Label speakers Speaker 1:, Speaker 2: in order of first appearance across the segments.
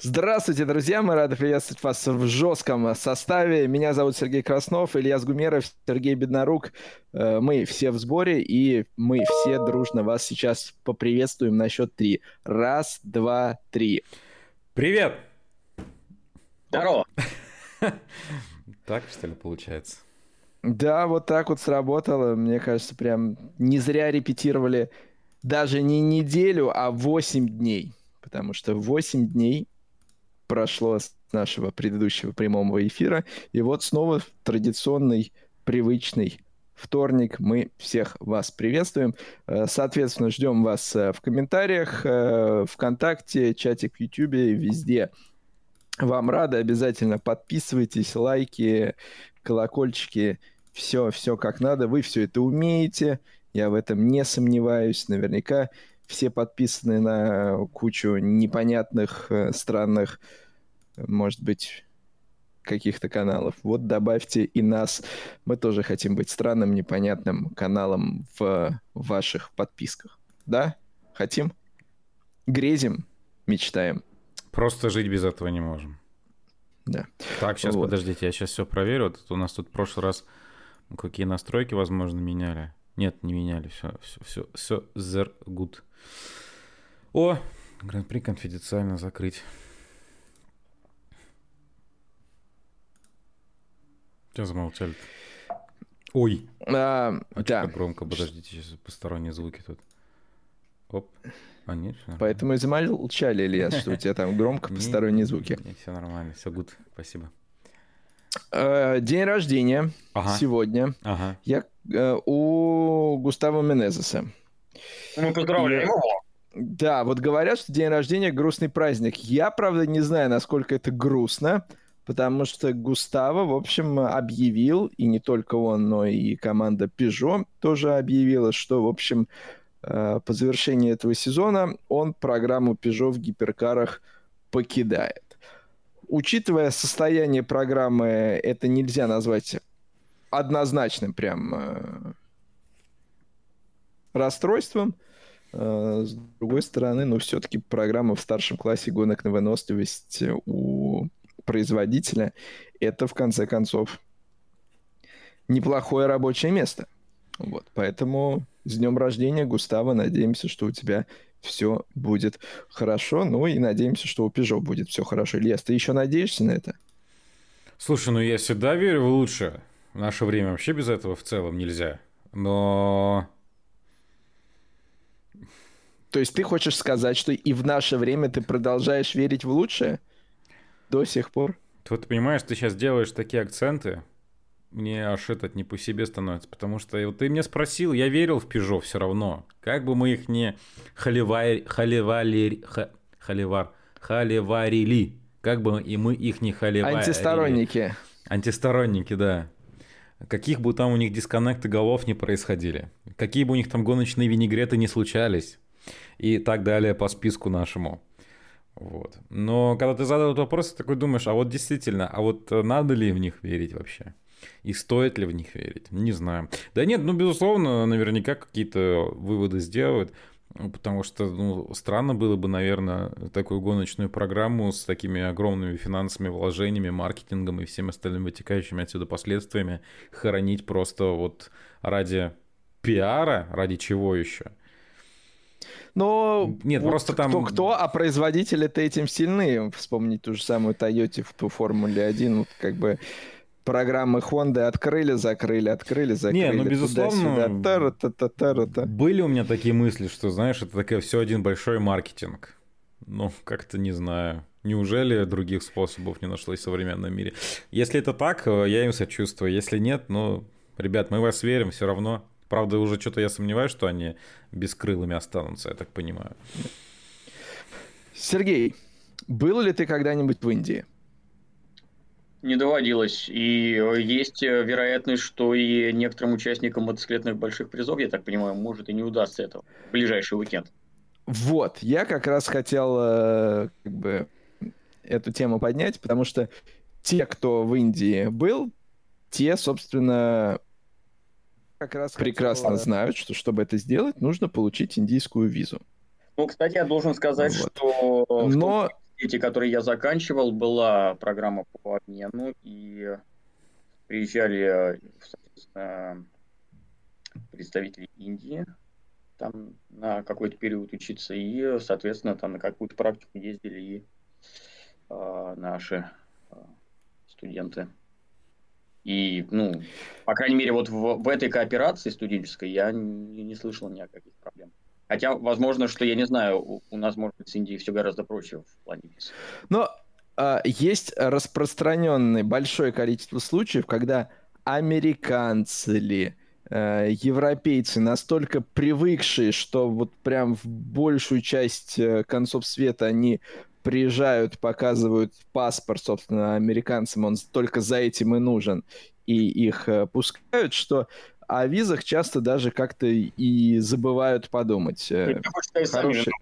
Speaker 1: Здравствуйте, друзья! Мы рады приветствовать вас в жестком составе. Меня зовут Сергей Краснов, Илья Гумеров, Сергей Беднорук. Э, мы все в сборе, и мы все дружно вас сейчас поприветствуем на счет три. Раз, два, три.
Speaker 2: Привет!
Speaker 3: Здорово!
Speaker 2: Так, что ли, получается?
Speaker 1: Да, вот так вот сработало. Мне кажется, прям не зря репетировали даже не неделю, а 8 дней. Потому что 8 дней прошло с нашего предыдущего прямого эфира. И вот снова традиционный, привычный вторник. Мы всех вас приветствуем. Э, соответственно, ждем вас э, в комментариях, э, ВКонтакте, чатик в Ютубе, везде. Вам рады, обязательно подписывайтесь, лайки, колокольчики, все, все как надо. Вы все это умеете, я в этом не сомневаюсь. Наверняка все подписаны на кучу непонятных, странных может быть, каких-то каналов. Вот добавьте и нас. Мы тоже хотим быть странным, непонятным каналом в ваших подписках. Да? Хотим? Грезим? Мечтаем?
Speaker 2: Просто жить без этого не можем.
Speaker 1: Да.
Speaker 2: Так, сейчас, вот. подождите, я сейчас все проверю. Вот у нас тут в прошлый раз какие настройки, возможно, меняли. Нет, не меняли. Все, все, все, все, good. О, гран-при конфиденциально закрыть. Что замолчали? Ой.
Speaker 1: А,
Speaker 2: а
Speaker 1: да.
Speaker 2: так громко, подождите, сейчас посторонние звуки тут. Оп. А, нет, все
Speaker 1: Поэтому и замолчали, Илья, что у тебя там громко посторонние звуки.
Speaker 2: Все нормально, все гуд, спасибо.
Speaker 1: А, день рождения сегодня.
Speaker 2: Ага.
Speaker 1: Я э, у Густава Менезеса.
Speaker 3: Ну, поздравляем его.
Speaker 1: Да, вот говорят, что день рождения грустный праздник. Я, правда, не знаю, насколько это грустно, потому что Густаво, в общем, объявил, и не только он, но и команда Peugeot тоже объявила, что, в общем, э, по завершении этого сезона он программу Peugeot в гиперкарах покидает. Учитывая состояние программы, это нельзя назвать однозначным прям э, расстройством. Э, с другой стороны, ну, все-таки программа в старшем классе гонок на выносливость у производителя, это в конце концов неплохое рабочее место. Вот, поэтому с днем рождения, Густава, надеемся, что у тебя все будет хорошо. Ну и надеемся, что у Peugeot будет все хорошо. Ильяс, ты еще надеешься на это?
Speaker 2: Слушай, ну я всегда верю в лучшее. В наше время вообще без этого в целом нельзя. Но...
Speaker 1: То есть ты хочешь сказать, что и в наше время ты продолжаешь верить в лучшее? до сих пор.
Speaker 2: Вот ты понимаешь, ты сейчас делаешь такие акценты, мне аж этот не по себе становится, потому что вот ты меня спросил, я верил в Пежо все равно. Как бы мы их не халивар, халивали, ха, халивар, халиварили, как бы и мы их не халиварили.
Speaker 1: Антисторонники.
Speaker 2: Антисторонники, да. Каких бы там у них дисконнекты голов не происходили, какие бы у них там гоночные винегреты не случались, и так далее по списку нашему. Вот. Но когда ты задал этот вопрос, ты такой думаешь, а вот действительно, а вот надо ли в них верить вообще? И стоит ли в них верить? Не знаю. Да нет, ну, безусловно, наверняка какие-то выводы сделают. Потому что ну, странно было бы, наверное, такую гоночную программу с такими огромными финансовыми вложениями, маркетингом и всем остальным вытекающими отсюда последствиями хоронить просто вот ради пиара, ради чего еще?
Speaker 1: Но
Speaker 2: нет, вот просто там...
Speaker 1: Кто-кто, а производители-то этим сильны. Вспомнить ту же самую Toyota в ту Формуле 1, вот как бы программы Honda открыли, закрыли, открыли, закрыли.
Speaker 2: Не, ну безусловно,
Speaker 1: тара -та -та -та -та.
Speaker 2: были у меня такие мысли, что, знаешь, это такая все один большой маркетинг. Ну, как-то не знаю. Неужели других способов не нашлось в современном мире? Если это так, э, я им сочувствую. Если нет, ну, ребят, мы вас верим все равно. Правда, уже что-то я сомневаюсь, что они бескрылыми останутся, я так понимаю.
Speaker 1: Сергей, был ли ты когда-нибудь в Индии?
Speaker 3: Не доводилось. И есть вероятность, что и некоторым участникам мотоциклетных больших призов, я так понимаю, может и не удастся это в ближайший уикенд.
Speaker 1: Вот, я как раз хотел э, как бы, эту тему поднять, потому что те, кто в Индии был, те, собственно, как раз прекрасно хотела... знают, что чтобы это сделать, нужно получить индийскую визу.
Speaker 3: Ну, кстати, я должен сказать, вот. что...
Speaker 1: Но
Speaker 3: университете, который я заканчивал, была программа по обмену, и приезжали, представители Индии там на какой-то период учиться, и, соответственно, там на какую-то практику ездили и э, наши э, студенты. И, ну, по крайней мере, вот в, в этой кооперации студенческой я не, не слышал ни о каких проблем. Хотя, возможно, что, я не знаю, у, у нас, может быть, с Индией все гораздо проще в плане виз.
Speaker 1: Но а, есть распространенное большое количество случаев, когда американцы ли, э, европейцы настолько привыкшие, что вот прям в большую часть э, концов света они приезжают, показывают паспорт, собственно, американцам, он только за этим и нужен, и их э, пускают, что о визах часто даже как-то и забывают подумать. Э, Хороший...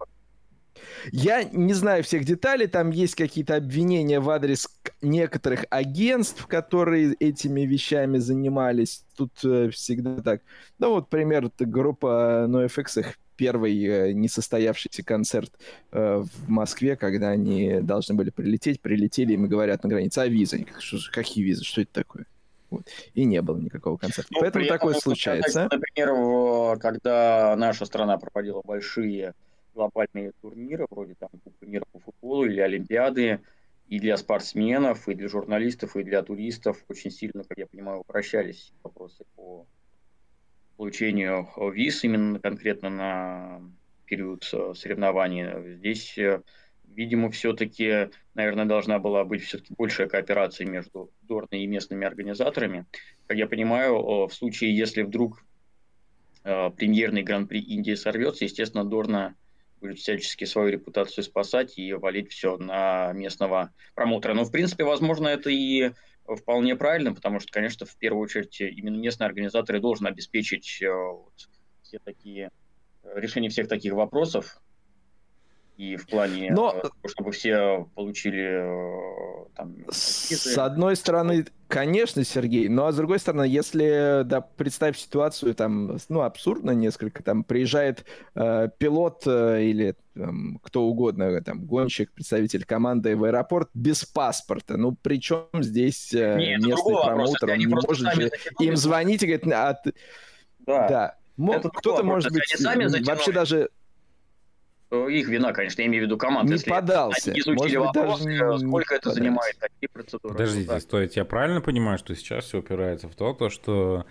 Speaker 1: Я не знаю всех деталей, там есть какие-то обвинения в адрес некоторых агентств, которые этими вещами занимались. Тут э, всегда так. Ну вот, пример, группа NoFX, их первый э, несостоявшийся концерт э, в Москве, когда они должны были прилететь, прилетели, им говорят на границе, а визы? Что, какие визы? Что это такое? Вот. И не было никакого концерта. Ну, Поэтому такое случается.
Speaker 3: Например, когда наша страна проводила большие глобальные турниры, вроде там Кубка мира по футболу или Олимпиады, и для спортсменов, и для журналистов, и для туристов очень сильно, как я понимаю, упрощались вопросы по получению виз именно конкретно на период соревнований. Здесь, э, видимо, все-таки, наверное, должна была быть все-таки большая кооперация между Дорной и местными организаторами. Как я понимаю, в случае, если вдруг э, премьерный гран-при Индии сорвется, естественно, Дорна будет всячески свою репутацию спасать и валить все на местного промоутера. Но, в принципе, возможно, это и вполне правильно, потому что, конечно, в первую очередь именно местный организатор и должен обеспечить э, вот, все такие, э, решение всех таких вопросов, и в плане Но... Э, того, чтобы все получили там...
Speaker 1: С одной стороны, конечно, Сергей, но а с другой стороны, если, да, представь ситуацию, там, ну, абсурдно несколько, там, приезжает э, пилот э, или там, кто угодно, там, гонщик, представитель команды в аэропорт без паспорта, ну, причем здесь э, Нет, местный промоутер, он не может же им звонить и говорить, а, ты... да, да. кто-то может быть вообще даже
Speaker 3: их вина, конечно, я имею в виду команду.
Speaker 1: Не подался.
Speaker 3: Они изучили Может вопрос, даже э, сколько это подался. занимает, какие процедуры.
Speaker 2: Подождите,
Speaker 3: да.
Speaker 2: стоит, я правильно понимаю, что сейчас все опирается в то, то что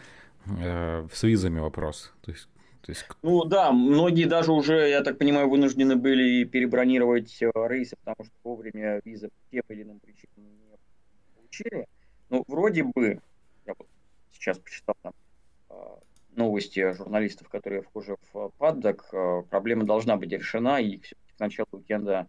Speaker 2: э, с визами вопрос? То есть
Speaker 3: то есть... Ну да, многие даже уже, я так понимаю, вынуждены были перебронировать э, рейсы, потому что вовремя визы по тем или иным причинам не получили. Ну, вроде бы, я вот сейчас почитал там новости журналистов, которые вхожи в паддок, э, проблема должна быть решена, и к началу уикенда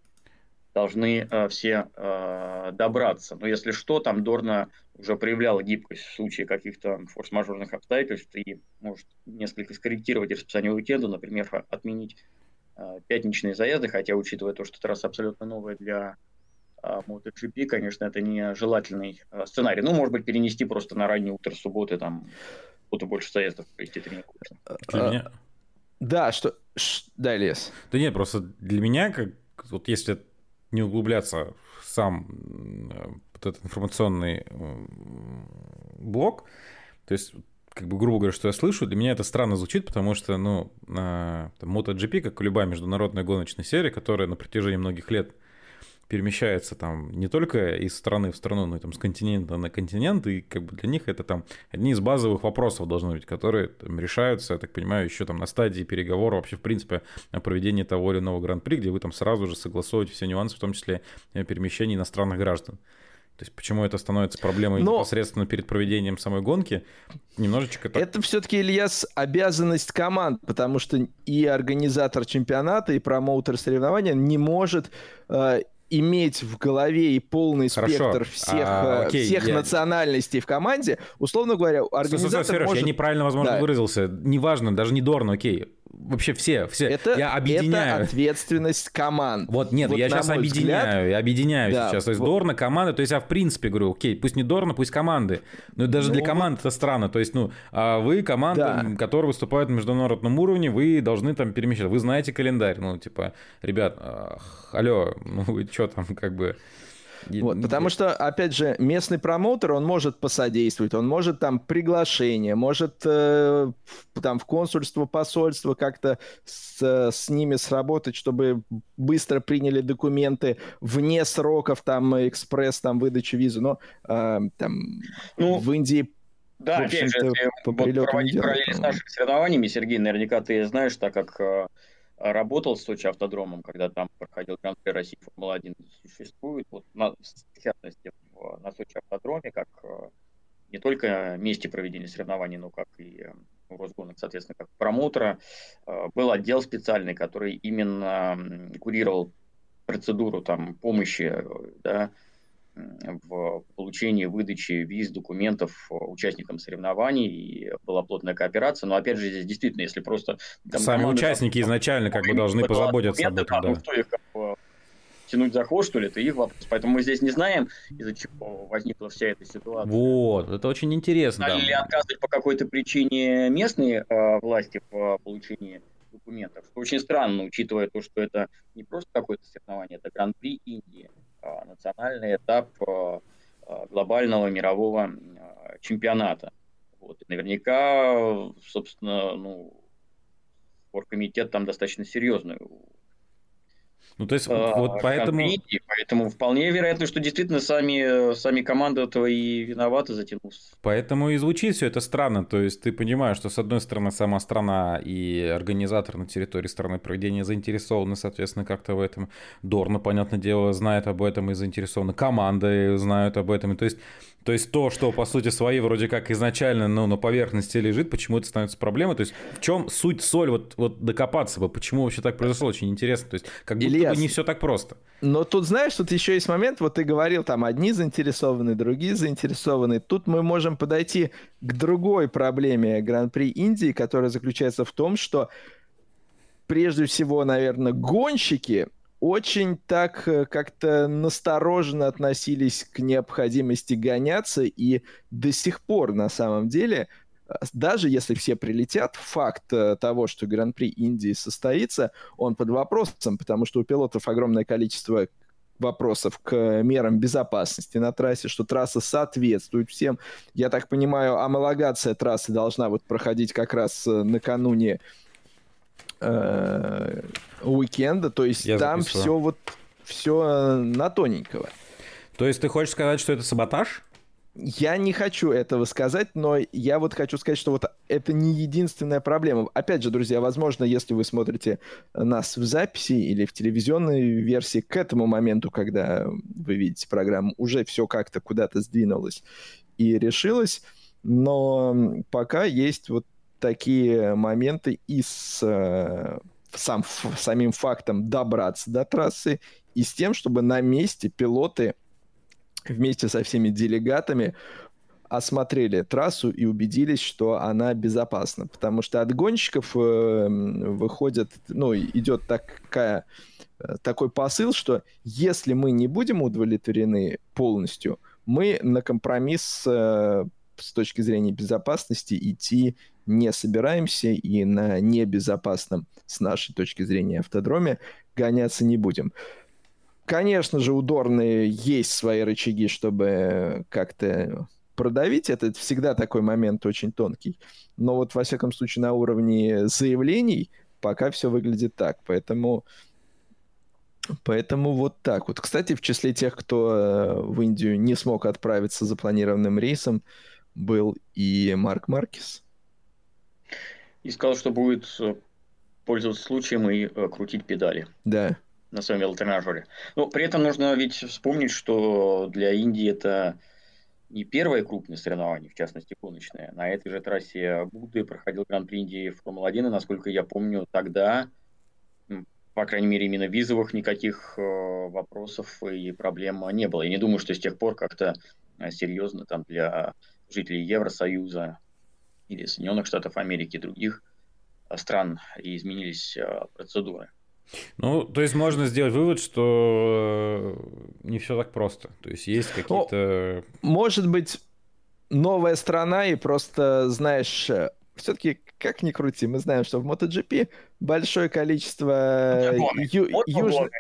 Speaker 3: должны э, все э, добраться. Но если что, там Дорна уже проявляла гибкость в случае каких-то форс-мажорных обстоятельств и может несколько скорректировать расписание уикенда, например, отменить пятничные заезды, хотя, учитывая то, что трасса абсолютно новая для MotoGP, конечно, это не желательный сценарий. Ну, может быть, перенести просто на раннее утро субботы, там, будто больше заездов провести тренировку.
Speaker 1: Для меня... Да, что... Да, Лес.
Speaker 2: Да нет, просто для меня, как вот если не углубляться в сам вот этот информационный блок, то есть как бы, грубо говоря, что я слышу, для меня это странно звучит, потому что, ну, MotoGP, как любая международная гоночная серия, которая на протяжении многих лет перемещается там не только из страны в страну, но и там с континента на континент, и как бы для них это там одни из базовых вопросов должны быть, которые там, решаются, я так понимаю, еще там на стадии переговоров вообще, в принципе, о проведении того или иного гран-при, где вы там сразу же согласовываете все нюансы, в том числе перемещения иностранных граждан. То есть почему это становится проблемой Но... непосредственно перед проведением самой гонки? Немножечко
Speaker 1: так. Это все-таки, Ильяс, обязанность команд, потому что и организатор чемпионата, и промоутер соревнования не может э, иметь в голове и полный Хорошо. спектр всех, а, э, окей, всех я... национальностей в команде, условно говоря, организатор
Speaker 2: Сереж, может... я неправильно, возможно, да. выразился. Неважно, даже не Дорн, окей. Вообще все, все.
Speaker 1: Это,
Speaker 2: я объединяю.
Speaker 1: это ответственность команд.
Speaker 2: Вот нет, вот я сейчас объединяю, взгляд, я объединяю да, сейчас. То есть вот. Дорна, команда, то есть я в принципе говорю, окей, пусть не Дорна, пусть команды. Но даже ну, для команд это странно. То есть, ну, а вы команда, да. которая выступает на международном уровне, вы должны там перемещаться. Вы знаете календарь. Ну, типа, ребят, алло, ну вы что там, как бы...
Speaker 1: Вот, потому что, опять же, местный промоутер, он может посодействовать, он может там приглашение, может э, там в консульство, посольство как-то с, с ними сработать, чтобы быстро приняли документы вне сроков, там, экспресс, там, выдачи визы, но э, там ну, в Индии
Speaker 3: да, опять же, по вот проводить параллели с нашими соревнованиями, Сергей, наверняка ты знаешь, так как э, работал с Сочи автодромом, когда там проходил Гран-при России Формула-1 существует, вот на, в частности на Сочи автодроме, как э, не только месте проведения соревнований, но как и э, у Росгонок, соответственно, как промоутера, э, был отдел специальный, который именно курировал процедуру там помощи да, в получении, выдаче виз, документов участникам соревнований, и была плотная кооперация. Но опять же, здесь действительно, если просто...
Speaker 2: Там, Сами участники там, изначально как бы должны позаботиться об этом, да. Ну, кто их как
Speaker 3: бы, тянуть за хвост, что ли, это их вопрос. Поэтому мы здесь не знаем, из-за чего возникла вся эта ситуация.
Speaker 2: Вот, это очень интересно.
Speaker 3: Стали да. ли отказывать по какой-то причине местные э, власти в получении документов, что очень странно, учитывая то, что это не просто какое-то соревнование, это Гран-при Индии. А, национальный этап а, а, глобального мирового чемпионата. Вот. Наверняка, собственно, ну, оргкомитет там достаточно серьезный
Speaker 2: ну, то есть, а, вот поэтому... Компании,
Speaker 3: поэтому вполне вероятно, что действительно сами, сами команды твои виноваты затянулся.
Speaker 2: Поэтому и звучит все это странно. То есть, ты понимаешь, что, с одной стороны, сама страна и организатор на территории страны проведения заинтересованы, соответственно, как-то в этом. Дорна, понятное дело, знает об этом и заинтересованы. Команды знают об этом. И, то есть, то есть то, что, по сути, свои вроде как изначально ну, на поверхности лежит, почему это становится проблемой? То есть в чем суть, соль, вот, вот докопаться бы? Почему вообще так произошло? Очень интересно. То есть как будто Ильяс, бы не все так просто.
Speaker 1: Но тут, знаешь, тут еще есть момент, вот ты говорил, там одни заинтересованы, другие заинтересованы. Тут мы можем подойти к другой проблеме Гран-при Индии, которая заключается в том, что прежде всего, наверное, гонщики очень так э, как-то настороженно относились к необходимости гоняться, и до сих пор, на самом деле, э, даже если все прилетят, факт э, того, что Гран-при Индии состоится, он под вопросом, потому что у пилотов огромное количество вопросов к мерам безопасности на трассе, что трасса соответствует всем. Я так понимаю, амалогация трассы должна вот проходить как раз накануне э, уикенда, то есть Я там все вот все на тоненького.
Speaker 2: То есть ты хочешь сказать, что это саботаж?
Speaker 1: Я не хочу этого сказать, но я вот хочу сказать, что вот это не единственная проблема. Опять же, друзья, возможно, если вы смотрите нас в записи или в телевизионной версии к этому моменту, когда вы видите программу, уже все как-то куда-то сдвинулось и решилось, но пока есть вот такие моменты и с э, сам, самим фактом добраться до трассы, и с тем, чтобы на месте пилоты вместе со всеми делегатами осмотрели трассу и убедились, что она безопасна. Потому что от гонщиков э, выходит, ну, идет такая, э, такой посыл, что если мы не будем удовлетворены полностью, мы на компромисс э, с точки зрения безопасности идти не собираемся и на небезопасном, с нашей точки зрения, автодроме гоняться не будем. Конечно же, у Дорны есть свои рычаги, чтобы как-то продавить. Это всегда такой момент очень тонкий. Но вот, во всяком случае, на уровне заявлений пока все выглядит так. Поэтому, поэтому вот так вот. Кстати, в числе тех, кто э, в Индию не смог отправиться запланированным рейсом, был и Марк Маркис
Speaker 3: и сказал, что будет э, пользоваться случаем и э, крутить педали.
Speaker 1: Да.
Speaker 3: На своем велотренажере. Но при этом нужно ведь вспомнить, что для Индии это не первое крупное соревнование, в частности гоночное. На этой же трассе Будды проходил Гран-при Индии Формула-1, и, насколько я помню, тогда, по крайней мере, именно визовых никаких э, вопросов и проблем не было. Я не думаю, что с тех пор как-то серьезно там для жителей Евросоюза или Соединенных Штатов Америки и других стран и изменились процедуры.
Speaker 2: Ну, то есть можно сделать вывод, что не все так просто. То есть есть ну, какие-то...
Speaker 1: Ну, может быть, новая страна, и просто, знаешь, все-таки, как ни крути, мы знаем, что в MotoGP большое количество ю- юж-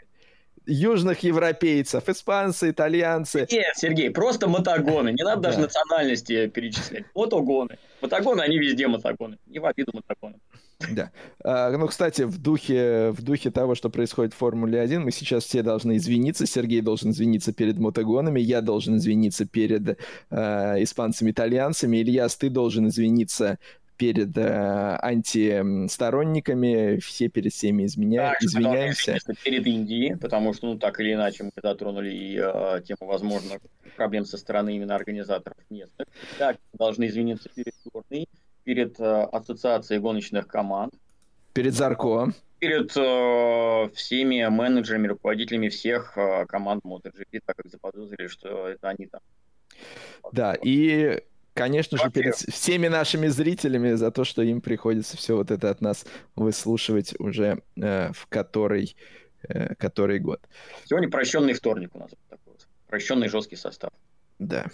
Speaker 1: южных европейцев, испанцы, итальянцы.
Speaker 3: Нет, Сергей, просто мотогоны. Не надо даже национальности перечислять. Мотогоны. Мотогоны, они везде мотогоны. Не в обиду мотогоны.
Speaker 1: Да. А, ну, кстати, в духе, в духе того, что происходит в Формуле 1, мы сейчас все должны извиниться. Сергей должен извиниться перед мотогонами, я должен извиниться перед э, испанцами-итальянцами, Ильяс, ты должен извиниться перед э, антисторонниками, все перед всеми изменя... да, извиняемся.
Speaker 3: Перед Индией, потому что, ну, так или иначе, мы затронули и э, тему возможных проблем со стороны именно организаторов местных. Так, должны извиниться перед сборной, перед э, ассоциацией гоночных команд.
Speaker 1: Перед Зарко.
Speaker 3: Перед э, всеми менеджерами, руководителями всех э, команд MotoGP, так как заподозрили, что это они там.
Speaker 1: Да, и конечно же, перед всеми нашими зрителями за то, что им приходится все вот это от нас выслушивать уже э, в который, э, который год.
Speaker 3: Сегодня прощенный вторник у нас такой вот. Прощенный жесткий состав.
Speaker 1: Да.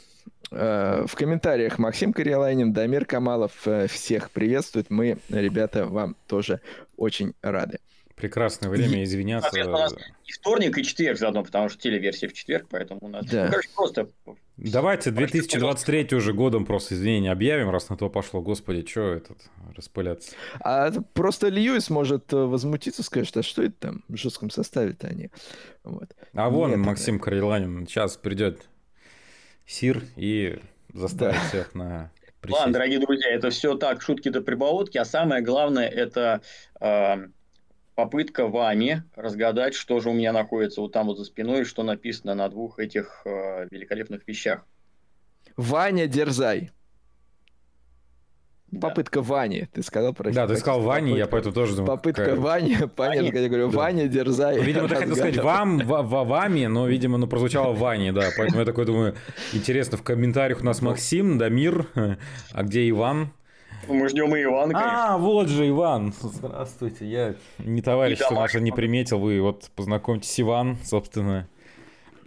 Speaker 1: Э, в комментариях Максим Карелайнин, Дамир Камалов э, всех приветствует. Мы, ребята, вам тоже очень рады.
Speaker 2: Прекрасное время и... извиняться.
Speaker 3: У нас и вторник, и четверг заодно, потому что телеверсия в четверг, поэтому у нас...
Speaker 1: Да. Ну, короче,
Speaker 2: просто... Давайте 2023 уже годом просто извинения объявим, раз на то пошло. Господи, что этот распыляться?
Speaker 1: А просто Льюис может э, возмутиться, скажет, а что это там в жестком составе-то они?
Speaker 2: Вот. А вон Нет, Максим это... Кареланин сейчас придет Сир и заставит да. всех на
Speaker 3: присесть. Ладно, дорогие друзья, это все так, шутки до прибаутки, а самое главное это э, попытка вами разгадать, что же у меня находится вот там вот за спиной, что написано на двух этих э, великолепных вещах.
Speaker 1: Ваня, дерзай. Да. Попытка Вани, ты сказал
Speaker 2: про Да, ты сказал Вани, попытка, я поэтому тоже думаю.
Speaker 1: Попытка какая... Вани, понятно, я говорю, да. Ваня, дерзай.
Speaker 2: Ну, видимо, ты хотел сказать вам, в, в, вами, но, видимо, ну, прозвучало Вани, да, поэтому я такой думаю, интересно, в комментариях у нас Максим, Дамир, а где Иван?
Speaker 3: Мы ждем и Ивана,
Speaker 2: конечно. А, вот же Иван. Здравствуйте. Я не товарищество наше не приметил. Вы вот познакомьтесь, Иван, собственно.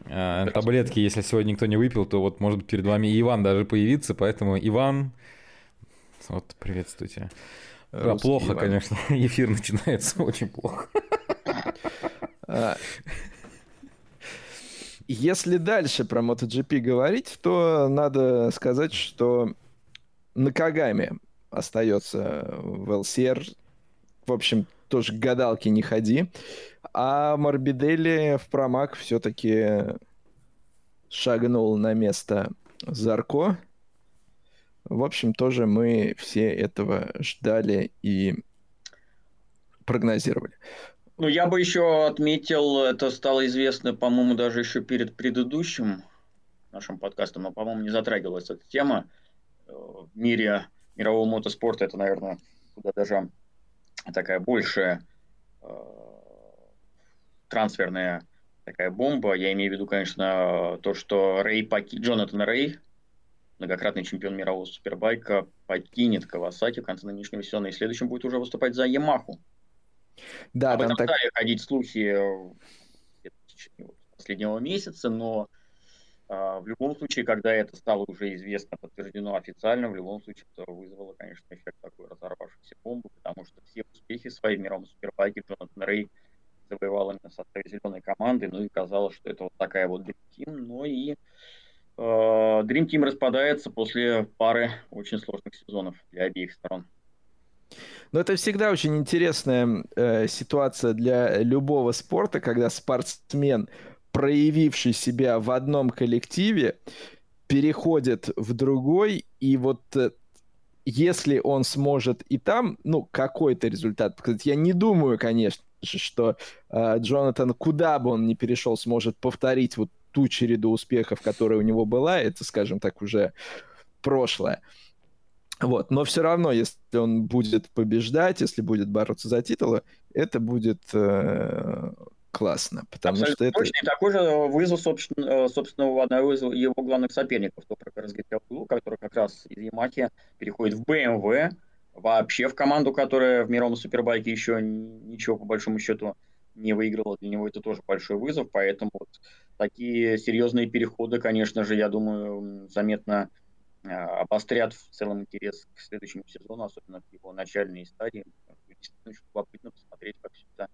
Speaker 2: А, таблетки, если сегодня никто не выпил, то вот может перед вами и Иван даже появиться, поэтому Иван, вот приветствуйте. Да, плохо, Иван. конечно, эфир начинается очень плохо. А,
Speaker 1: если дальше про MotoGP говорить, то надо сказать, что на Кагаме остается в ЛСР. В общем, тоже к гадалке не ходи. А Морбидели в промак все-таки шагнул на место Зарко. В общем, тоже мы все этого ждали и прогнозировали.
Speaker 3: Ну, я бы еще отметил, это стало известно, по-моему, даже еще перед предыдущим нашим подкастом, но, по-моему, не затрагивалась эта тема э, в мире мирового мотоспорта это, наверное, куда даже такая большая э, трансферная такая бомба. Я имею в виду, конечно, то, что Рэй Паки... Джонатан Рэй, многократный чемпион мирового супербайка, покинет Кавасаки в конце нынешнего сезона и следующем будет уже выступать за Ямаху. Да, Об этом так... стали ходить слухи последнего месяца, но в любом случае, когда это стало уже известно, подтверждено официально, в любом случае это вызвало, конечно, эффект такой разорвавшейся бомбы, потому что все успехи свои в мировом супербайке Джонатан Рей завоевал именно в составе зеленой команды, ну и казалось, что это вот такая вот Dream Team, но и э, Dream Team распадается после пары очень сложных сезонов для обеих сторон.
Speaker 1: Но это всегда очень интересная э, ситуация для любого спорта, когда спортсмен проявивший себя в одном коллективе, переходит в другой, и вот э, если он сможет и там, ну, какой-то результат я не думаю, конечно же, что э, Джонатан, куда бы он ни перешел, сможет повторить вот ту череду успехов, которая у него была, это, скажем так, уже прошлое. Вот, но все равно, если он будет побеждать, если будет бороться за титулы, это будет э, классно, потому Абсолютно что
Speaker 3: точно. это... И такой же вызов, собственно, э, собственно, у одного из его главных соперников, то, про который который как раз из Ямахи переходит в BMW, вообще в команду, которая в мировом супербайке еще ничего по большому счету не выиграла. Для него это тоже большой вызов, поэтому вот такие серьезные переходы, конечно же, я думаю, заметно а, обострят в целом интерес к следующему сезону, особенно в его начальной стадии. Действительно, очень любопытно посмотреть, как все это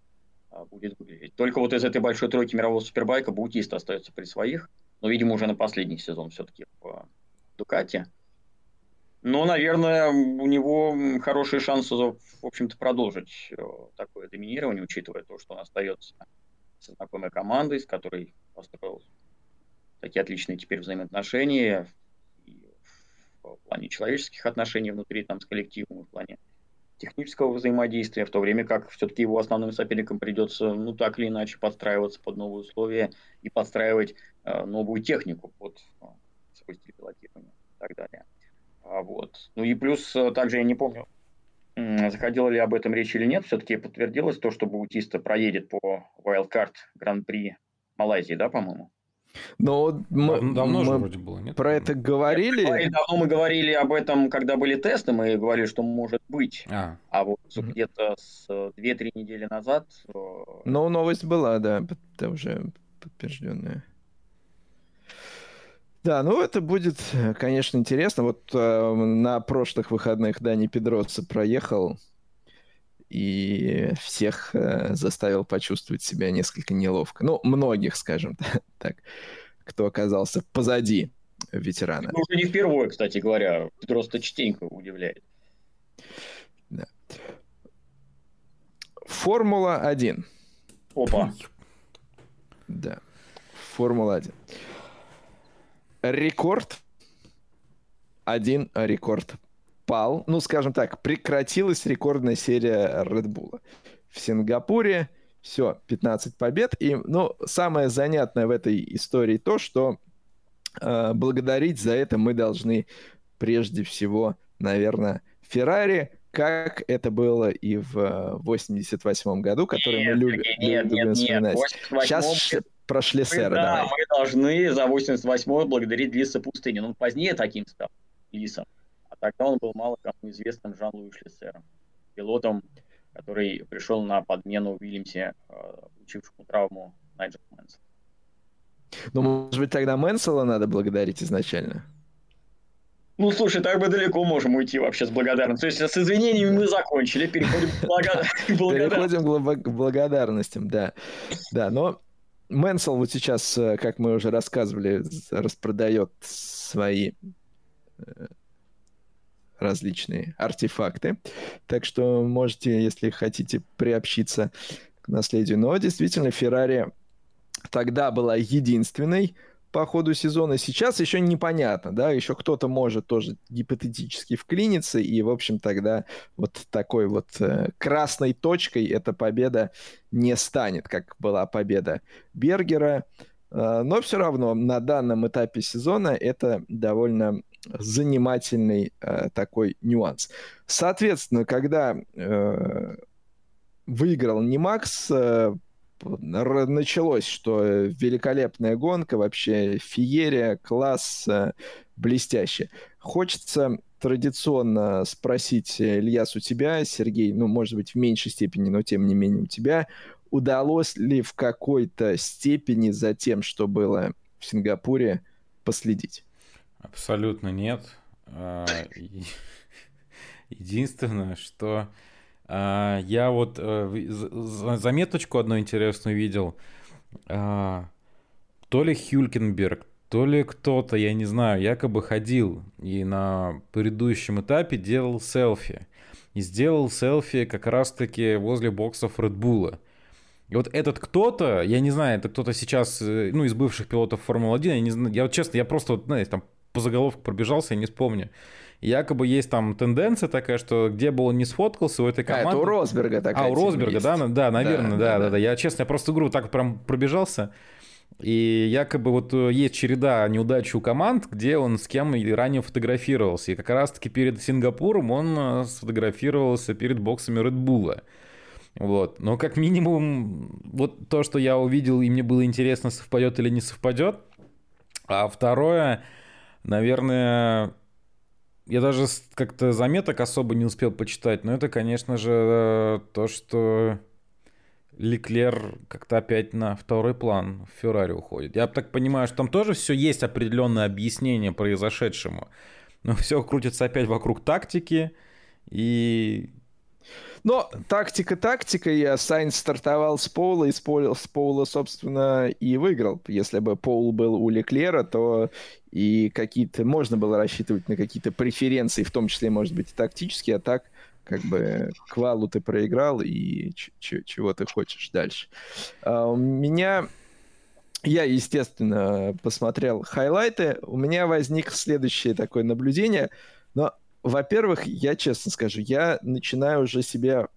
Speaker 3: будет выглядеть. Только вот из этой большой тройки мирового супербайка Баутиста остается при своих, но, видимо, уже на последний сезон все-таки в Дукате. Но, наверное, у него хорошие шансы, в общем-то, продолжить э, такое доминирование, учитывая то, что он остается со знакомой командой, с которой построил такие отличные теперь взаимоотношения и в плане человеческих отношений внутри там с коллективом, и в плане технического взаимодействия, в то время как все-таки его основным соперникам придется, ну, так или иначе, подстраиваться под новые условия и подстраивать э, новую технику под э, пилотирования и так далее. А, вот. Ну и плюс, э, также я не помню, заходила ли об этом речь или нет, все-таки подтвердилось то, что Баутиста проедет по Wildcard Гран-при Малайзии, да, по-моему?
Speaker 1: Но мы,
Speaker 2: давно
Speaker 1: мы
Speaker 2: же вроде было, нет?
Speaker 1: Про это говорили.
Speaker 3: Нет, давно мы говорили об этом, когда были тесты, мы говорили, что может быть. А, а вот mm-hmm. где-то с 2-3 недели назад... Э,
Speaker 1: Но новость была, да, это уже подтвержденная. Да, ну это будет, конечно, интересно. Вот э, на прошлых выходных Дани Педроца проехал и всех э, заставил почувствовать себя несколько неловко. Ну, многих, скажем так, кто оказался позади ветерана.
Speaker 3: Ну, уже не впервые, кстати говоря. Педроц-то частенько удивляет.
Speaker 1: Да. Формула-1.
Speaker 3: Опа.
Speaker 1: Да. Формула-1 рекорд, один рекорд пал. Ну, скажем так, прекратилась рекордная серия Red Bull. В Сингапуре все, 15 побед. И, ну, самое занятное в этой истории то, что э, благодарить за это мы должны прежде всего, наверное, Феррари, как это было и в 88 году, который нет, мы любим, нет, любим нет, вспоминать. Нет, Сейчас прошли сэра.
Speaker 3: Да, давай. мы должны за 88-й благодарить Лиса Пустыни. Он позднее таким стал, Лисом. Тогда он был мало кому известным Жан-Луи Шлиссером, пилотом, который пришел на подмену Уильямсе, получившему травму Найджел Мэнсел.
Speaker 1: Ну, может быть, тогда Мэнсела надо благодарить изначально?
Speaker 3: Ну, слушай, так бы далеко можем уйти вообще с благодарностью. То есть с извинениями мы закончили, переходим к благодарностям.
Speaker 1: Переходим к благодарностям, да. Да, но Мэнсел вот сейчас, э, как мы уже рассказывали, распродает свои э, различные артефакты. Так что можете, если хотите, приобщиться к наследию. Но действительно, Феррари тогда была единственной по ходу сезона. Сейчас еще непонятно, да, еще кто-то может тоже гипотетически вклиниться, и, в общем, тогда вот такой вот э, красной точкой эта победа не станет, как была победа Бергера. Э, но все равно на данном этапе сезона это довольно занимательный э, такой нюанс. Соответственно, когда э, выиграл Немакс, э, началось, что великолепная гонка, вообще феерия, класс, э, блестяще. Хочется традиционно спросить, э, Ильяс, у тебя, Сергей, ну, может быть, в меньшей степени, но тем не менее у тебя, удалось ли в какой-то степени за тем, что было в Сингапуре, последить?
Speaker 2: Абсолютно нет. А, единственное, что а, я вот э, заметочку одну интересную видел. А, то ли Хюлькенберг, то ли кто-то, я не знаю, якобы ходил и на предыдущем этапе делал селфи. И сделал селфи как раз-таки возле боксов Bull. И вот этот кто-то, я не знаю, это кто-то сейчас, э, ну, из бывших пилотов Формулы-1, я не знаю, я вот честно, я просто, вот, знаете, там по заголовку пробежался, я не вспомню якобы есть там тенденция такая, что где бы он не сфоткался у этой команды... А,
Speaker 1: это у Росберга такая
Speaker 2: А, у Росберга, да, да, наверное, да, да, да, да. Я, честно, я просто говорю, так прям пробежался. И якобы вот э, есть череда неудач у команд, где он с кем ранее фотографировался. И как раз-таки перед Сингапуром он э, сфотографировался перед боксами Bull. Вот. Но как минимум, вот то, что я увидел, и мне было интересно, совпадет или не совпадет. А второе, наверное, я даже как-то заметок особо не успел почитать, но это, конечно же, то, что Леклер как-то опять на второй план в Феррари уходит. Я так понимаю, что там тоже все есть определенное объяснение произошедшему, но все крутится опять вокруг тактики и
Speaker 1: но тактика тактика, я Сайнс стартовал с Пола, и с Пола, с Пола, собственно, и выиграл. Если бы Пол был у Леклера, то и какие-то можно было рассчитывать на какие-то преференции, в том числе, может быть, и тактические, а так как бы квалу ты проиграл, и чего ты хочешь дальше. А у меня я, естественно, посмотрел хайлайты. У меня возникло следующее такое наблюдение. Но во-первых, я честно скажу, я начинаю уже себя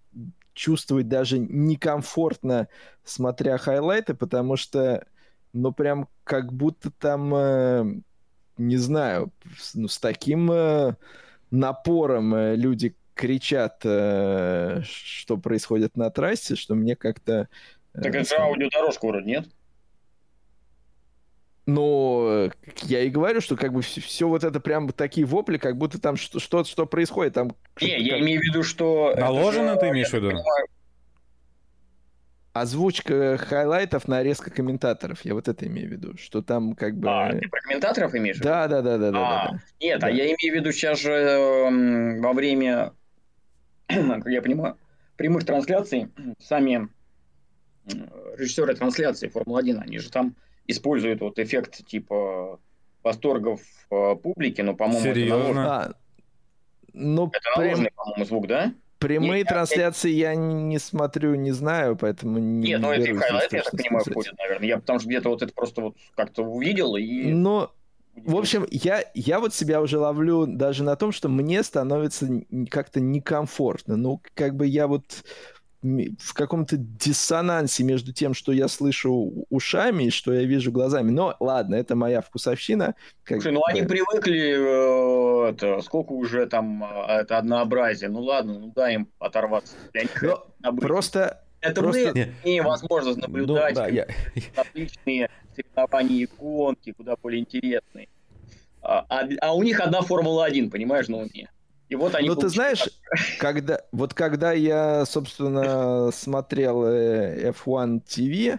Speaker 1: чувствовать даже некомфортно, смотря хайлайты, потому что, ну, прям как будто там, э, не знаю, ну, с таким э, напором э, люди кричат, э, что происходит на трассе, что мне как-то...
Speaker 3: Э, так это же аудиодорожка вроде, нет?
Speaker 1: Но я и говорю, что как бы все, все вот это прям такие вопли, как будто там что-то что происходит. Там,
Speaker 3: Не, как... я имею в виду, что...
Speaker 2: Наложено же, ты имеешь в виду? Понимаю...
Speaker 1: Озвучка хайлайтов, нарезка комментаторов. Я вот это имею в виду, что там как бы...
Speaker 3: А, ты про комментаторов имеешь?
Speaker 1: Да, да, да, да. А, да, да.
Speaker 3: Нет, а да. а я имею в виду сейчас же э, во время, как я понимаю, прямых трансляций сами режиссеры трансляции Формулы-1, они же там используют вот эффект типа восторгов э, публики, но, по-моему,
Speaker 2: Серьезно? это наложенный, а,
Speaker 1: ну,
Speaker 3: это наложенный прям... по-моему, звук, да?
Speaker 1: Прямые Нет, трансляции я... я не смотрю, не знаю, поэтому не
Speaker 3: Нет, ну это и хайлайт, я так понимаю, входит, наверное. Я потому что где-то вот это просто вот как-то увидел и...
Speaker 1: Но, в общем, я, я вот себя уже ловлю даже на том, что мне становится как-то некомфортно. Ну, как бы я вот в каком-то диссонансе между тем, что я слышу ушами и что я вижу глазами. Но ладно, это моя вкусовщина.
Speaker 3: Как Слушай, ну они привыкли, э, это, сколько уже там э, это однообразие. Ну ладно, ну дай им оторваться.
Speaker 1: Просто
Speaker 3: это Просто... мы имеем возможность наблюдать ну, да, я... отличные соревнования и гонки, куда более интересные. А, а, а у них одна Формула-1, понимаешь, на уме.
Speaker 1: И вот они. Ну, ты знаешь, когда, вот когда я, собственно, смотрел э, F1 TV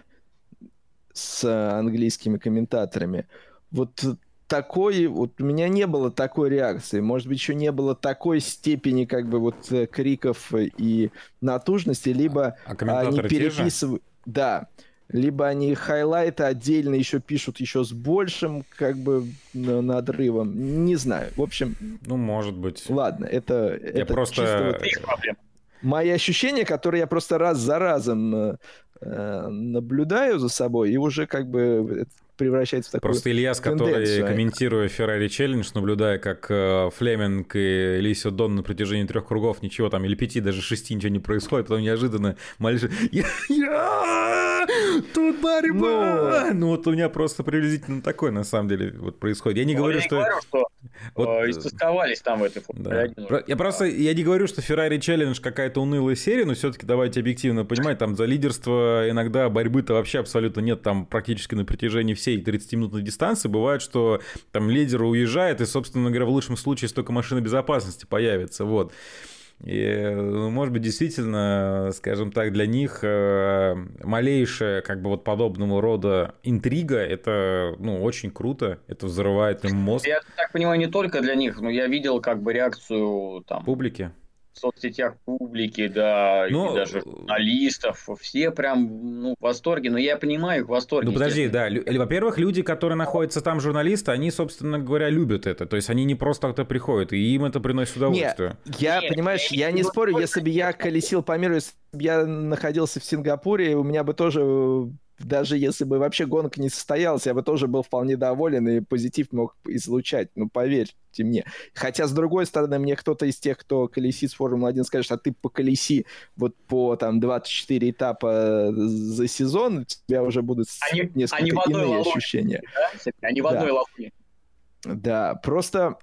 Speaker 1: с английскими комментаторами, вот такой, вот у меня не было такой реакции, может быть, еще не было такой степени как бы вот э, криков и натужности, либо
Speaker 2: а они переписывают...
Speaker 1: Да, либо они хайлайты отдельно еще пишут еще с большим как бы надрывом. Не знаю. В общем...
Speaker 2: Ну, может быть.
Speaker 1: Ладно, это...
Speaker 2: Я
Speaker 1: это
Speaker 2: просто...
Speaker 1: Вот мои ощущения, которые я просто раз за разом э, э наблюдаю за собой, и уже как бы превращается в такую
Speaker 2: Просто Ильяс, который, комментируя Ferrari Challenge, наблюдая, как э, Флеминг и Элисио Дон на протяжении трех кругов ничего там, или пяти, даже шести ничего не происходит, потом неожиданно малейший... Тут борьба! Ну... ну вот у меня просто приблизительно такое, на самом деле, вот происходит. Я не ну, говорю,
Speaker 3: я
Speaker 2: что...
Speaker 3: говорю, что вот... Э, истосковались там в этой формуле
Speaker 2: да. Я просто, я не говорю, что Ferrari Challenge какая-то унылая серия, но все-таки давайте объективно понимать, там за лидерство иногда борьбы-то вообще абсолютно нет, там практически на протяжении всей всей 30-минутной дистанции бывает, что там лидер уезжает, и, собственно говоря, в лучшем случае столько машины безопасности появится, вот. И, ну, может быть, действительно, скажем так, для них э, малейшая, как бы вот подобного рода интрига, это, ну, очень круто, это взрывает им мозг.
Speaker 3: Я так понимаю, не только для них, но я видел как бы реакцию там...
Speaker 2: Публики?
Speaker 3: В соцсетях публики, да, но... и даже журналистов, все прям ну, в восторге, но я понимаю их в восторге.
Speaker 2: Ну подожди, да, во-первых, люди, которые находятся там, журналисты, они, собственно говоря, любят это, то есть они не просто как-то приходят, и им это приносит удовольствие.
Speaker 1: Нет, я, Нет, понимаешь, я, я не спорю, если бы я колесил по миру, если бы я находился в Сингапуре, у меня бы тоже даже если бы вообще гонка не состоялась, я бы тоже был вполне доволен и позитив мог излучать. Ну, поверьте мне. Хотя, с другой стороны, мне кто-то из тех, кто колесит с Формулы-1, скажет, а ты поколеси вот по там 24 этапа за сезон, у тебя уже будут они, несколько они иные ловушке, ощущения.
Speaker 3: Да? Они в одной да. ловушке.
Speaker 1: Да, просто...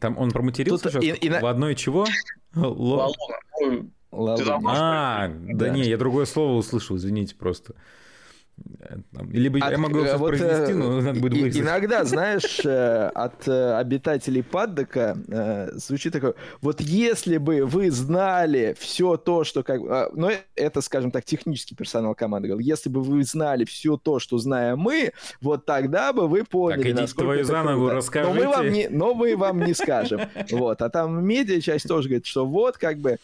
Speaker 2: Там он проматерился Тут сейчас? И, и... В одной чего?
Speaker 3: Лалуна.
Speaker 2: А, да не, я другое слово услышал, извините просто. Либо от, я могу его вот, произнести, но надо будет
Speaker 1: вырезать. Иногда, знаешь, от обитателей паддока звучит такое, вот если бы вы знали все то, что как... Ну, это, скажем так, технический персонал команды говорил. Если бы вы знали все то, что знаем мы, вот тогда бы вы поняли,
Speaker 2: так, идите твою за ногу расскажите.
Speaker 1: Но мы, вам не, но мы вам не скажем. Вот. А там медиа часть тоже говорит, что вот как бы...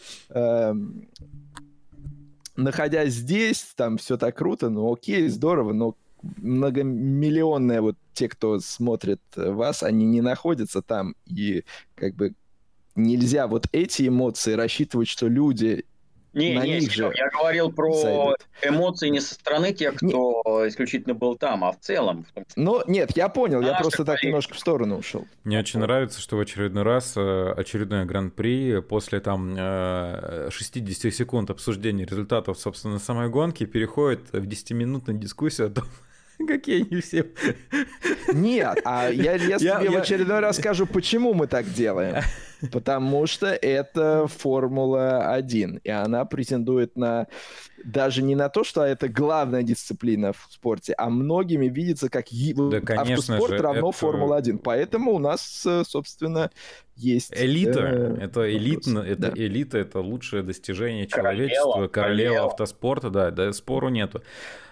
Speaker 1: Э, находясь здесь, там все так круто, ну окей, здорово, но многомиллионные вот те, кто смотрит вас, они не находятся там, и как бы нельзя вот эти эмоции рассчитывать, что люди
Speaker 3: не, на не, них же я говорил про зайдут. эмоции не со стороны тех, кто не... исключительно был там, а в целом. В.
Speaker 1: Ну, нет, я понял, я просто так немножко в сторону ушел.
Speaker 2: Мне очень нравится, что в очередной раз э, очередной гран-при после там 60 э, секунд обсуждения результатов, собственно, самой гонки переходит в 10-минутную дискуссию о том, Какие они все.
Speaker 1: Нет, а я, я, я тебе я, в очередной раз скажу, почему мы так делаем. Потому что это Формула-1, и она претендует на даже не на то, что это главная дисциплина в спорте, а многими видится как да, автоспорт же, равно это... Формула-1. Поэтому у нас, э, собственно, есть...
Speaker 2: Элита, э, это элитно, это да. элита, это лучшее достижение человечества, королева, королева автоспорта, да, да, спору нету.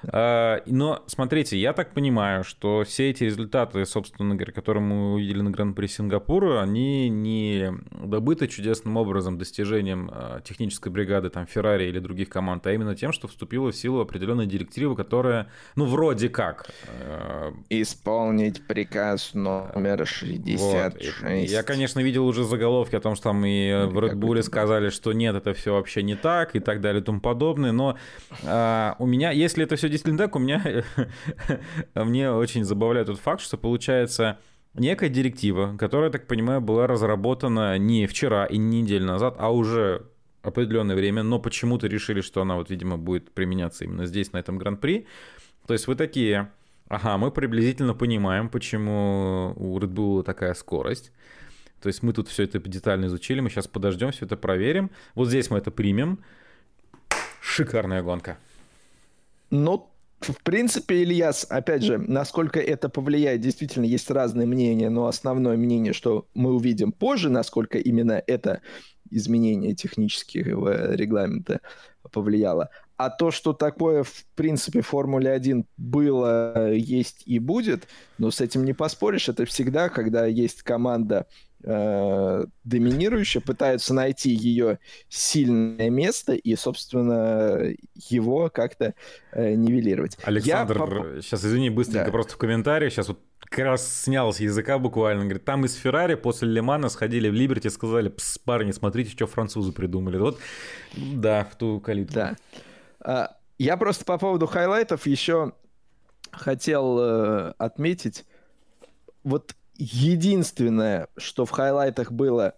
Speaker 2: А, но смотрите, я так понимаю, что все эти результаты, собственно говоря, которые мы увидели на Гран-при Сингапура, они не добыты чудесным образом достижением а, технической бригады там Феррари или других команд, а именно тем, что вступила в силу определенная директива, которая, ну, вроде как...
Speaker 1: Э... Исполнить приказ номер 66. Вот.
Speaker 2: Я, конечно, видел уже заголовки о том, что там и в Red Bull сказали, что нет, это все вообще не так и так далее и тому подобное, но э, у меня, если это все действительно так, у меня... мне очень забавляет тот факт, что получается некая директива, которая, так понимаю, была разработана не вчера и не неделю назад, а уже определенное время, но почему-то решили, что она вот, видимо, будет применяться именно здесь, на этом гран-при. То есть вы такие, ага, мы приблизительно понимаем, почему у Red Bull такая скорость. То есть мы тут все это детально изучили, мы сейчас подождем, все это проверим. Вот здесь мы это примем. Шикарная гонка.
Speaker 1: Ну, в принципе, Ильяс, опять же, насколько это повлияет, действительно есть разные мнения, но основное мнение, что мы увидим позже, насколько именно это изменение технического регламента повлияло. А то, что такое, в принципе, в Формуле 1 было, есть и будет, но с этим не поспоришь. Это всегда, когда есть команда э, доминирующая, пытаются найти ее сильное место и, собственно, его как-то э, нивелировать.
Speaker 2: Александр, Я... сейчас извини, быстренько, да. просто в комментариях, сейчас вот как раз снял с языка буквально. Говорит, там из Феррари после Лимана сходили в Либерти и сказали, Пс, парни, смотрите, что французы придумали. Вот, да, в ту калитку.
Speaker 1: Да. А, я просто по поводу хайлайтов еще хотел э, отметить. Вот единственное, что в хайлайтах было,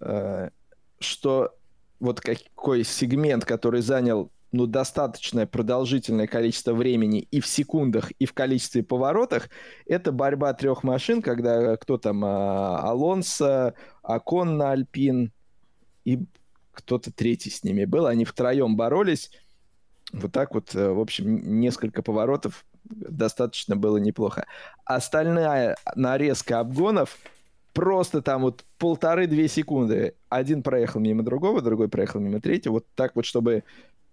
Speaker 1: э, что вот какой сегмент, который занял ну, достаточное продолжительное количество времени и в секундах, и в количестве поворотах, это борьба трех машин, когда кто там, а, Алонсо, Акон на Альпин и кто-то третий с ними был. Они втроем боролись. Вот так вот, э, в общем, несколько поворотов достаточно было неплохо. Остальная нарезка обгонов просто там вот полторы-две секунды. Один проехал мимо другого, другой проехал мимо третьего. Вот так вот, чтобы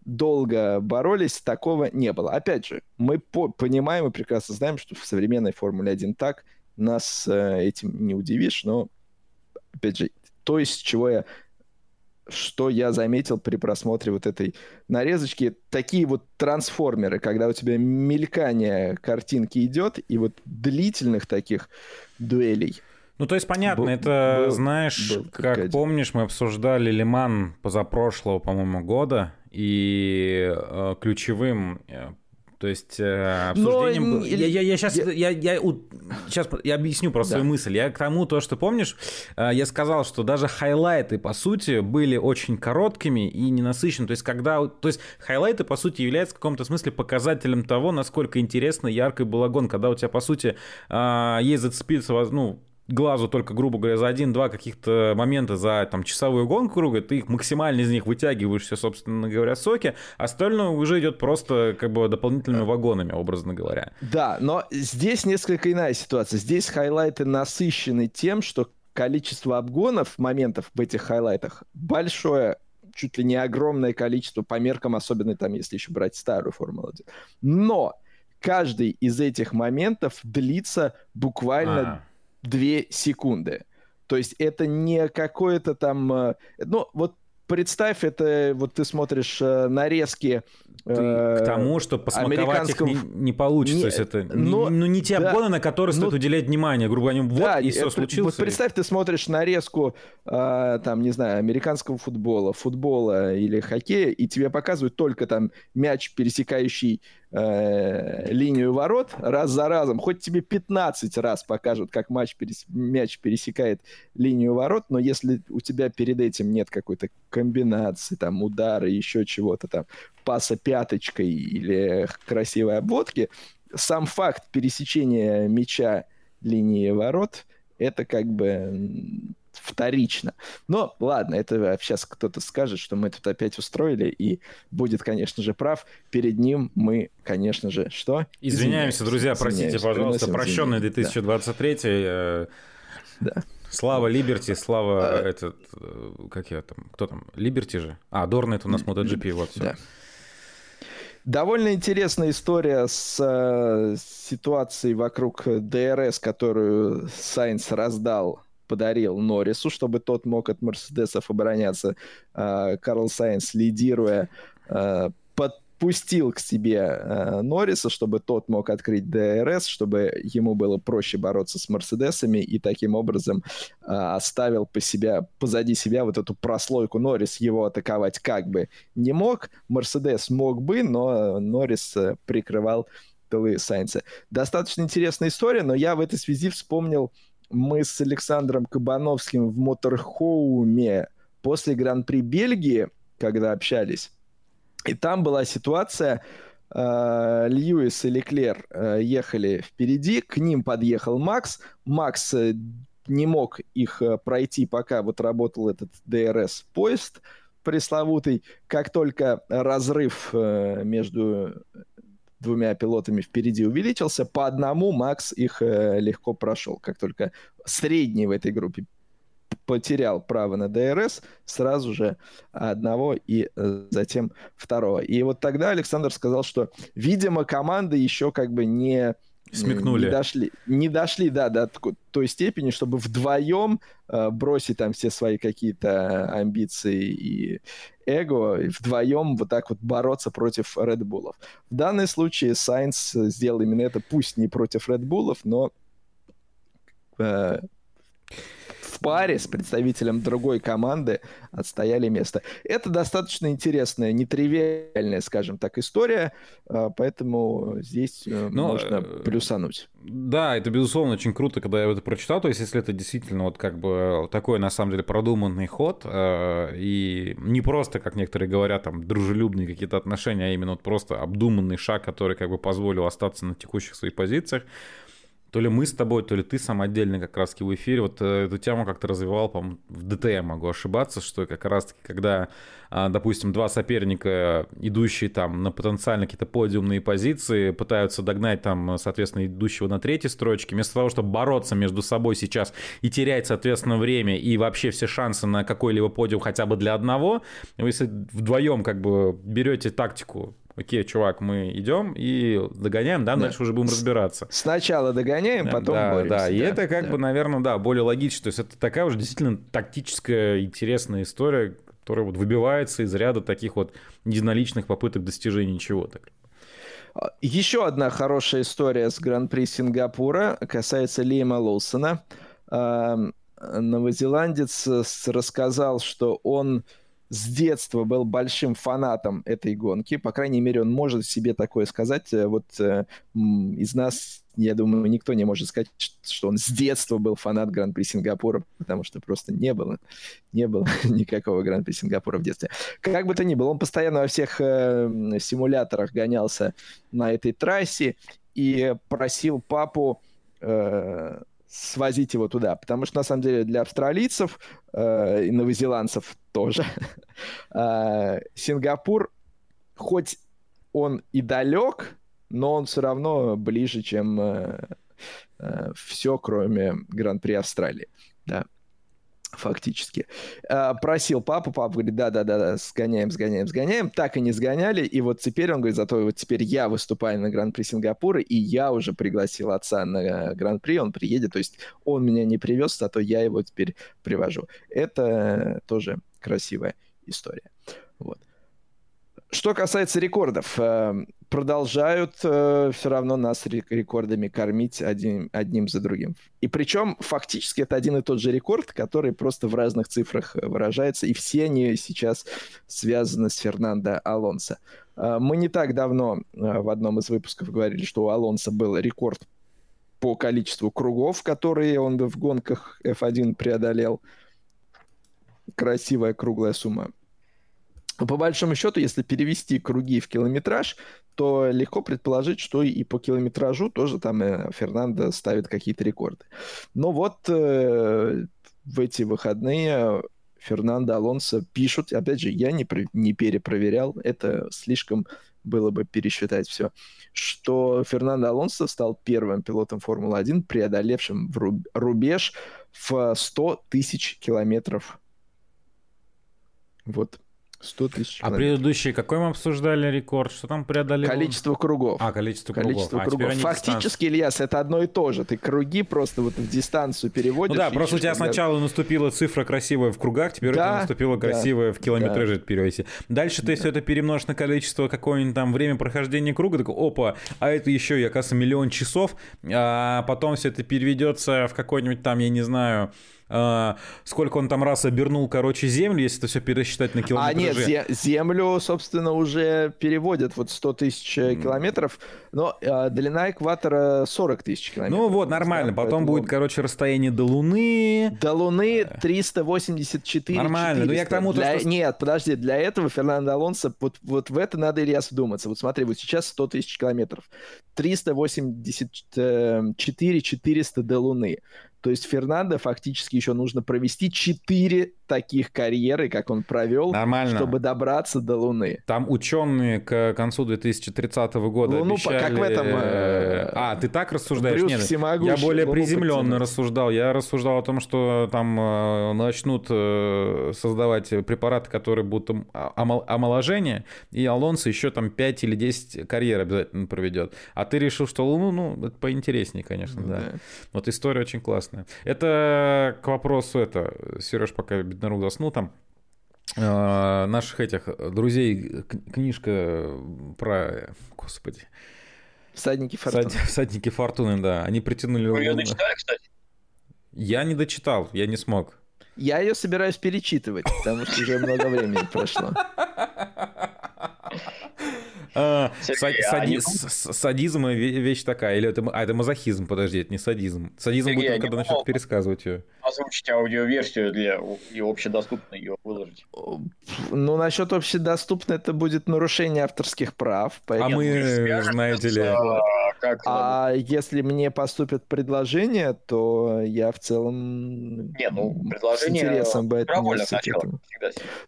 Speaker 1: долго боролись, такого не было. Опять же, мы по понимаем и прекрасно знаем, что в современной Формуле 1 так, нас э, этим не удивишь, но, опять же, то, из чего я что я заметил при просмотре вот этой нарезочки, такие вот трансформеры, когда у тебя мелькание картинки идет, и вот длительных таких дуэлей.
Speaker 2: Ну, то есть, понятно, был, это, был, знаешь, был как один. помнишь, мы обсуждали Лиман позапрошлого, по-моему, года, и э, ключевым э, то есть э, обсуждением... Но... Я, я, я, сейчас, я... Я, я, я, сейчас я объясню просто да. свою мысль. Я к тому, то, что помнишь, э, я сказал, что даже хайлайты, по сути, были очень короткими и ненасыщенными. То есть, когда... То есть, хайлайты, по сути, являются в каком-то смысле показателем того, насколько интересно яркой была гонка. Когда у тебя, по сути, э, есть зацепиться, ну, глазу только, грубо говоря, за один-два каких-то момента за там часовую гонку круга, ты их максимально из них вытягиваешь все, собственно говоря, соки, остальное уже идет просто как бы дополнительными вагонами, образно говоря.
Speaker 1: Да, но здесь несколько иная ситуация. Здесь хайлайты насыщены тем, что количество обгонов, моментов в этих хайлайтах большое, чуть ли не огромное количество по меркам, особенно там, если еще брать старую Формулу-1. Но каждый из этих моментов длится буквально а. 2 секунды. То есть это не какое-то там... Э, ну, вот представь, это вот ты смотришь э, нарезки
Speaker 2: ты к э, тому, что посмаковать их не, не получится. Не, то есть это но, не, ну, не те да, обгоны, на которые стоит но, уделять внимание. Грубо говоря, вот да, и все это, случилось.
Speaker 1: Вот представь, ты смотришь нарезку, э, там, не знаю, американского футбола, футбола или хоккея, и тебе показывают только там мяч, пересекающий э, линию ворот раз за разом. Хоть тебе 15 раз покажут, как матч перес... мяч пересекает линию ворот, но если у тебя перед этим нет какой-то комбинации, там, удара, еще чего-то там, паса пяточкой или красивой обводки, сам факт пересечения мяча линии ворот, это как бы вторично. Но ладно, это сейчас кто-то скажет, что мы тут опять устроили, и будет, конечно же, прав. Перед ним мы, конечно же, что?
Speaker 2: Извиняемся, друзья, простите, пожалуйста, прощенный 2023. Да. Э, да. Слава Либерти, слава а... этот, э, как я там, кто там, Либерти же? А, Дорнет у нас MotoGP, вот все. Да.
Speaker 1: Довольно интересная история с э, ситуацией вокруг DRS, которую Сайнс раздал, подарил Норрису, чтобы тот мог от Мерседесов обороняться. Э, Карл Сайнс, лидируя, э, под, пустил к себе э, Норриса, чтобы тот мог открыть DRS, чтобы ему было проще бороться с Мерседесами, и таким образом оставил по себя, позади себя вот эту прослойку. Норрис его атаковать как бы не мог, Мерседес мог бы, но Норрис э, прикрывал тылы Сайнца. Достаточно интересная история, но я в этой связи вспомнил, мы с Александром Кабановским в Моторхоуме после Гран-при Бельгии, когда общались, и там была ситуация, э, Льюис и Леклер э, ехали впереди, к ним подъехал Макс. Макс э, не мог их пройти, пока вот работал этот ДРС-поезд пресловутый. Как только разрыв между двумя пилотами впереди увеличился, по одному Макс их легко прошел. Как только средний в этой группе потерял право на DRS, сразу же одного и э, затем второго. И вот тогда Александр сказал, что, видимо, команды еще как бы не
Speaker 2: смекнули.
Speaker 1: Не дошли, не дошли, да, до той степени, чтобы вдвоем э, бросить там все свои какие-то амбиции и эго, и вдвоем вот так вот бороться против Red Bull. В данном случае Сайнс сделал именно это, пусть не против Red Bull, но э, паре с представителем другой команды отстояли место. Это достаточно интересная, нетривиальная, скажем так, история, а, поэтому здесь э, Но, можно э, плюсануть.
Speaker 2: Да, это, безусловно, очень круто, когда я это прочитал. То есть, если это действительно вот как бы такой, на самом деле, продуманный ход, э, и не просто, как некоторые говорят, там, дружелюбные какие-то отношения, а именно вот просто обдуманный шаг, который как бы позволил остаться на текущих своих позициях, то ли мы с тобой, то ли ты сам отдельно как раз в эфире. Вот э, эту тему как-то развивал, по в ДТМ могу ошибаться, что как раз-таки, когда, допустим, два соперника, идущие там на потенциально какие-то подиумные позиции, пытаются догнать там, соответственно, идущего на третьей строчке, вместо того, чтобы бороться между собой сейчас и терять, соответственно, время и вообще все шансы на какой-либо подиум хотя бы для одного, вы если вдвоем как бы берете тактику окей, чувак, мы идем и догоняем, да, да. дальше уже будем разбираться.
Speaker 1: Сначала догоняем, потом
Speaker 2: да,
Speaker 1: боремся.
Speaker 2: Да, и да, это как да. бы, наверное, да, более логично. То есть это такая уже действительно тактическая, интересная история, которая вот выбивается из ряда таких вот единоличных попыток достижения чего-то.
Speaker 1: А, Еще одна хорошая история с Гран-при Сингапура касается Лима Лоусона. Новозеландец рассказал, что он с детства был большим фанатом этой гонки. По крайней мере, он может себе такое сказать. Э, вот э, из нас, я думаю, никто не может сказать, что он с детства был фанат Гран-при Сингапура, потому что просто не было, не было никакого Гран-при Сингапура в детстве. Как бы то ни было, он постоянно во всех э, симуляторах гонялся на этой трассе и просил папу э, свозить его туда. Потому что, на самом деле, для австралийцев э, и новозеландцев тоже э, Сингапур, хоть он и далек, но он все равно ближе, чем э, э, все, кроме Гран-при Австралии. Да фактически. А, просил папу, папа говорит, да-да-да, сгоняем, сгоняем, сгоняем. Так и не сгоняли, и вот теперь он говорит, зато вот теперь я выступаю на Гран-при Сингапура, и я уже пригласил отца на Гран-при, он приедет, то есть он меня не привез, зато я его теперь привожу. Это тоже красивая история. Что касается рекордов, эм, продолжают э, все равно нас рекордами кормить один, одним за другим. И причем фактически это один и тот же рекорд, который просто в разных цифрах выражается, и все они сейчас связаны с Фернандо Алонсо. Э, мы не так давно э, в одном из выпусков говорили, что у Алонсо был рекорд по количеству кругов, которые он в гонках F1 преодолел. Красивая круглая сумма. По большому счету, если перевести круги в километраж, то легко предположить, что и по километражу тоже там э, Фернандо ставит какие-то рекорды. Но вот э, в эти выходные Фернандо Алонсо пишут, опять же, я не, не перепроверял, это слишком было бы пересчитать все, что Фернандо Алонсо стал первым пилотом Формулы-1, преодолевшим рубеж в 100 тысяч километров. Вот 100 тысяч
Speaker 2: А предыдущий какой мы обсуждали рекорд? Что там преодолел?
Speaker 1: Количество кругов.
Speaker 2: А, количество кругов.
Speaker 1: Количество а, кругов. Фактически, Ильяс, это одно и то же. Ты круги просто вот в дистанцию переводишь.
Speaker 2: Ну да, просто у тебя когда... сначала наступила цифра красивая в кругах, теперь да, у тебя наступила красивая да, в километраже да. переводе. Дальше ты все это перемножишь на количество какое-нибудь там время прохождения круга, такой, опа, а это еще, я, оказывается, миллион часов, а потом все это переведется в какой-нибудь там, я не знаю, сколько он там раз обернул, короче, землю, если это все пересчитать на километры.
Speaker 1: А нет, землю, собственно, уже переводят вот 100 тысяч mm. километров, но а, длина экватора 40 тысяч километров.
Speaker 2: Ну вот, нормально, потом поэтому... будет, короче, расстояние до Луны.
Speaker 1: До Луны 384
Speaker 2: Нормально, 400. ну я к тому,
Speaker 1: для... что... Нет, подожди, для этого Фернандо Алонсо, вот, вот в это надо, Илья, вдуматься. Вот смотри, вот сейчас 100 тысяч километров, 384 400 до Луны. То есть Фернандо фактически еще нужно провести 4 таких карьеры, как он провел,
Speaker 2: Нормально.
Speaker 1: чтобы добраться до Луны.
Speaker 2: Там ученые к концу 2030 года Луну, обещали...
Speaker 1: как в этом...
Speaker 2: Э... А, ты так рассуждаешь? Нет, я более Луну приземленно рассуждал. Я рассуждал о том, что там э, начнут э, создавать препараты, которые будут омоложение, и Алонсо еще там 5 или 10 карьер обязательно проведет. А ты решил, что Луну, ну, это поинтереснее, конечно, да. да. Вот история очень классная. Это к вопросу это, Сереж, пока Беднорук заснул там, э, наших этих друзей книжка про, господи,
Speaker 1: Всадники Фортуны.
Speaker 2: Всадники Фортуны, да. Они притянули...
Speaker 3: Вы ее дочитали, кстати?
Speaker 2: Я не дочитал, я не смог.
Speaker 1: Я ее собираюсь перечитывать, потому что уже много времени прошло.
Speaker 2: А, садизм вещь такая. Или это, а, это мазохизм, подожди, это не садизм. Садизм будет, когда начнут пересказывать ее.
Speaker 3: Озвучить аудиоверсию для и общедоступно ее выложить.
Speaker 1: Ну, насчет общедоступно это будет нарушение авторских прав.
Speaker 2: А мы, знаете ли...
Speaker 1: Как а если мне поступят предложения, то я в целом
Speaker 3: не, ну, предложение с интересом бы к этому.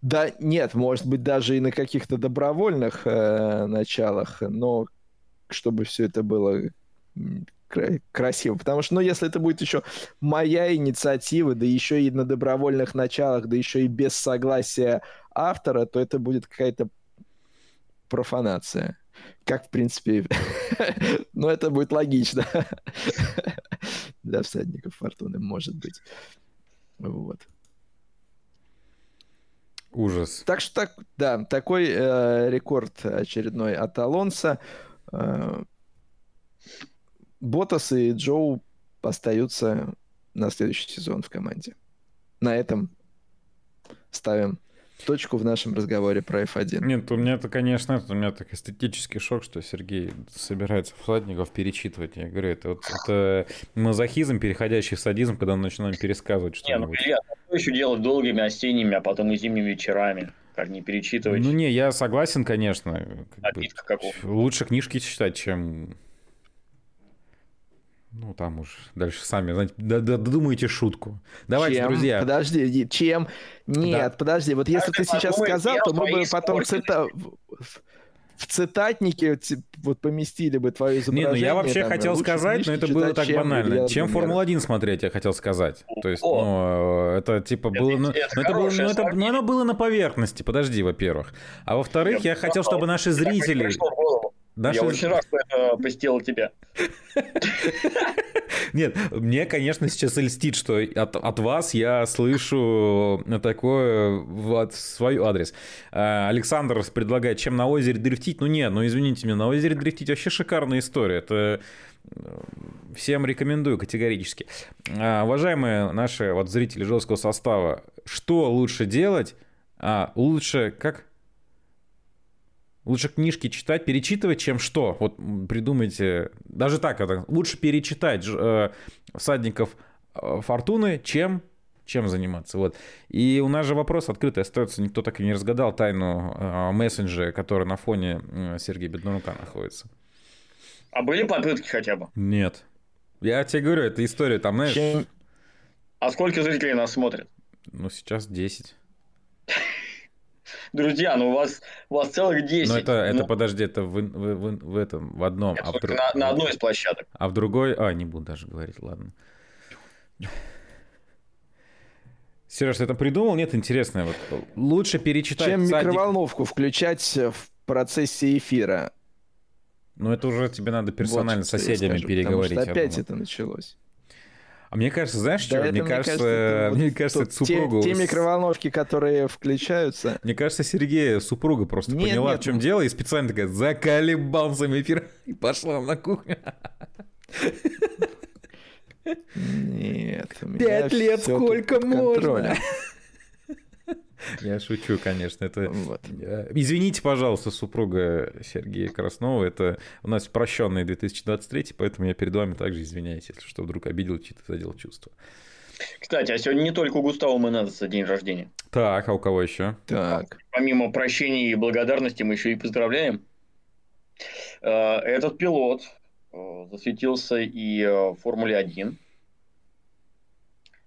Speaker 1: Да, нет, может быть, даже и на каких-то добровольных э, началах, но чтобы все это было красиво. Потому что, ну, если это будет еще моя инициатива, да еще и на добровольных началах, да еще и без согласия автора, то это будет какая-то профанация. Как, в принципе, ну, это будет логично для всадников фортуны, может быть. Вот.
Speaker 2: Ужас.
Speaker 1: Так что так, да, такой э, рекорд очередной от Алонса. Э, Ботас и Джоу остаются на следующий сезон в команде. На этом ставим точку в нашем разговоре про F1.
Speaker 2: Нет, у меня это, конечно, это, у меня так эстетический шок, что Сергей собирается всадников перечитывать. Я говорю, это вот это мазохизм, переходящий в садизм, когда мы начинаем пересказывать что-нибудь.
Speaker 3: Не, ну, что еще делать долгими осенними, а потом и зимними вечерами? Как не перечитывать?
Speaker 2: Ну не, я согласен, конечно. Как бы, лучше книжки читать, чем Ну, там уж дальше сами, знаете, додумайте шутку. Давайте,
Speaker 1: чем?
Speaker 2: друзья.
Speaker 1: Подожди, чем? Нет, да. подожди, вот если а ты сейчас сказал, то мы бы потом цита в цитатнике вот поместили бы твое изображение. Не, ну
Speaker 2: я вообще там, хотел сказать, но это было так банально. Чем Формула-1 смотреть, я хотел сказать. То есть, О, ну, это типа это, было... Ну, это, ну, это было ну, это, ну, оно было на поверхности, подожди, во-первых. А во-вторых, я, я хотел, чтобы наши зрители...
Speaker 3: Наши... Я очень рад, что это посетило тебя.
Speaker 2: Нет, мне, конечно, сейчас льстит, что от, от вас я слышу такое в свой адрес. А, Александр предлагает, чем на озере дрифтить. Ну нет, ну извините меня, на озере дрифтить вообще шикарная история. Это э, всем рекомендую категорически. А, уважаемые наши вот зрители жесткого состава, что лучше делать? А, лучше как? Лучше книжки читать, перечитывать, чем что? Вот придумайте. Даже так, это лучше перечитать э, всадников э, фортуны, чем чем заниматься. Вот. И у нас же вопрос открытый остается. Никто так и не разгадал тайну э, мессенджера, который на фоне э, Сергея Беднорука находится.
Speaker 3: А были попытки хотя бы?
Speaker 2: Нет. Я тебе говорю, это история там, знаешь... Чем...
Speaker 3: А сколько зрителей нас смотрят?
Speaker 2: Ну, сейчас 10.
Speaker 3: Друзья, ну у вас, у вас целых 10.
Speaker 2: Ну это, это ну, подожди, это в, в, в, в этом, в одном.
Speaker 3: а в друг... на, на одной из площадок.
Speaker 2: А в другой... А, не буду даже говорить, ладно. Сереж, ты это придумал? Нет, интересное. Вот. Лучше перечитать
Speaker 1: Чем садик... микроволновку включать в процессе эфира?
Speaker 2: Ну, это уже тебе надо персонально вот, с соседями скажу, переговорить.
Speaker 1: Потому что опять это началось.
Speaker 2: А мне кажется, знаешь, да что? Мне кажется, мне кажется, вот, супругу...
Speaker 1: Те, те микроволновки, которые включаются...
Speaker 2: Мне кажется, Сергея супруга просто нет, поняла, нет, в чем нет. дело, и специально такая заколебался эфир и пошла на кухню.
Speaker 1: Нет.
Speaker 2: Пять лет сколько можно? Я шучу, конечно. Это... Вот. Извините, пожалуйста, супруга Сергея Краснова. Это у нас прощенный 2023, поэтому я перед вами также извиняюсь, если что, вдруг обидел, чьи-то задел чувства.
Speaker 3: Кстати, а сегодня не только у Густава Менедеса день рождения.
Speaker 2: Так, а у кого еще?
Speaker 1: Так.
Speaker 3: Помимо прощения и благодарности мы еще и поздравляем. Э, этот пилот э, засветился и э, в Формуле 1.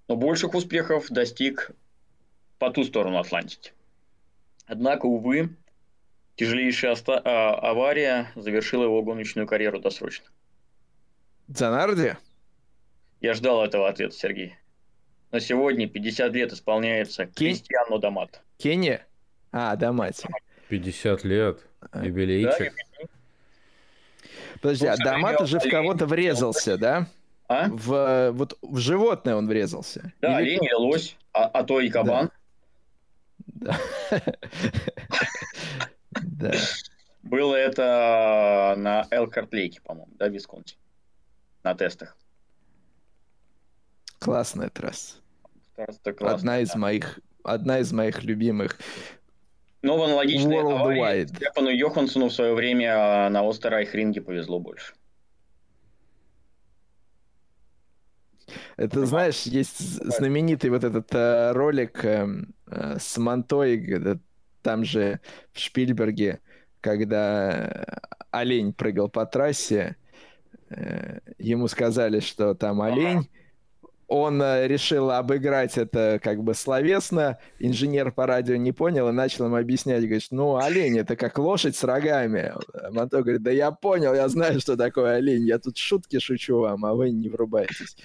Speaker 3: Но больших успехов достиг по ту сторону Атлантики. Однако, увы, тяжелейшая оста- а, авария завершила его гоночную карьеру досрочно.
Speaker 1: Занарди?
Speaker 3: Я ждал этого ответа, Сергей. Но сегодня 50 лет исполняется Кен... Кристиану Дамат.
Speaker 1: Кения? А, Дамати.
Speaker 2: 50 лет. А. Юбилейчик. Да,
Speaker 1: Подожди, а Дамат уже в кого-то врезался, да?
Speaker 3: А?
Speaker 1: В, вот в животное он врезался.
Speaker 3: Да, Или... олень или лось, а, а то и кабан. Да. Да.
Speaker 1: Да.
Speaker 3: Было это на Элкарт-Лейке, по-моему, да, Висконти? На тестах.
Speaker 1: Классная трасса. одна из моих, одна из моих любимых.
Speaker 3: Но в аналогичной аварии Стефану Йохансону в свое время на Остерайхринге повезло больше.
Speaker 1: Это, знаешь, есть знаменитый вот этот э, ролик э, э, с Монтой, там же в Шпильберге, когда олень прыгал по трассе, э, ему сказали, что там олень, он э, решил обыграть это как бы словесно, инженер по радио не понял и начал ему объяснять, говорит, ну, олень это как лошадь с рогами. Монто говорит, да я понял, я знаю, что такое олень, я тут шутки шучу вам, а вы не врубаетесь.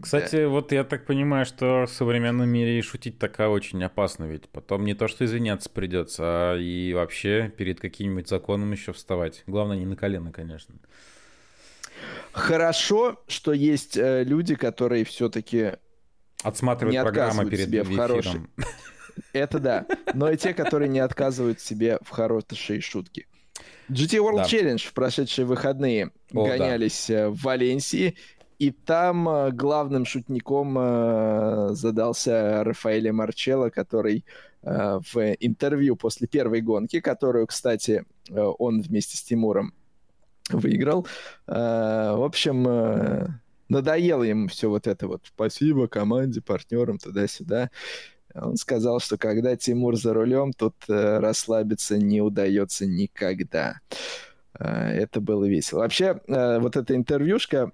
Speaker 2: Кстати, да. вот я так понимаю, что в современном мире шутить такая очень опасно, ведь потом не то, что извиняться придется, а и вообще перед каким-нибудь законом еще вставать. Главное, не на колено, конечно.
Speaker 1: Хорошо, что есть э, люди, которые все-таки
Speaker 2: отсматривают не программы перед себе в хорошей.
Speaker 1: Это да. Но и те, которые не отказывают себе в хорошие шутки. GT World да. Challenge в прошедшие выходные О, гонялись да. Э, в Валенсии и там э, главным шутником э, задался Рафаэле Марчелло, который в интервью после первой гонки, которую, кстати, он вместе с Тимуром выиграл. В общем, надоело ему все вот это вот. Спасибо команде, партнерам, туда-сюда. Он сказал, что когда Тимур за рулем, тут расслабиться не удается никогда. Это было весело. Вообще, вот эта интервьюшка,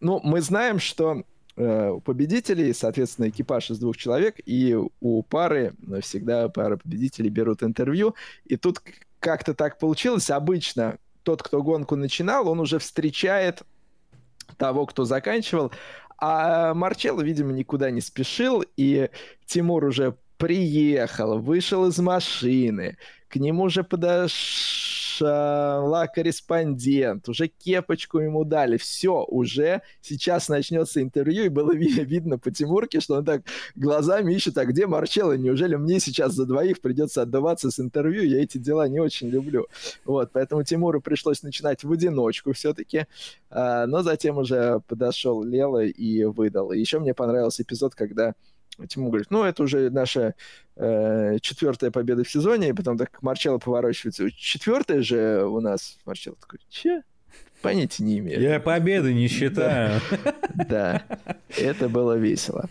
Speaker 1: ну, мы знаем, что у победителей, соответственно, экипаж из двух человек, и у пары всегда пара победителей берут интервью, и тут как-то так получилось. Обычно тот, кто гонку начинал, он уже встречает того, кто заканчивал, а Марчелло, видимо, никуда не спешил, и Тимур уже приехал, вышел из машины, к нему уже подошла корреспондент, уже кепочку ему дали, все, уже сейчас начнется интервью, и было видно по Тимурке, что он так глазами ищет, а где Марчелло, неужели мне сейчас за двоих придется отдаваться с интервью, я эти дела не очень люблю. Вот, поэтому Тимуру пришлось начинать в одиночку все-таки, а, но затем уже подошел Лела и выдал. еще мне понравился эпизод, когда Тимур говорит, ну, это уже наша э, четвертая победа в сезоне, и потом так Марчелло поворачивается. Четвертая же у нас. Марчелло такой, че? Понятия не имею.
Speaker 2: Я победы не считаю.
Speaker 1: Да, это было весело.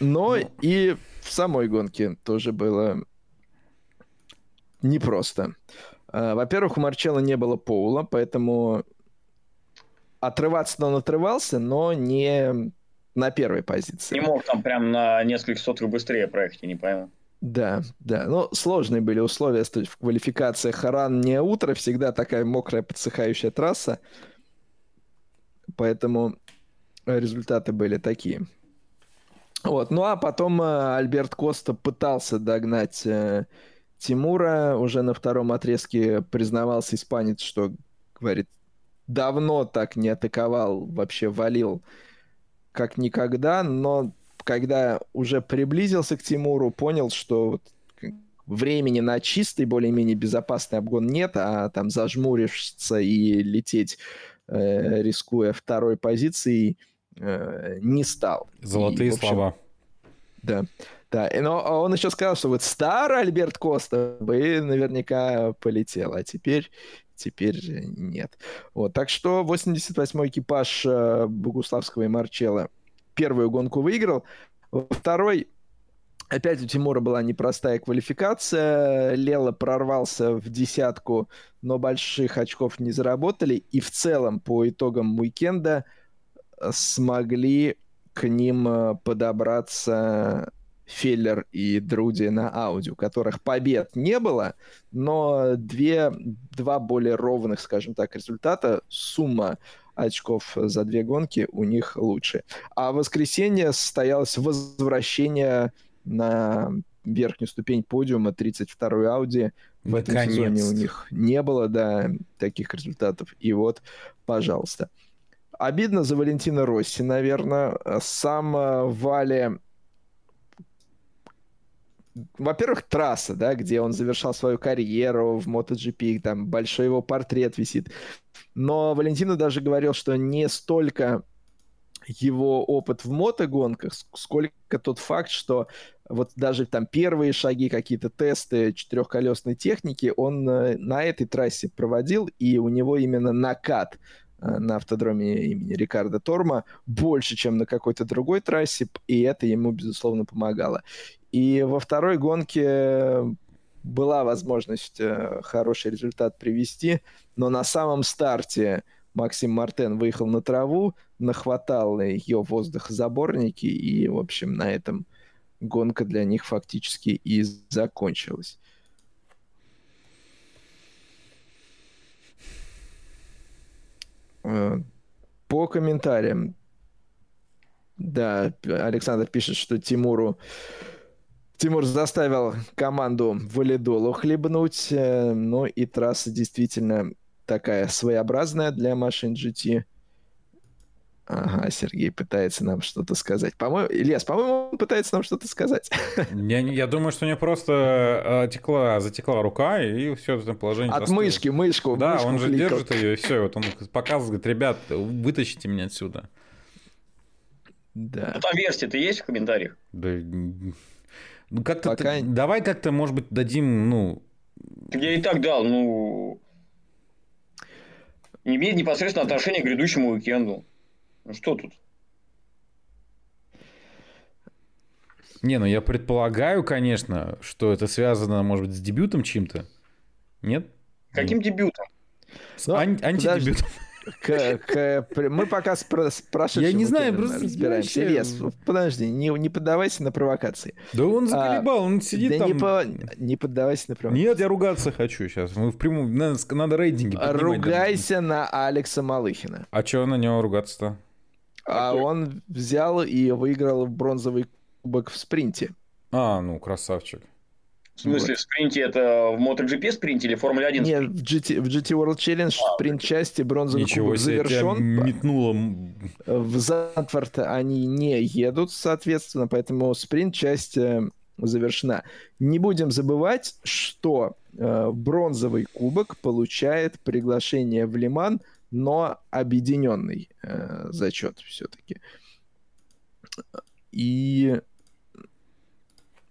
Speaker 1: Но ну. и в самой гонке тоже было непросто. А, во-первых, у Марчелла не было Поула, поэтому отрываться он отрывался, но не на первой позиции.
Speaker 3: Не мог там прям на несколько соток быстрее проехать, я не пойму.
Speaker 1: Да, да. Ну, сложные были условия в квалификации. Харан не утро, всегда такая мокрая подсыхающая трасса. Поэтому результаты были такие. Вот. Ну а потом э, Альберт Коста пытался догнать э, Тимура. Уже на втором отрезке признавался испанец, что, говорит, давно так не атаковал, вообще валил как никогда, но когда уже приблизился к Тимуру, понял, что вот времени на чистый, более-менее безопасный обгон нет, а там зажмуришься и лететь, э, рискуя второй позицией, э, не стал.
Speaker 2: Золотые и, общем, слова.
Speaker 1: Да. Да, но он еще сказал, что вот старый Альберт Коста бы наверняка полетел, а теперь, теперь нет. Вот, так что 88-й экипаж э, Богуславского и Марчелла первую гонку выиграл. Второй Опять у Тимура была непростая квалификация. Лела прорвался в десятку, но больших очков не заработали. И в целом, по итогам уикенда, смогли к ним э, подобраться Феллер и Друди на Ауди, у которых побед не было, но две, два более ровных, скажем так, результата. Сумма очков за две гонки у них лучше. А в воскресенье состоялось возвращение на верхнюю ступень подиума 32-й Ауди. В этом сезоне у них не было, да, таких результатов. И вот, пожалуйста. Обидно за Валентина Росси, наверное. Сам э, Вали во-первых, трасса, да, где он завершал свою карьеру в MotoGP, там большой его портрет висит. Но Валентина даже говорил, что не столько его опыт в мотогонках, сколько тот факт, что вот даже там первые шаги, какие-то тесты четырехколесной техники он э, на этой трассе проводил, и у него именно накат на автодроме имени Рикардо Торма больше, чем на какой-то другой трассе, и это ему, безусловно, помогало. И во второй гонке была возможность э, хороший результат привести, но на самом старте Максим Мартен выехал на траву, нахватал ее воздухозаборники, и, в общем, на этом гонка для них фактически и закончилась. По комментариям. Да, Александр пишет, что Тимуру Тимур заставил команду валидолу хлебнуть, э, но и трасса действительно такая своеобразная для машин GT. Ага, Сергей пытается нам что-то сказать. По-моему, Ильяс, по-моему, он пытается нам что-то сказать.
Speaker 2: Я, я думаю, что у него просто э, текла, затекла рука, и все это положение...
Speaker 1: От поставил. мышки, мышку.
Speaker 2: Да,
Speaker 1: мышку
Speaker 2: он же кликал. держит ее, и все. Вот он показывает, говорит, ребят, вытащите меня отсюда.
Speaker 3: Да. Ну, там версия-то есть в комментариях?
Speaker 2: Да ну, как-то Пока... давай как-то, может быть, дадим, ну...
Speaker 3: Я и так дал, ну... Не имеет непосредственно отношения к грядущему уикенду. Ну что тут?
Speaker 2: Не, ну я предполагаю, конечно, что это связано, может быть, с дебютом чьим-то. Нет?
Speaker 3: Каким дебютом?
Speaker 2: Но, Ан- антидебют.
Speaker 1: К, к, мы пока с, с прошедшим
Speaker 2: Я не знаю, просто
Speaker 1: разбираемся. Вообще... Лес, подожди, не, не поддавайся на провокации.
Speaker 2: Да он заколебал, а, он сидит
Speaker 1: да
Speaker 2: там.
Speaker 1: Не, по, не поддавайся на провокации.
Speaker 2: Нет, я ругаться хочу сейчас. Мы в прямом... Надо, надо рейтинги
Speaker 1: поднимать. Ругайся на Алекса Малыхина.
Speaker 2: А что на него ругаться-то?
Speaker 1: А он взял и выиграл бронзовый кубок в спринте.
Speaker 2: А, ну, красавчик.
Speaker 3: В смысле, вот. в спринте это в MotoGP спринте или Формуле 1?
Speaker 1: Нет, в GT, в GT World Challenge а, спринт части бронзовый Ничего кубок завершен.
Speaker 2: метнуло.
Speaker 1: В Зандвард они не едут, соответственно, поэтому спринт часть э, завершена. Не будем забывать, что э, бронзовый кубок получает приглашение в Лиман, но объединенный э, зачет все-таки. И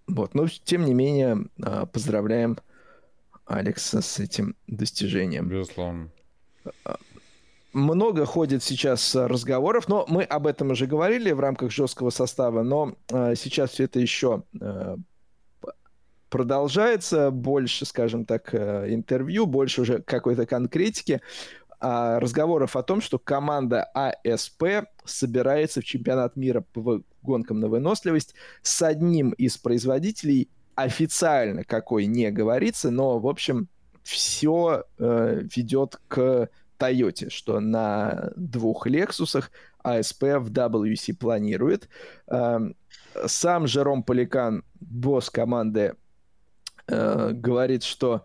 Speaker 1: вот, но тем не менее, а, поздравляем Алекса с этим достижением.
Speaker 2: Безусловно.
Speaker 1: Много ходит сейчас разговоров, но мы об этом уже говорили в рамках жесткого состава, но а, сейчас все это еще продолжается, больше, скажем так, интервью, больше уже какой-то конкретики разговоров о том, что команда АСП собирается в чемпионат мира по гонкам на выносливость с одним из производителей, официально какой не говорится, но, в общем, все э, ведет к Тойоте, что на двух Лексусах АСП в WC планирует. Э, сам Жером Поликан, босс команды, э, говорит, что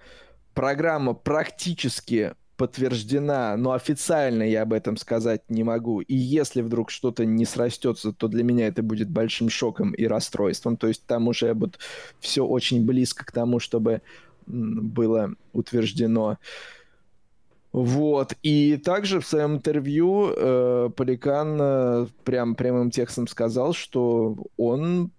Speaker 1: программа практически подтверждена, но официально я об этом сказать не могу. И если вдруг что-то не срастется, то для меня это будет большим шоком и расстройством. То есть там уже вот все очень близко к тому, чтобы было утверждено. Вот. И также в своем интервью э, Поликан э, прям прямым текстом сказал, что он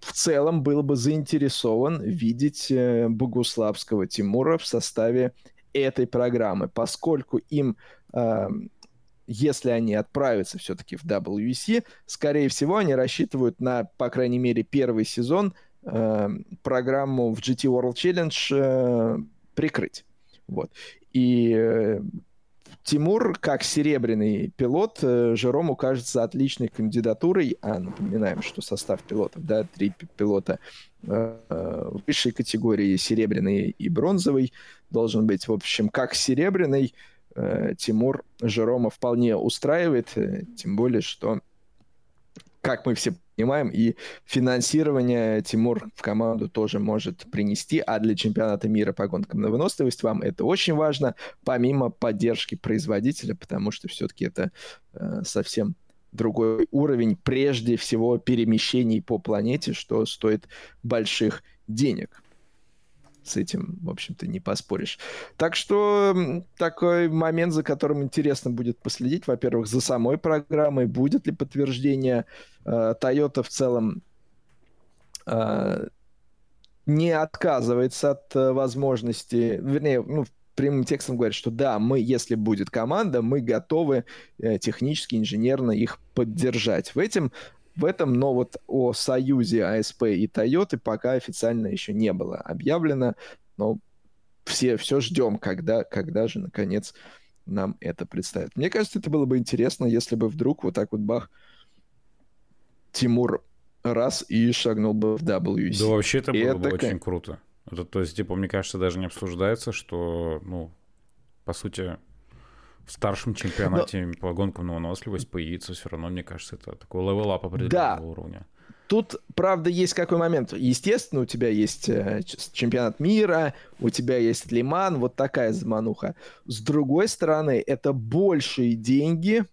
Speaker 1: в целом был бы заинтересован видеть э, Богуславского Тимура в составе этой программы, поскольку им, э, если они отправятся все-таки в WEC, скорее всего, они рассчитывают на, по крайней мере, первый сезон э, программу в GT World Challenge э, прикрыть. Вот. И э, Тимур, как серебряный пилот, э, Жерому кажется отличной кандидатурой. А напоминаем, что состав пилотов, да, три пилота высшей категории, серебряный и бронзовый, должен быть. В общем, как серебряный, э, Тимур Жерома вполне устраивает, тем более, что, как мы все понимаем, и финансирование Тимур в команду тоже может принести, а для чемпионата мира по гонкам на выносливость вам это очень важно, помимо поддержки производителя, потому что все-таки это э, совсем другой уровень, прежде всего, перемещений по планете, что стоит больших денег с этим, в общем-то, не поспоришь. Так что такой момент, за которым интересно будет последить, во-первых, за самой программой, будет ли подтверждение. Э, Toyota в целом э, не отказывается от э, возможности, вернее, ну, прямым текстом говорит, что да, мы, если будет команда, мы готовы технически, инженерно их поддержать. В этом в этом, но вот о союзе АСП и Toyota пока официально еще не было объявлено, но все, все ждем, когда, когда же, наконец, нам это представят. Мне кажется, это было бы интересно, если бы вдруг вот так вот бах, Тимур раз и шагнул бы в WC.
Speaker 2: Да вообще это было это бы очень круто. Это, то есть, типа, мне кажется, даже не обсуждается, что, ну, по сути, в старшем чемпионате Но... по гонкам на выносливость появиться все равно, мне кажется, это такой level-up определенного да. уровня.
Speaker 1: Тут, правда, есть какой момент. Естественно, у тебя есть э, чемпионат мира, у тебя есть Лиман, вот такая замануха. С другой стороны, это большие деньги,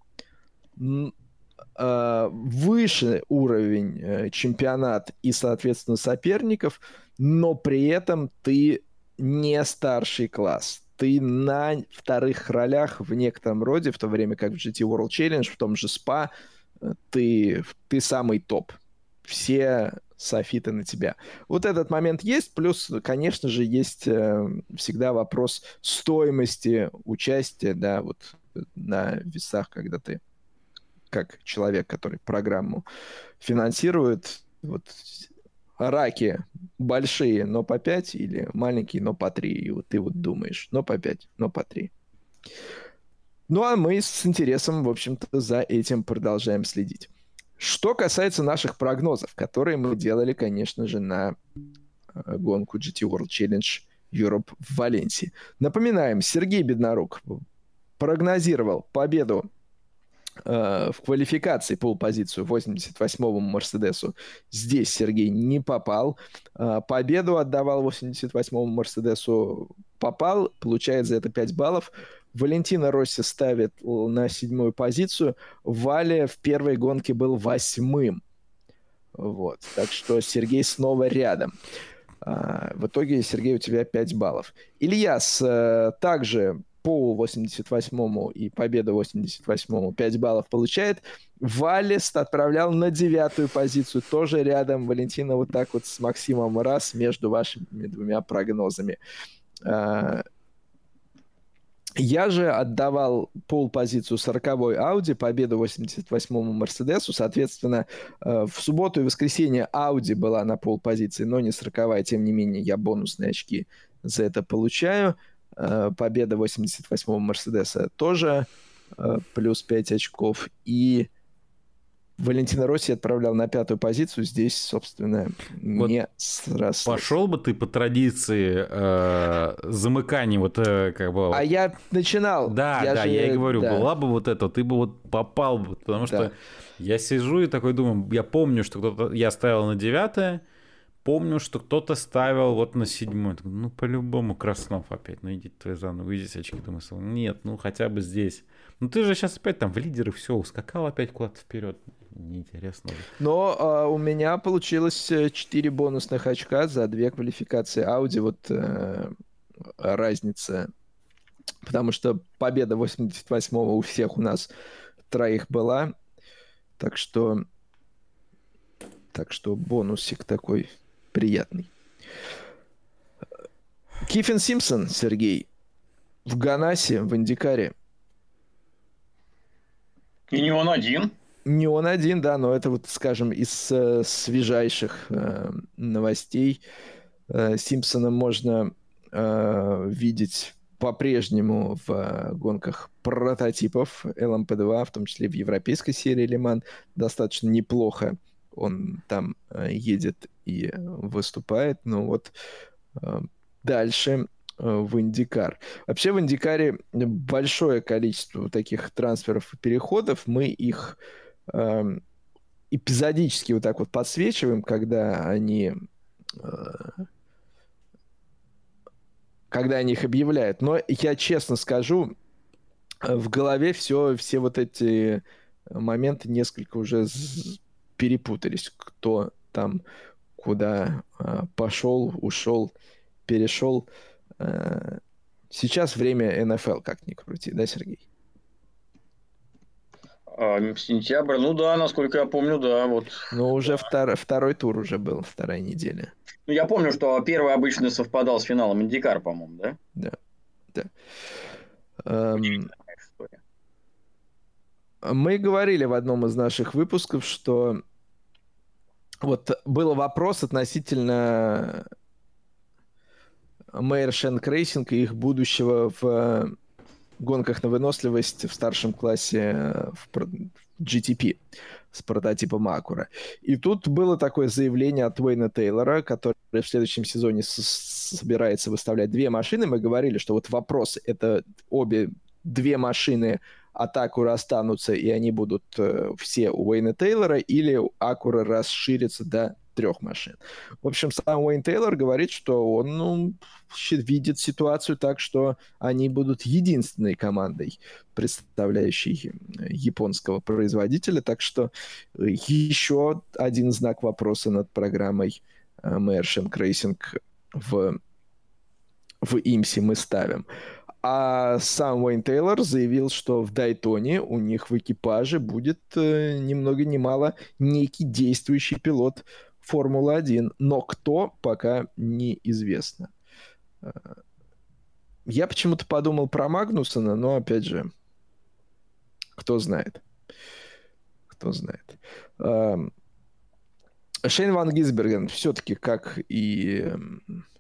Speaker 1: э, выше уровень э, чемпионат и, соответственно, соперников, но при этом ты не старший класс ты на вторых ролях в некотором роде, в то время как в GT World Challenge, в том же SPA, э, ты, ты самый топ. Все софиты на тебя. Вот этот момент есть, плюс, конечно же, есть э, всегда вопрос стоимости участия, да, вот на весах, когда ты как человек, который программу финансирует, вот раки большие, но по 5, или маленькие, но по 3. И вот ты вот думаешь, но по 5, но по 3. Ну а мы с интересом, в общем-то, за этим продолжаем следить. Что касается наших прогнозов, которые мы делали, конечно же, на э, гонку GT World Challenge Europe в Валенсии. Напоминаем, Сергей Беднорук прогнозировал победу в квалификации полпозицию 88-му Мерседесу. Здесь Сергей не попал. Э, победу отдавал 88-му Мерседесу. Попал, получает за это 5 баллов. Валентина Росси ставит на седьмую позицию. Валя в первой гонке был восьмым. Вот. Так что Сергей снова рядом. А, в итоге, Сергей, у тебя 5 баллов. Ильяс э, также по 88-му и победа 88-му 5 баллов получает. Валес отправлял на девятую позицию, тоже рядом. Валентина вот так вот с Максимом раз между вашими двумя прогнозами. А, я же отдавал пол позицию 40-й Audi, победу 88-му Мерседесу. Соответственно, э, в субботу и воскресенье Audi была на пол позиции, но не 40 Тем не менее, я бонусные очки за это получаю. Э, победа 88-го Мерседеса тоже э, плюс 5 очков. И Валентина Росси отправлял на пятую позицию. Здесь, собственно, вот не срослось.
Speaker 2: Пошел бы ты по традиции э, замыкания, вот э, как бы...
Speaker 1: А я начинал.
Speaker 2: Да,
Speaker 1: я
Speaker 2: да,
Speaker 1: же...
Speaker 2: я и говорю,
Speaker 1: да.
Speaker 2: была бы вот это, ты бы вот попал бы, потому да. что я сижу и такой думаю, я помню, что кто-то, я ставил на девятое, помню, что кто-то ставил вот на седьмой. Ну, по-любому Краснов опять, ну идите твои заново, видите очки. Думаю, нет, ну хотя бы здесь. Ну ты же сейчас опять там в лидеры все, ускакал опять куда-то вперед неинтересно.
Speaker 1: Но а, у меня получилось 4 э, бонусных очка за две квалификации Audi. Вот э, разница. Потому что победа 88-го у всех у нас троих была. Так что... Так что бонусик такой приятный. Кифин Симпсон, Сергей, в Ганасе, в Индикаре.
Speaker 3: И не он один.
Speaker 1: Не он один, да, но это вот, скажем, из э, свежайших э, новостей э, Симпсона можно э, видеть по-прежнему в э, гонках прототипов LMP2, в том числе в европейской серии Лиман, достаточно неплохо он там э, едет и выступает. Ну вот э, дальше э, в Индикар. Вообще в Индикаре большое количество таких трансферов и переходов. Мы их э, эпизодически вот так вот подсвечиваем, когда они э, когда они их объявляют. Но я честно скажу, в голове все, все вот эти моменты несколько уже перепутались, кто там куда э, пошел, ушел, перешел. Э, сейчас время НФЛ, как ни крути, да, Сергей?
Speaker 3: А, сентябрь, ну да, насколько я помню, да. Вот.
Speaker 1: Ну, уже втор, второй тур уже был, вторая неделя.
Speaker 3: Ну, я помню, что первый обычно совпадал с финалом Индикар, по-моему, да?
Speaker 1: Да, да. Эм... Мы говорили в одном из наших выпусков, что вот был вопрос относительно Meyer Shank Racing и их будущего в гонках на выносливость в старшем классе э, в GTP с прототипом Acura. И тут было такое заявление от Уэйна Тейлора, который в следующем сезоне собирается выставлять две машины. Мы говорили, что вот вопрос — это обе две машины от Acura останутся, и они будут э, все у Уэйна Тейлора, или Acura расширится до трех машин. В общем, сам Уэйн Тейлор говорит, что он ну, видит ситуацию так, что они будут единственной командой, представляющей японского производителя. Так что э, еще один знак вопроса над программой Merchant Racing в, в IMSI мы ставим. А сам Уэйн Тейлор заявил, что в Дайтоне у них в экипаже будет э, ни много ни мало некий действующий пилот Формулы-1, но кто пока неизвестно. Э, я почему-то подумал про Магнусона, но опять же, кто знает. Кто знает. Эм, Шейн Ван Гисберген все-таки, как и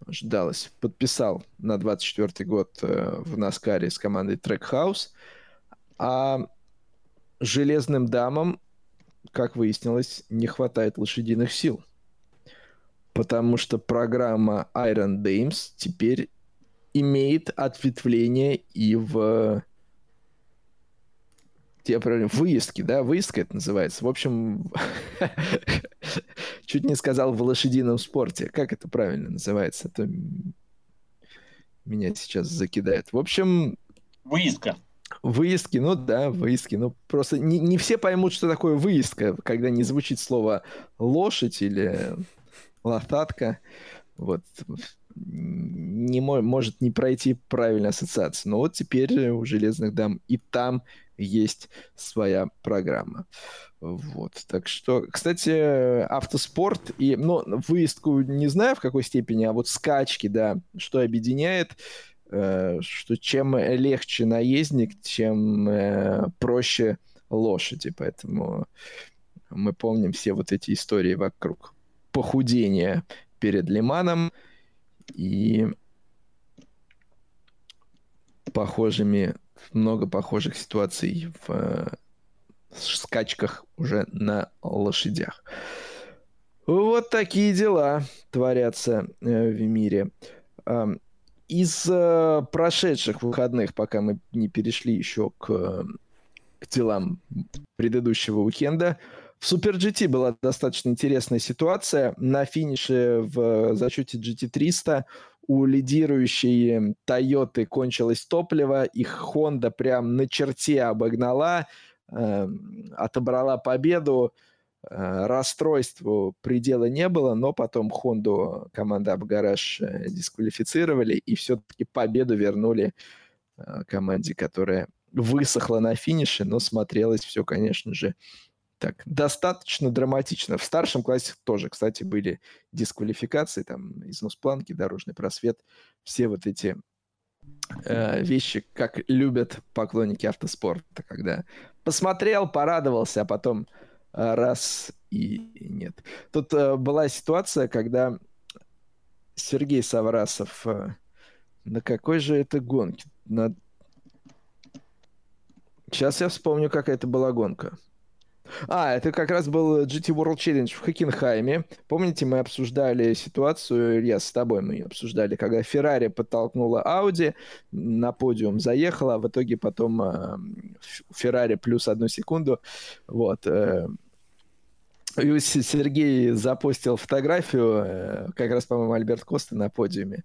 Speaker 1: ждалось. Подписал на 24 год э, в Наскаре с командой Trackhouse. А железным дамам, как выяснилось, не хватает лошадиных сил. Потому что программа Iron Dames теперь имеет ответвление и в я правильно, выездки, да, выездка это называется. В общем, чуть не сказал в лошадином спорте. Как это правильно называется? Это меня сейчас закидает. В общем...
Speaker 3: Выездка.
Speaker 1: Выездки, ну да, выездки. Ну просто не, не все поймут, что такое выездка, когда не звучит слово лошадь или лошадка. Вот не может не пройти правильная ассоциация. Но вот теперь у железных дам и там есть своя программа. Вот, так что, кстати, автоспорт и, ну, выездку не знаю в какой степени, а вот скачки, да, что объединяет, э, что чем легче наездник, тем э, проще лошади, поэтому мы помним все вот эти истории вокруг похудения перед Лиманом и похожими много похожих ситуаций в э, скачках уже на лошадях. Вот такие дела творятся э, в мире. Из э, прошедших выходных, пока мы не перешли еще к, к делам предыдущего уикенда, в Super GT была достаточно интересная ситуация. На финише в зачете GT300 у лидирующей Toyota кончилось топливо, их Honda прям на черте обогнала, э, отобрала победу, э, расстройству предела не было, но потом Honda команда Абгараж э, дисквалифицировали и все-таки победу вернули э, команде, которая высохла на финише, но смотрелось все, конечно же, так достаточно драматично. В старшем классе тоже, кстати, были дисквалификации, там износ планки, дорожный просвет, все вот эти э, вещи, как любят поклонники автоспорта, когда посмотрел, порадовался, а потом э, раз и, нет. Тут э, была ситуация, когда Сергей Саврасов э, на какой же это гонке? На... Сейчас я вспомню, какая это была гонка. А, это как раз был GT World Challenge в Хокенхайме. Помните, мы обсуждали ситуацию, Илья, с тобой мы обсуждали, когда Феррари подтолкнула Audi, на подиум заехала, а в итоге потом э, Феррари плюс одну секунду. Вот. Э, и Сергей запустил фотографию, э, как раз, по-моему, Альберт Коста на подиуме.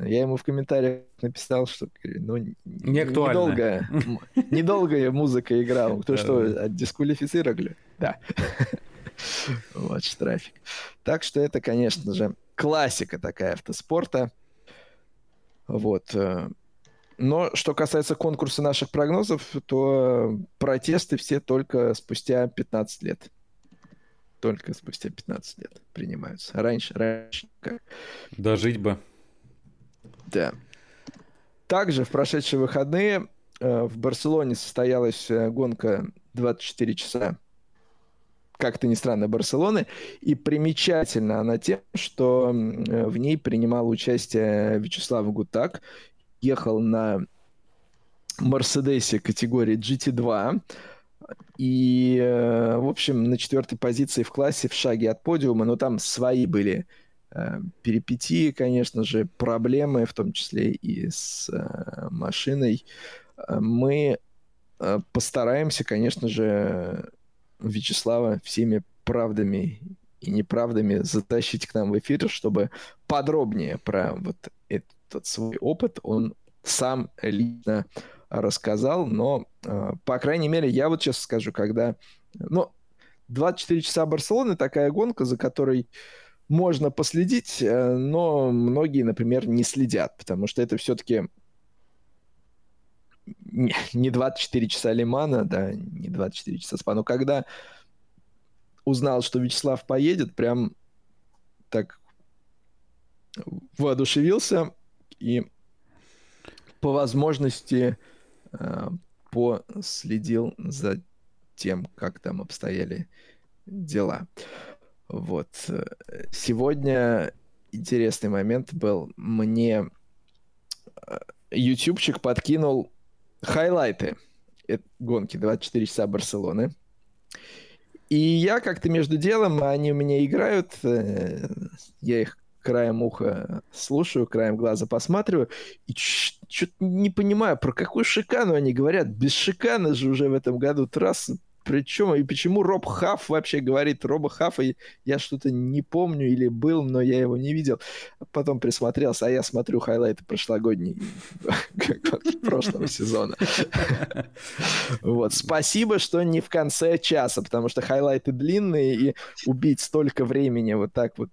Speaker 1: Я ему в комментариях написал, что ну, не недолго, недолго музыка играла. То, что дисквалифицировали. Да. Вот штрафик. Так что это, конечно же, классика такая автоспорта. Вот. Э, но что касается конкурса наших прогнозов, то протесты все только спустя 15 лет. Только спустя 15 лет принимаются. Раньше, раньше как.
Speaker 2: Дожить бы.
Speaker 1: Да. Также в прошедшие выходные э, в Барселоне состоялась э, гонка 24 часа как-то ни странно, Барселоны. И примечательна она тем, что э, в ней принимал участие Вячеслав Гутак. Ехал на Мерседесе категории GT2. И, в общем, на четвертой позиции в классе в шаге от подиума, но там свои были перипетии, конечно же, проблемы, в том числе и с э, машиной, э, мы постараемся, конечно же, Вячеслава всеми правдами и неправдами затащить к нам в эфир, чтобы подробнее про вот этот свой опыт он сам лично рассказал, но, по крайней мере, я вот сейчас скажу, когда... Ну, 24 часа Барселоны такая гонка, за которой можно последить, э, но многие, например, не следят, потому что это все-таки не 24 часа Лимана, да, не 24 часа СПА, но когда узнал, что Вячеслав поедет, прям так воодушевился и по возможности э, последил за тем, как там обстояли дела. Вот. Сегодня интересный момент был. Мне э, ютубчик подкинул хайлайты гонки 24 часа Барселоны. И я как-то между делом, они у меня играют, э, я их краем уха слушаю, краем глаза посматриваю, и что-то не понимаю, про какую шикану они говорят. Без шикана же уже в этом году трасса причем и почему Роб Хафф вообще говорит Роба Хаффа, я что-то не помню или был, но я его не видел. Потом присмотрелся, а я смотрю хайлайты прошлогодней прошлого сезона. Вот, спасибо, что не в конце часа, потому что хайлайты длинные, и убить столько времени вот так вот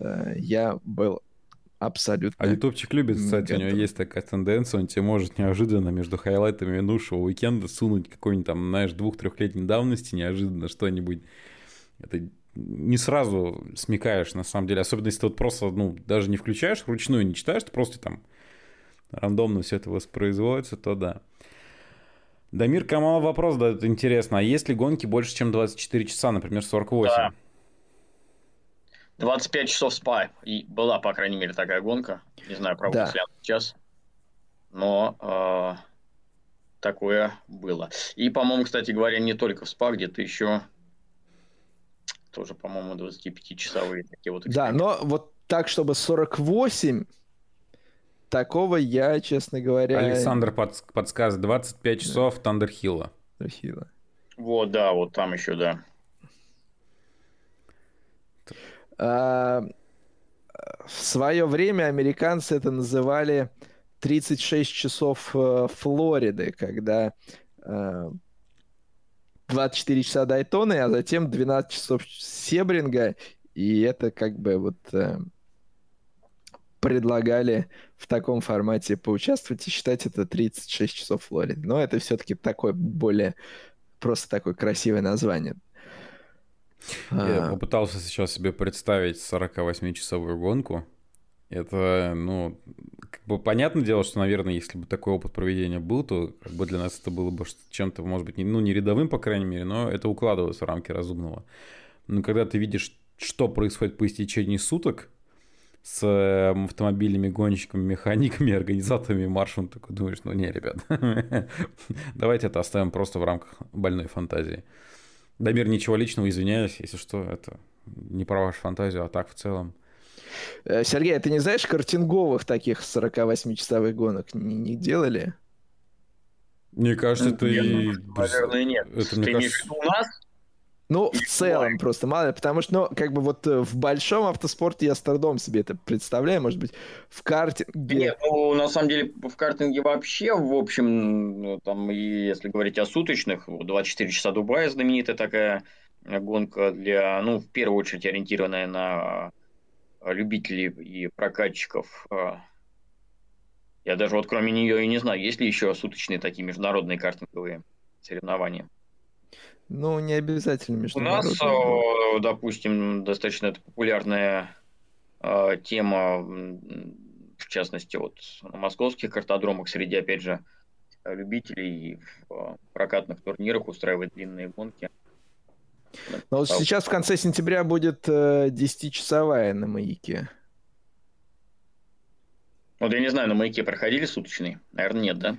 Speaker 1: э, я был Абсолютно.
Speaker 2: А ютубчик любит, кстати, готов. у него есть такая тенденция, он тебе может неожиданно между хайлайтами минувшего уикенда сунуть какой-нибудь там, знаешь, двух-трехлетней давности неожиданно что-нибудь. Это не сразу смекаешь, на самом деле. Особенно, если ты вот просто, ну, даже не включаешь вручную, не читаешь, ты просто там рандомно все это воспроизводится, то да. Дамир Камал вопрос дает интересно. А есть ли гонки больше, чем 24 часа, например, 48? Да.
Speaker 3: 25 часов спа. И была, по крайней мере, такая гонка. Не знаю, правда да. ли она сейчас. Но э, такое было. И, по-моему, кстати говоря, не только в спа, где-то еще тоже, по-моему, 25-часовые такие вот
Speaker 1: Да, но вот так, чтобы 48, такого я, честно говоря...
Speaker 2: Александр под, подсказывает, 25 часов да. Тандерхилла.
Speaker 3: Вот, да, вот там еще, да.
Speaker 1: А, в свое время американцы это называли 36 часов э, Флориды, когда 24 э, часа Дайтоны, а затем 12 часов Себринга, и это как бы вот э, предлагали в таком формате поучаствовать и считать это 36 часов Флориды. Но это все-таки такое более просто такое красивое название.
Speaker 2: Я а. попытался сейчас себе представить 48-часовую гонку. Это, ну, как бы понятное дело, что, наверное, если бы такой опыт проведения был, то как бы для нас это было бы чем-то, может быть, не, ну, не рядовым, по крайней мере, но это укладывается в рамки разумного. Но когда ты видишь, что происходит по истечении суток с эм, автомобильными гонщиками, механиками, организаторами маршрута, ну, такой думаешь, ну не, ребят, давайте это оставим просто в рамках больной фантазии. Дамир, ничего личного, извиняюсь, если что, это не про вашу фантазию, а так в целом.
Speaker 1: Э, Сергей, а ты не знаешь картинговых таких 48-часовых гонок не, не делали?
Speaker 2: Мне кажется, это...
Speaker 3: Наверное, нет. Это, ты мне кажется... у нас?
Speaker 1: Ну, в целом просто мало, потому что, ну, как бы вот э, в большом автоспорте я с трудом себе это представляю, может быть, в картинге...
Speaker 3: Нет, ну, на самом деле, в картинге вообще, в общем, ну, там, если говорить о суточных, 24 часа Дубая знаменитая такая гонка для, ну, в первую очередь ориентированная на любителей и прокатчиков. А, я даже вот кроме нее и не знаю, есть ли еще суточные такие международные картинговые соревнования.
Speaker 1: Ну, не обязательно
Speaker 3: У нас, допустим, достаточно популярная э, тема, в частности, вот на московских картодромах среди, опять же, любителей в э, прокатных турнирах устраивать длинные гонки.
Speaker 1: Но вот сейчас в конце сентября будет э, 10-часовая на маяке.
Speaker 3: Вот я не знаю, на маяке проходили суточные? Наверное, нет, да?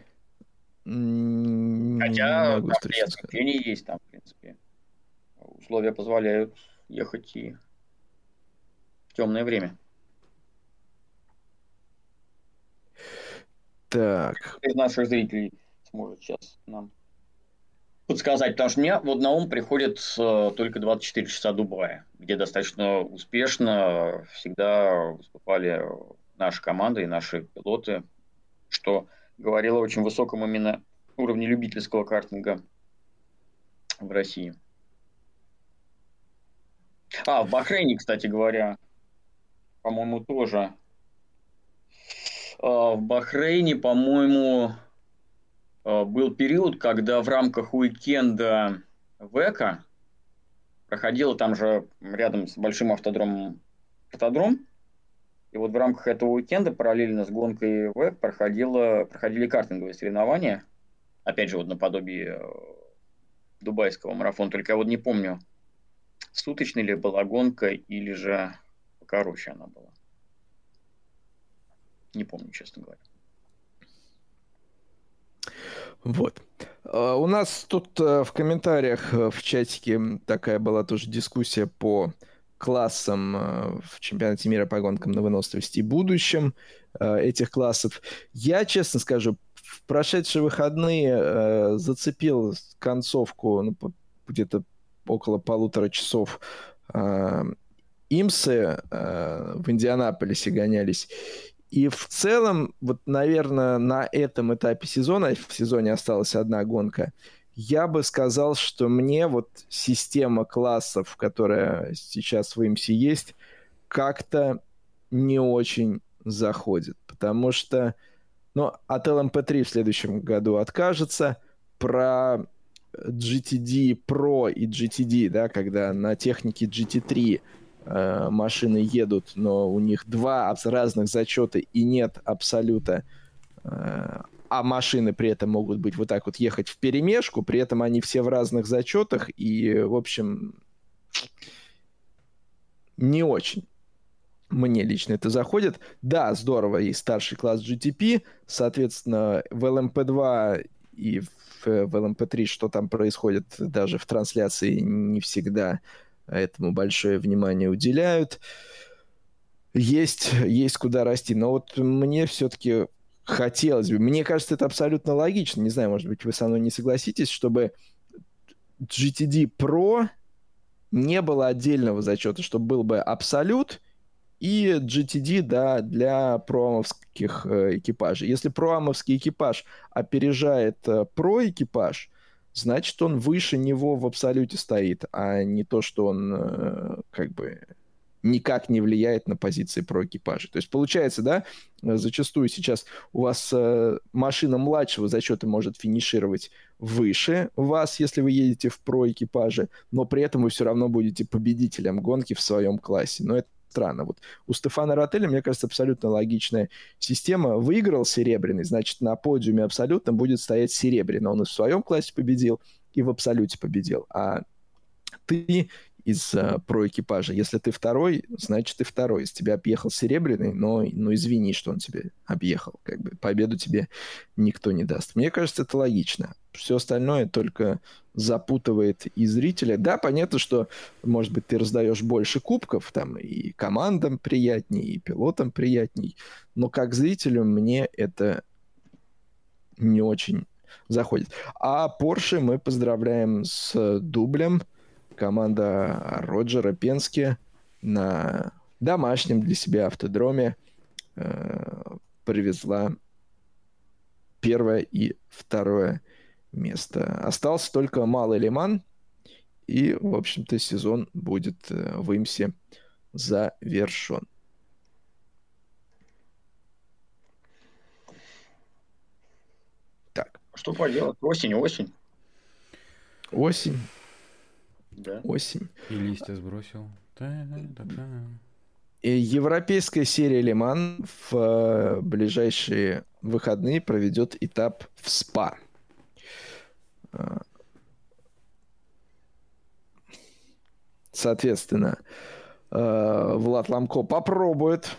Speaker 3: Хотя там приобретение есть там, в принципе. Условия позволяют ехать и в темное время.
Speaker 1: Так.
Speaker 3: Из наших зрителей сможет сейчас нам подсказать, потому что мне вот на ум приходит э, только 24 часа Дубая, где достаточно успешно всегда выступали наши команды и наши пилоты, что говорила о очень высоком именно уровне любительского картинга в России. А, в Бахрейне, кстати говоря, по-моему, тоже. А, в Бахрейне, по-моему, а, был период, когда в рамках уикенда ВЭКа проходила там же рядом с большим автодромом автодром, и вот в рамках этого уикенда параллельно с гонкой ВЭК проходило, проходили картинговые соревнования. Опять же, вот наподобие э, дубайского марафона. Только я вот не помню, суточной ли была гонка или же покороче она была. Не помню, честно говоря.
Speaker 1: Вот. А, у нас тут э, в комментариях э, в чатике такая была тоже дискуссия по классам э, в чемпионате мира по гонкам на выносливости и будущем этих классов. Я, честно скажу, в прошедшие выходные зацепил концовку ну, где-то около полутора часов имсы в Индианаполисе гонялись. И в целом, вот, наверное, на этом этапе сезона, в сезоне осталась одна гонка, я бы сказал, что мне вот система классов, которая сейчас в IMC есть, как-то не очень заходит. Потому что, ну, от LMP3 в следующем году откажется. Про GTD Pro и GTD, да, когда на технике GT3 э, машины едут, но у них два разных зачета и нет абсолюта, э, а машины при этом могут быть вот так вот ехать в перемешку, при этом они все в разных зачетах, и, в общем, не очень мне лично это заходит. Да, здорово, и старший класс GTP, соответственно, в LMP2 и в, в LMP3, что там происходит даже в трансляции, не всегда этому большое внимание уделяют. Есть, есть куда расти. Но вот мне все-таки хотелось бы, мне кажется, это абсолютно логично. Не знаю, может быть, вы со мной не согласитесь, чтобы GTD Pro не было отдельного зачета, чтобы был бы абсолют и GTD да, для проамовских э, экипажей. Если проамовский экипаж опережает э, про экипаж, значит, он выше него в абсолюте стоит, а не то, что он э, как бы никак не влияет на позиции про экипажа. То есть получается, да, зачастую сейчас у вас э, машина младшего зачета может финишировать выше вас, если вы едете в про экипаже, но при этом вы все равно будете победителем гонки в своем классе. Но это странно. Вот у Стефана Ротеля, мне кажется, абсолютно логичная система. Выиграл серебряный, значит, на подиуме абсолютно будет стоять серебряный. Он и в своем классе победил, и в абсолюте победил. А ты из uh, про экипажа. Если ты второй, значит ты второй. Из тебя объехал серебряный, но ну, извини, что он тебе объехал. Как бы победу тебе никто не даст. Мне кажется, это логично. Все остальное только запутывает и зрителя. Да, понятно, что, может быть, ты раздаешь больше кубков, там и командам приятней, и пилотам приятней, но как зрителю мне это не очень заходит. А Porsche мы поздравляем с дублем. Команда Роджера Пенски на домашнем для себя автодроме э, привезла первое и второе место. Остался только Малый Лиман, и, в общем-то, сезон будет э, в Имсе завершен.
Speaker 3: Так. Что поделать? Осень, осень.
Speaker 1: Осень.
Speaker 3: Да.
Speaker 1: Осень.
Speaker 2: И листья сбросил.
Speaker 1: Европейская серия Лиман в э, ближайшие выходные проведет этап в СПА. Соответственно, э, Влад Ламко попробует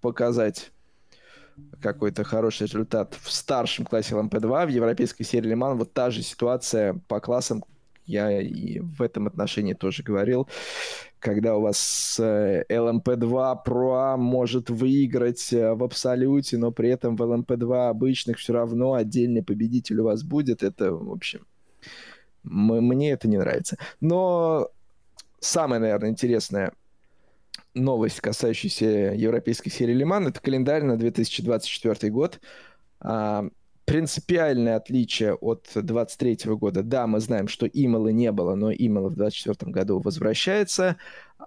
Speaker 1: показать какой-то хороший результат в старшем классе ЛМП-2, в европейской серии Лиман. Вот та же ситуация по классам, я и в этом отношении тоже говорил, когда у вас LMP2 Pro может выиграть э, в абсолюте, но при этом в LMP2 обычных все равно отдельный победитель у вас будет, это, в общем, мне это не нравится. Но самая, наверное, интересная новость, касающаяся европейской серии Лиман, это календарь на 2024 год. Принципиальное отличие от 23 года. Да, мы знаем, что Имала не было, но Имала в 24 году возвращается,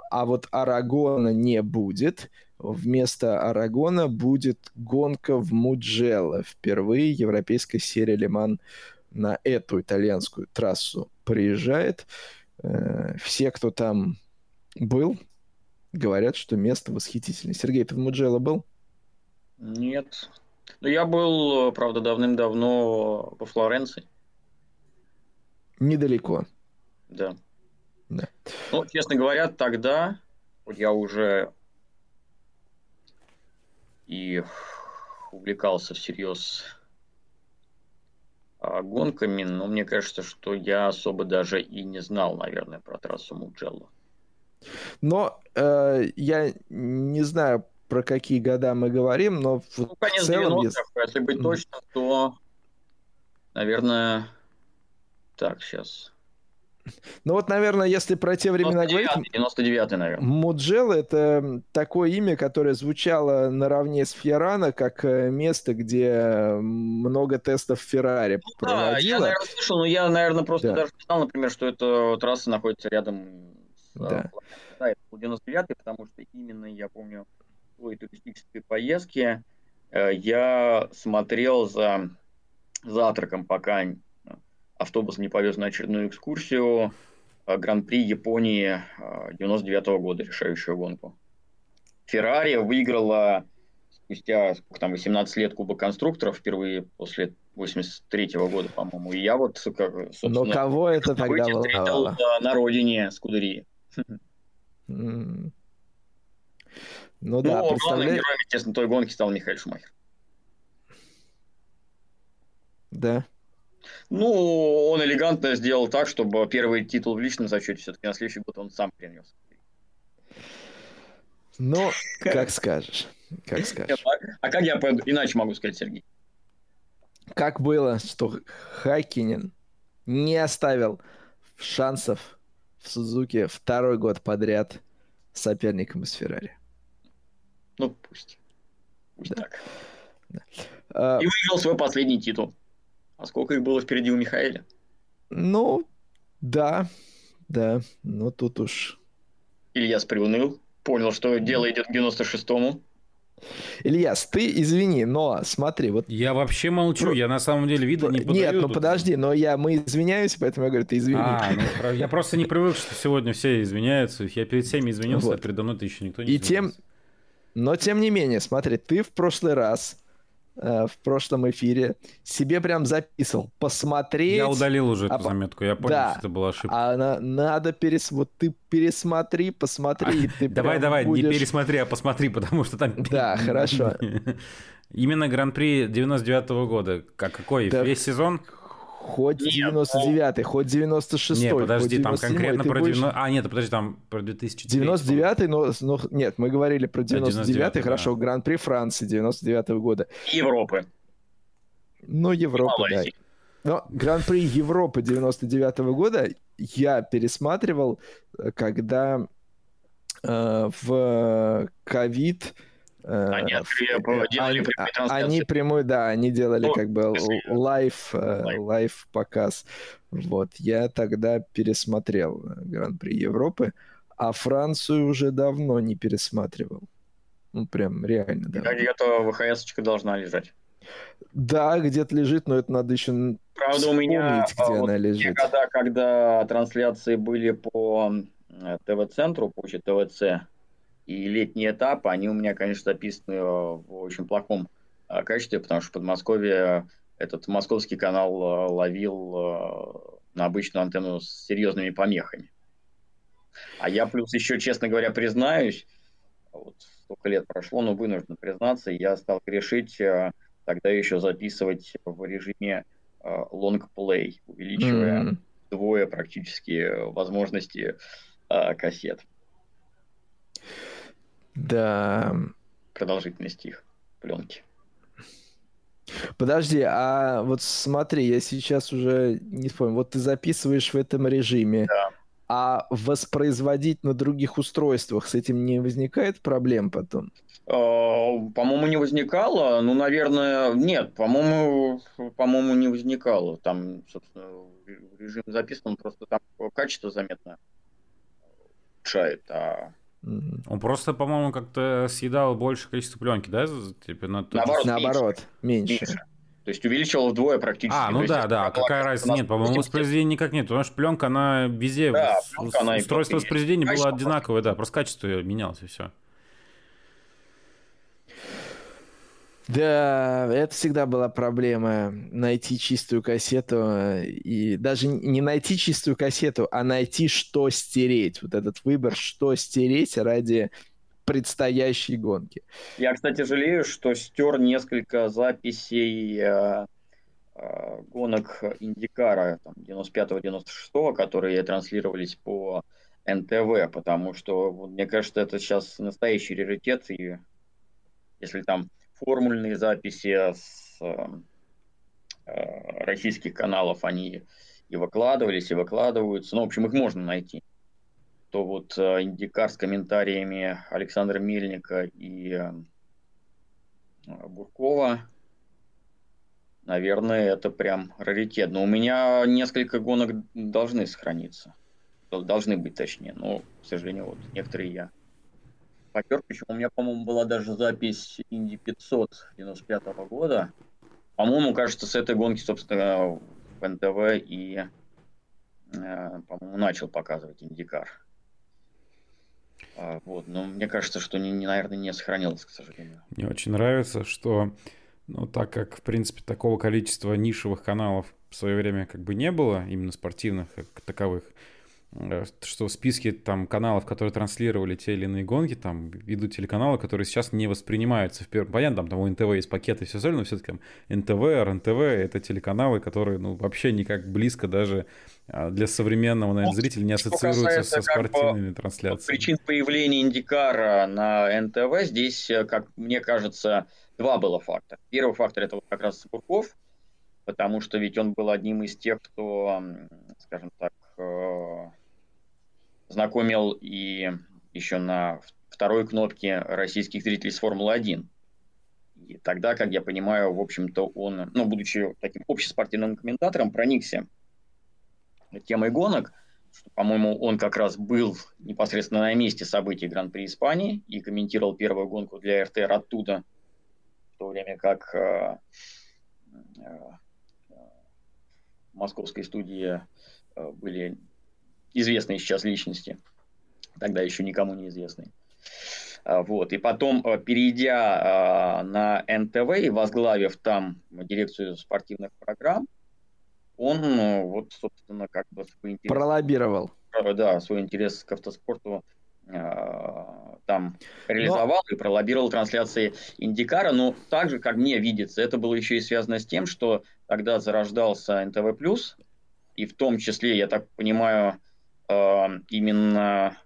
Speaker 1: а вот Арагона не будет. Вместо Арагона будет гонка в Муджело. Впервые европейская серия Лиман на эту итальянскую трассу приезжает. Э, все, кто там был, говорят, что место восхитительное. Сергей, ты в Муджело был?
Speaker 3: Нет, ну, я был, правда, давным-давно во Флоренции.
Speaker 1: Недалеко.
Speaker 3: Да.
Speaker 1: Да.
Speaker 3: Ну, честно говоря, тогда я уже и увлекался всерьез а, гонками, но мне кажется, что я особо даже и не знал, наверное, про трассу Муджелло.
Speaker 1: Но э, я не знаю, про какие года мы говорим, но
Speaker 3: в ну, конец целом... 90-х, если быть точным, то, наверное, так, сейчас.
Speaker 1: Ну вот, наверное, если про те времена 99
Speaker 3: говорить... 99 наверное.
Speaker 1: Муджел — это такое имя, которое звучало наравне с Фьеррано, как э, место, где много тестов Феррари ну, проводило. Да, я,
Speaker 3: наверное, слышал, но я, наверное, просто да. даже знал, например, что эта трасса находится рядом с... Э, да. Да, это был 99 потому что именно, я помню, в той туристической поездке э, я смотрел за завтраком, пока автобус не повез на очередную экскурсию э, Гран-при Японии 99 э, -го года, решающую гонку. Феррари выиграла спустя сколько там, 18 лет Кубок конструкторов впервые после 83 -го года, по-моему. И я вот, как,
Speaker 1: Но кого это тогда
Speaker 3: волновало? на родине Скудерии.
Speaker 1: Ну,
Speaker 3: ну да, главным героем, естественно, той гонки стал Михаил Шумахер.
Speaker 1: Да.
Speaker 3: Ну, он элегантно сделал так, чтобы первый титул в личном зачете все-таки на следующий год он сам принес.
Speaker 1: Ну, как, скажешь. Как скажешь.
Speaker 3: А, как я иначе могу сказать, Сергей?
Speaker 1: Как было, что Хайкинен не оставил шансов в Сузуке второй год подряд соперником из Феррари.
Speaker 3: Ну, пусть. Пусть да. так. Да. А, И выиграл свой последний титул. А сколько их было впереди у Михаэля?
Speaker 1: Ну, да, да, но тут уж...
Speaker 3: Ильяс приуныл, понял, что дело идет к 96-му.
Speaker 1: Ильяс, ты извини, но смотри, вот...
Speaker 2: Я вообще молчу, Про... я на самом деле вида не подаю.
Speaker 1: Нет, ну тут. подожди, но я, мы извиняемся, поэтому я говорю, ты извини. А,
Speaker 2: ну, я просто не привык, что сегодня все извиняются. Я перед всеми извинился, вот. а передо мной еще никто не
Speaker 1: И тем... Но тем не менее, смотри, ты в прошлый раз Э, в прошлом эфире, себе прям записывал. Посмотреть...
Speaker 2: Я удалил уже а, эту заметку, я понял, да, что это была ошибка.
Speaker 1: А на, надо перес... Вот ты пересмотри, посмотри. А, ты
Speaker 2: давай, давай, будешь... не пересмотри, а посмотри, потому что там...
Speaker 1: Да, хорошо.
Speaker 2: Именно Гран-при 99 -го года. Как, какой? Да. Весь сезон?
Speaker 1: Хоть 99-й, хоть 96-й. Нет,
Speaker 2: подожди, там конкретно про 90... А, нет, подожди, там про 2004.
Speaker 1: 99-й, но, но... Нет, мы говорили про 99-й, 99 хорошо, да. Гран-при Франции 99-го года.
Speaker 3: Европы.
Speaker 1: Ну, Европа, да. Но Гран-при Европы 99-го года я пересматривал, э, когда э, в ковид...
Speaker 3: Э, они,
Speaker 1: делали они, они прямой, да, они делали ну, как бы live, live показ. Вот, я тогда пересмотрел Гран-при Европы, а Францию уже давно не пересматривал. Ну, прям реально, да.
Speaker 3: Где-то VHS должна лежать.
Speaker 1: Да, где-то лежит, но это надо еще
Speaker 3: Правда, у меня, где вот она лежит. Когда, когда трансляции были по ТВ-центру, по ТВЦ, и летний этап, они у меня, конечно, записаны э, в очень плохом э, качестве, потому что в Подмосковье этот московский канал э, ловил на обычную антенну с серьезными помехами. А я плюс еще, честно говоря, признаюсь, вот столько лет прошло, но вынужден признаться, я стал решить тогда еще записывать в режиме play, увеличивая mm-hmm. двое практически возможности кассет.
Speaker 1: Да.
Speaker 3: Продолжительность их пленки.
Speaker 1: Подожди, а вот смотри, я сейчас уже не помню, вот ты записываешь в этом режиме, да. а воспроизводить на других устройствах с этим не возникает проблем потом?
Speaker 3: А, по-моему, не возникало. Ну, наверное, нет, по-моему, по-моему, не возникало. Там, собственно, режим записан, просто там качество заметно улучшает, а
Speaker 2: он просто, по-моему, как-то съедал больше количество пленки, да?
Speaker 1: Типа, на наоборот, наоборот, меньше. меньше.
Speaker 3: То есть увеличивал вдвое практически.
Speaker 2: А, ну да, да. Какая разница? Нет, по-моему, воспроизведения никак нет. Потому что пленка, она везде. Да, пленка, она устройство воспроизведения было одинаковое, да. Просто качество менялось и все.
Speaker 1: Да, это всегда была проблема найти чистую кассету и даже не найти чистую кассету, а найти, что стереть. Вот этот выбор, что стереть ради предстоящей гонке.
Speaker 3: Я, кстати, жалею, что стер несколько записей э, э, гонок Индикара 95-96, которые транслировались по НТВ, потому что, мне кажется, это сейчас настоящий раритет, и если там формульные записи с э, э, российских каналов, они и выкладывались, и выкладываются, ну, в общем, их можно найти, то вот Индикар с комментариями Александра Мельника и Буркова, наверное, это прям раритет. Но у меня несколько гонок должны сохраниться. Должны быть точнее, но, к сожалению, вот некоторые я Причем у меня, по-моему, была даже запись Инди 500 95 -го года. По-моему, кажется, с этой гонки, собственно, в НТВ и, э, по-моему, начал показывать Индикар. А, вот, но мне кажется, что, не, не, наверное, не сохранилось, к сожалению.
Speaker 2: Мне очень нравится, что, ну, так как, в принципе, такого количества нишевых каналов в свое время как бы не было, именно спортивных как таковых, что в списке там каналов, которые транслировали те или иные гонки, там идут телеканалы, которые сейчас не воспринимаются в первом... Понятно, там, там у НТВ есть пакеты и все остальное, но все-таки НТВ, РНТВ — это телеканалы, которые ну, вообще никак близко даже а, для современного, наверное, ну, зрителя не ассоциируются со спортивными трансляциями.
Speaker 3: Причин появления Индикара на НТВ здесь, э, как мне кажется, два было фактора. Первый фактор — это вот как раз Бурков, потому что ведь он был одним из тех, кто, скажем так, э, знакомил и еще на второй кнопке российских зрителей с Формулы-1. И тогда, как я понимаю, в общем-то, он, ну, будучи таким общеспортивным комментатором, проникся темой гонок, что, по-моему, он как раз был непосредственно на месте событий Гран-при Испании и комментировал первую гонку для РТР оттуда, в то время как э, э, в московской студии э, были известные сейчас личности, тогда еще никому не известные. А, вот. И потом, э, перейдя а, на НТВ и возглавив там дирекцию спортивных программ, он, ну, вот, собственно, как бы
Speaker 1: свой интерес... Пролоббировал.
Speaker 3: Да, свой интерес к автоспорту там реализовал но... и пролоббировал трансляции Индикара, но также, как мне видится, это было еще и связано с тем, что тогда зарождался НТВ+, и в том числе, я так понимаю, именно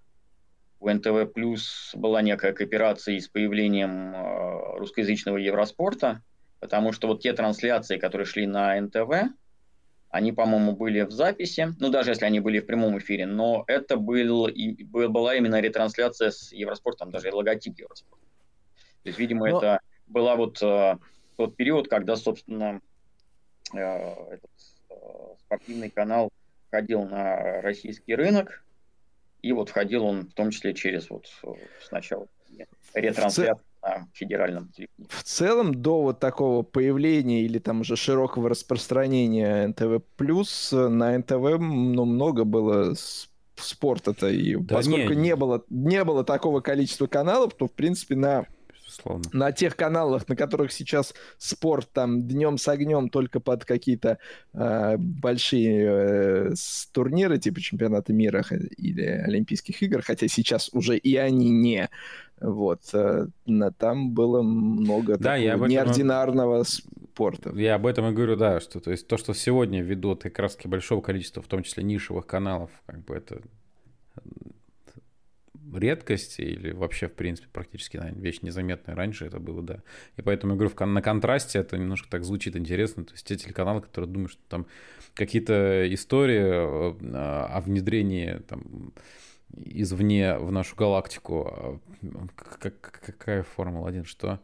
Speaker 3: у НТВ Плюс была некая кооперация с появлением э, русскоязычного Евроспорта, потому что вот те трансляции, которые шли на НТВ, они, по-моему, были в записи, ну, даже если они были в прямом эфире, но это был, и, была именно ретрансляция с Евроспортом, даже логотип Евроспорта. То есть, видимо, но... это была вот э, тот период, когда, собственно, э, этот э, спортивный канал входил на российский рынок, и вот входил он в том числе через вот сначала ретрансляцию на федеральном телевидении.
Speaker 1: В целом, до вот такого появления или там уже широкого распространения НТВ+, на НТВ ну, много было спорта-то, и да поскольку не, не, было, не было такого количества каналов, то, в принципе, на безусловно. На тех каналах, на которых сейчас спорт там днем с огнем только под какие-то э, большие э, турниры типа чемпионата мира или Олимпийских игр, хотя сейчас уже и они не. Вот. Э, там было много да, я этом... неординарного спорта.
Speaker 2: Я об этом и говорю, да, что то есть то, что сегодня ведут как раз большого количества, в том числе нишевых каналов, как бы это редкость или вообще, в принципе, практически наверное, вещь незаметная. Раньше это было, да. И поэтому я говорю, на контрасте это немножко так звучит интересно. То есть те телеканалы, которые думают, что там какие-то истории э, о внедрении там, извне в нашу галактику. А, какая Формула-1? Что?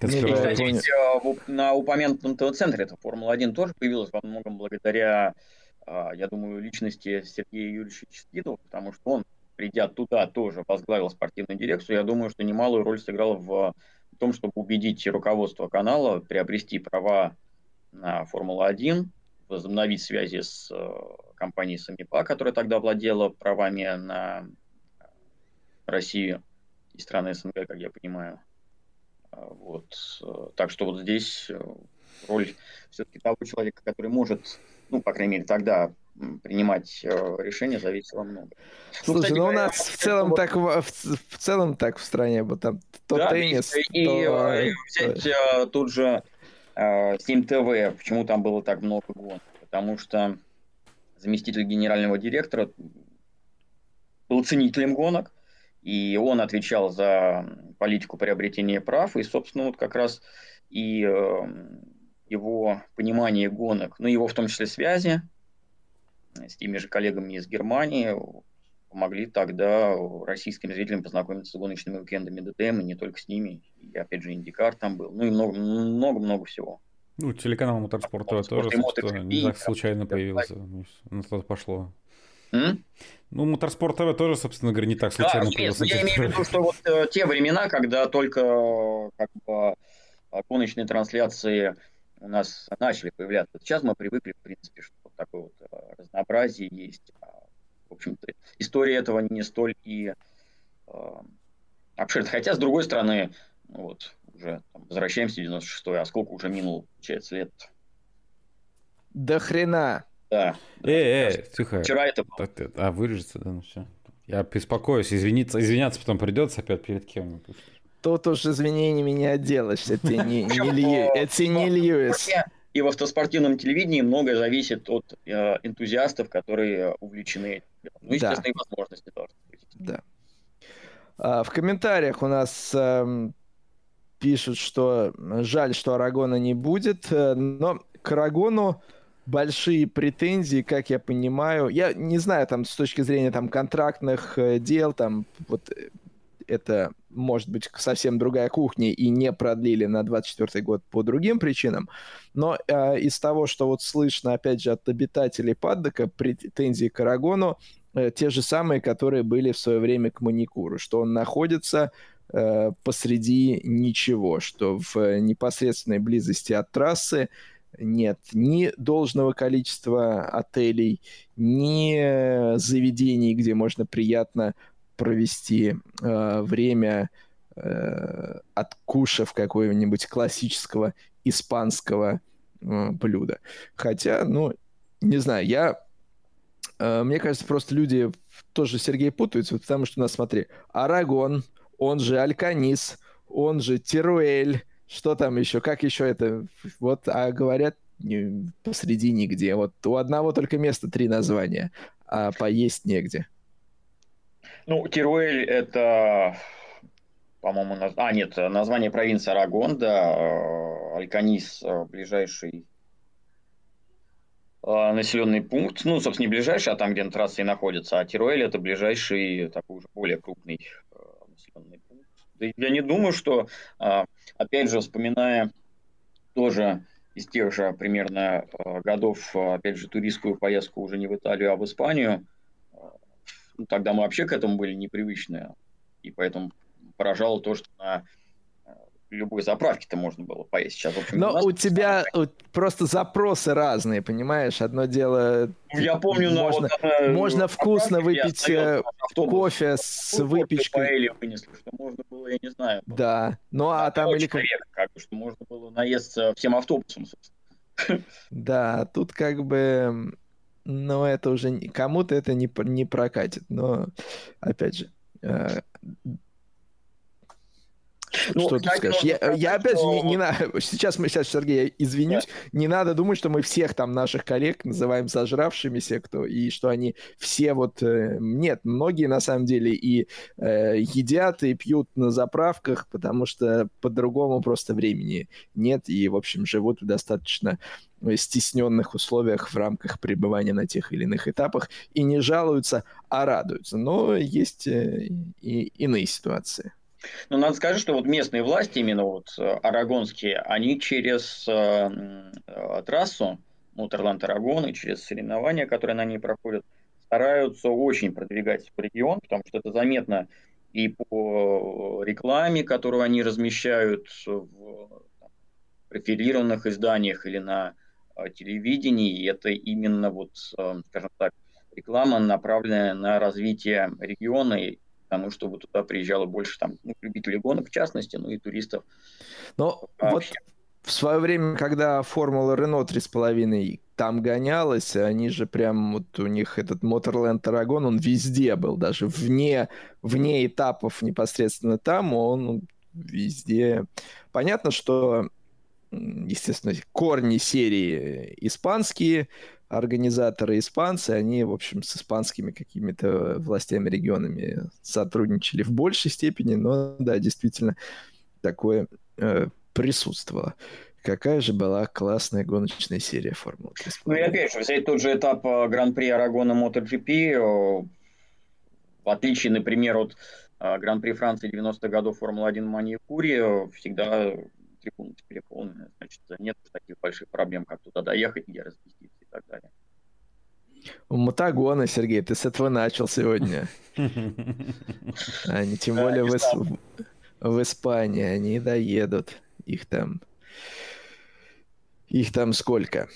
Speaker 3: И, кстати, ведь на упомянутом ТВ-центре эта Формула-1 тоже появилась во многом благодаря, а, я думаю, личности Сергея Юрьевича Чиститова, потому что он придя туда, тоже возглавил спортивную дирекцию, я думаю, что немалую роль сыграл в том, чтобы убедить руководство канала приобрести права на Формулу-1, возобновить связи с э, компанией Самипа, которая тогда владела правами на Россию и страны СНГ, как я понимаю. А, вот. Э, так что вот здесь э, роль все-таки того человека, который может, ну, по крайней мере, тогда принимать э, решения зависело много.
Speaker 1: Слушай, ну, ну у нас в целом, так, в, в целом так в стране, вот там то да, теннис,
Speaker 3: и, то... И взять то... тут же Steam TV, почему там было так много гонок? Потому что заместитель генерального директора был ценителем гонок, и он отвечал за политику приобретения прав, и, собственно, вот как раз и э, его понимание гонок, ну, его в том числе связи с теми же коллегами из Германии помогли тогда российским зрителям познакомиться с гоночными уикендами ДТМ, и не только с ними, и опять же Индикар там был, ну и много-много всего.
Speaker 2: Ну, телеканал Моторспорт ТВ тоже, не так случайно появился, на что пошло. М? Ну, Моторспорт ТВ тоже, собственно говоря, не так случайно да, появился.
Speaker 3: Я имею в виду, что вот э, те времена, когда только как бы гоночные трансляции у нас начали появляться. Сейчас мы привыкли, в принципе, что такое вот э, разнообразие есть. А, в общем-то, история этого не столь и э, обширна. Хотя, с другой стороны, ну вот, уже там, возвращаемся в 96-й, а сколько уже минуло, получается, лет?
Speaker 1: До хрена.
Speaker 3: Да.
Speaker 2: Эй, эй, тихо.
Speaker 3: Вчера это было.
Speaker 2: А, вырежется, да, ну все. Я беспокоюсь, извиниться, извиняться потом придется опять перед кем
Speaker 1: Тут уж извинениями не отделаешься, это не, не, Лью, это не Льюис.
Speaker 3: И в автоспортивном телевидении многое зависит от э, энтузиастов, которые увлечены. Ну, естественно, да. и возможности должны быть.
Speaker 1: Да. А, в комментариях у нас э, пишут, что жаль, что Арагона не будет, э, но к Арагону большие претензии, как я понимаю. Я не знаю, там, с точки зрения там контрактных э, дел, там, вот э, это может быть совсем другая кухня и не продлили на 24 год по другим причинам. Но э, из того, что вот слышно, опять же, от обитателей Паддока, претензии к Арагону э, те же самые, которые были в свое время к Маникуру, что он находится э, посреди ничего, что в непосредственной близости от трассы нет ни должного количества отелей, ни заведений, где можно приятно провести э, время, э, откушав какого-нибудь классического испанского э, блюда. Хотя, ну, не знаю, я... Э, мне кажется, просто люди тоже, Сергей, путаются, потому что у нас, смотри, Арагон, он же Альканис, он же Теруэль, что там еще, как еще это, вот, а говорят, посреди нигде. Вот у одного только места три названия, а поесть негде.
Speaker 3: Ну, Тируэль это, по-моему, наз... а нет, название провинции Арагон, да, э, Альканис э, ближайший э, населенный пункт, ну, собственно, не ближайший, а там, где трасса и находится, а Тируэль это ближайший, такой уже более крупный населенный пункт. Я не думаю, что, опять же, вспоминая тоже из тех же примерно годов, опять же, туристскую поездку уже не в Италию, а в Испанию, ну, тогда мы вообще к этому были непривычны, и поэтому поражало то, что на э, любой заправке-то можно было поесть. Сейчас, в общем,
Speaker 1: Но у, у тебя просто запросы разные, понимаешь? Одно дело...
Speaker 3: Ну, я помню,
Speaker 1: можно, вот, она, можно вкусно выпить э, кофе с выпечкой.
Speaker 3: вынесли, что можно было, я не знаю.
Speaker 1: Да, ну а, а там или...
Speaker 3: Человек, как бы, что можно было наесться всем автобусом, собственно.
Speaker 1: Да, тут как бы но это уже кому-то это не, не прокатит. Но, опять же, э, ну, что ты скажешь? Я, сказать, я опять что... же не, не на... сейчас мы сейчас, Сергей, я извинюсь, да. не надо думать, что мы всех там наших коллег называем зажравшимися, кто и что они все вот э, нет, многие на самом деле и э, едят и пьют на заправках, потому что по-другому просто времени нет и в общем живут в достаточно стесненных условиях в рамках пребывания на тех или иных этапах и не жалуются, а радуются. Но есть э, и иные ситуации.
Speaker 3: Ну, надо сказать, что вот местные власти, именно вот э, арагонские, они через э, э, трассу Мутерланд-Арагон и через соревнования, которые на ней проходят, стараются очень продвигать регион, потому что это заметно и по рекламе, которую они размещают в профилированных изданиях или на э, телевидении. И это именно вот, скажем так, реклама, направленная на развитие региона тому, чтобы туда приезжало больше там ну, любителей гонок, в частности, ну и туристов.
Speaker 1: Но вообще. вот в свое время, когда формула Рено 3,5 там гонялось, они же прям, вот у них этот Motorland Aragon, он везде был, даже вне, вне этапов непосредственно там, он везде. Понятно, что, естественно, корни серии испанские, организаторы испанцы, они, в общем, с испанскими какими-то властями, регионами сотрудничали в большей степени, но, да, действительно, такое э, присутствовало. Какая же была классная гоночная серия Формулы 3.
Speaker 3: Ну и опять же, взять тот же этап э, Гран-при Арагона MotoGP, в отличие, например, от э, Гран-при Франции 90-х годов Формула-1 Мания Кури, всегда трибуны переполнены. Значит, нет таких больших проблем, как туда доехать, где разместиться так далее.
Speaker 1: Мотогоны, Сергей, ты с этого начал сегодня. Они, тем более в, в Испании, они доедут. Их там... Их там сколько?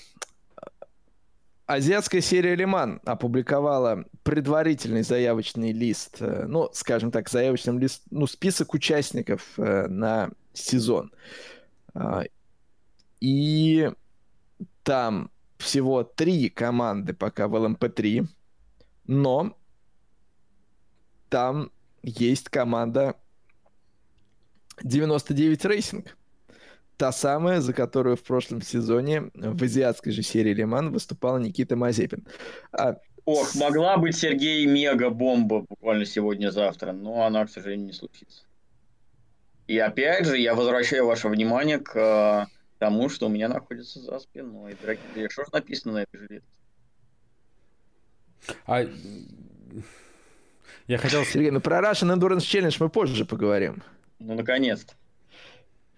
Speaker 1: Азиатская серия Лиман опубликовала предварительный заявочный лист, э, ну, скажем так, заявочный лист, ну, список участников э, на сезон. А, и там всего три команды пока в LMP3, но там есть команда 99 Racing. Та самая, за которую в прошлом сезоне в азиатской же серии Лиман выступал Никита Мазепин.
Speaker 3: А... Ох, могла быть Сергей мега-бомба буквально сегодня-завтра, но она, к сожалению, не случится. И опять же, я возвращаю ваше внимание к э, тому, что у меня находится за спиной. Дорогие, что же написано на этой жилетке?
Speaker 2: А
Speaker 1: я хотел... Сергей, ну про Russian Endurance Challenge мы позже поговорим.
Speaker 3: Ну, наконец-то.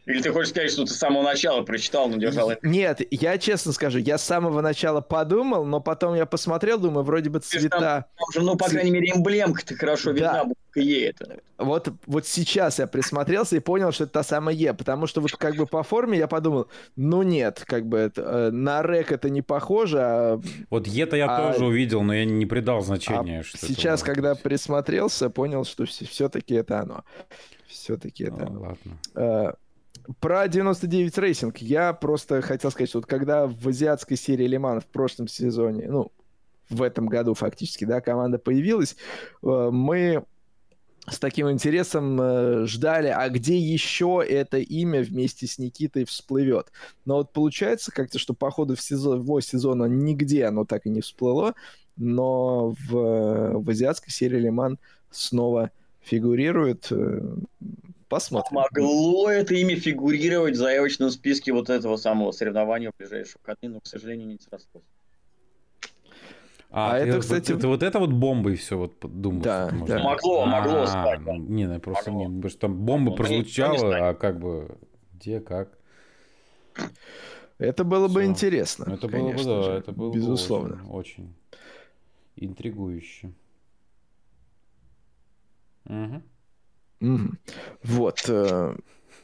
Speaker 3: Или ты хочешь сказать, что ты с самого начала прочитал, но держал это?
Speaker 1: Нет, я честно скажу, я с самого начала подумал, но потом я посмотрел, думаю, вроде бы цвета... Там,
Speaker 3: ну, по крайней мере, эмблемка-то хорошо видна, да. Е это.
Speaker 1: Вот, вот сейчас я присмотрелся и понял, что это та самая Е, потому что вот как бы по форме я подумал, ну нет, как бы это, э, на рэк это не похоже. А...
Speaker 2: Вот Е-то я а... тоже увидел, но я не придал значения. А
Speaker 1: что сейчас, когда присмотрелся, понял, что все-таки это оно. Все-таки это
Speaker 2: ну, оно. Ладно.
Speaker 1: Про 99 Racing. Я просто хотел сказать, что вот когда в азиатской серии Лиман в прошлом сезоне, ну, в этом году фактически, да, команда появилась, э, мы с таким интересом э, ждали, а где еще это имя вместе с Никитой всплывет. Но вот получается как-то, что по ходу в сезон, его сезона нигде оно так и не всплыло, но в, в азиатской серии Лиман снова фигурирует. Посмотрим.
Speaker 3: Могло это имя фигурировать в заявочном списке вот этого самого соревнования в ближайшие годы, но, к сожалению, не срослось.
Speaker 2: А, а это, кстати... Это, это вот это вот бомбой все вот думал.
Speaker 3: Да, да. Могло, могло а, стать. Да.
Speaker 2: Не, ну, просто могло. не, потому что там бомба ну, прозвучала, а как бы где, как.
Speaker 1: Это было бы интересно.
Speaker 2: Это было бы, да, это было безусловно. Бы очень, очень интригующе.
Speaker 1: Угу. Вот. Э,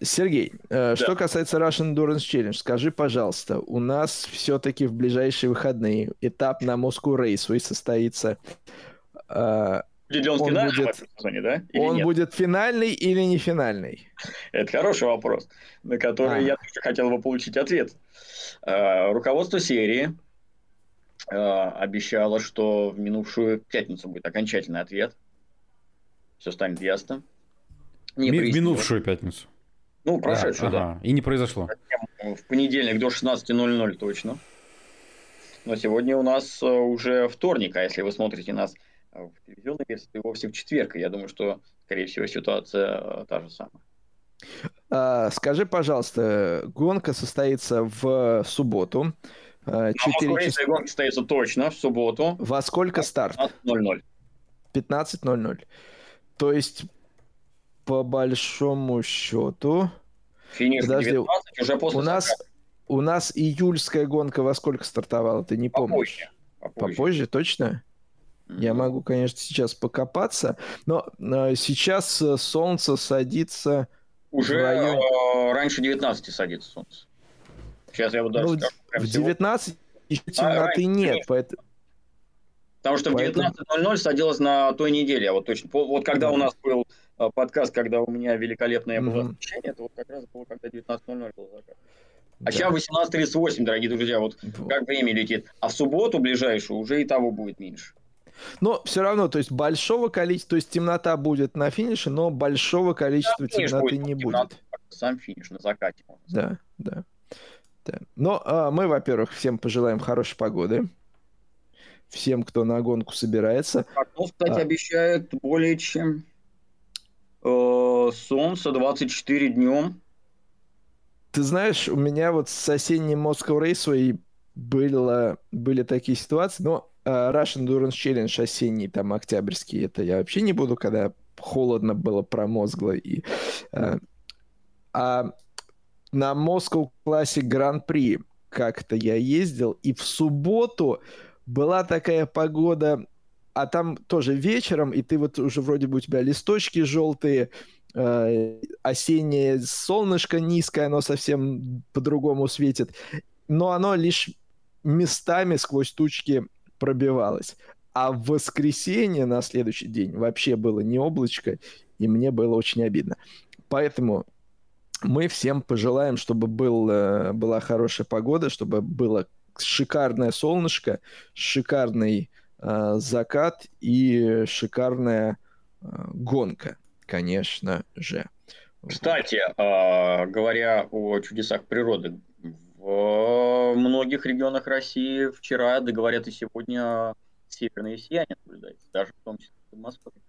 Speaker 1: Сергей, э, да. что касается Russian Endurance Challenge, скажи, пожалуйста, у нас все-таки в ближайшие выходные этап на Moscow Raceway состоится.
Speaker 3: Э, Или он, он финальный будет, в этом сезоне, да?
Speaker 1: Или он нет? будет финальный или не финальный?
Speaker 3: Это хороший вопрос, на который а. я тоже хотел бы получить ответ. Руководство серии обещало, что в минувшую пятницу будет окончательный ответ. Все станет ясно.
Speaker 2: Не минувшую пятницу.
Speaker 3: Ну, прошедшую, да. Ага.
Speaker 2: И не произошло.
Speaker 3: В понедельник до 16.00 точно. Но сегодня у нас э, уже вторник, а если вы смотрите нас в телевизионной версии, то вовсе в четверг. И я думаю, что, скорее всего, ситуация э, та же самая.
Speaker 1: А, скажи, пожалуйста, гонка состоится в субботу.
Speaker 3: 4 а, часа... гонка состоится точно в субботу.
Speaker 1: Во сколько старт?
Speaker 3: 15.00.
Speaker 1: 15.00. То есть по большому счету...
Speaker 3: Финиш Подожди, 19 уже после
Speaker 1: у нас, у нас июльская гонка во сколько стартовала, ты не помнишь? Попозже. Попозже, Попозже точно? Mm-hmm. Я могу, конечно, сейчас покопаться, но э, сейчас э, солнце садится
Speaker 3: уже районе... э, раньше 19 садится солнце.
Speaker 1: Сейчас я вот даже ну, скажу. В 19 еще темноты а, нет, поэтому...
Speaker 3: Потому что Поэтому... в 19.00 садилось на той неделе, а вот точно. Вот когда у нас был подкаст, когда у меня великолепное было освещение, это вот как раз было, когда 19.00 был закат. А да. сейчас 18.38, дорогие друзья, вот, вот как время летит. А в субботу ближайшую уже и того будет меньше.
Speaker 1: Но все равно, то есть большого количества, то есть темнота будет на финише, но большого количества да, темноты будет, не темнота, будет.
Speaker 3: Сам финиш на закате.
Speaker 1: Да, да, да. Но а, мы, во-первых, всем пожелаем хорошей погоды. Всем, кто на гонку собирается.
Speaker 3: Прогноз, кстати, а... обещает более чем э, солнце 24 днем.
Speaker 1: Ты знаешь, у меня вот с осенним Moscow Raceway было, были такие ситуации, но uh, Russian Endurance Challenge осенний, там, октябрьский, это я вообще не буду, когда холодно было, промозгло. И, uh, а на Moscow Classic Prix как-то я ездил, и в субботу была такая погода, а там тоже вечером, и ты вот уже вроде бы у тебя листочки желтые, э, осеннее солнышко низкое, оно совсем по-другому светит, но оно лишь местами сквозь тучки пробивалось. А в воскресенье на следующий день вообще было не облачко, и мне было очень обидно. Поэтому мы всем пожелаем, чтобы был, э, была хорошая погода, чтобы было шикарное солнышко, шикарный закат и шикарная э, гонка, конечно же.
Speaker 3: Кстати, э, говоря о чудесах природы, в многих регионах России вчера, да говорят и сегодня, северное сияние наблюдается, даже в том числе в Подмосковье.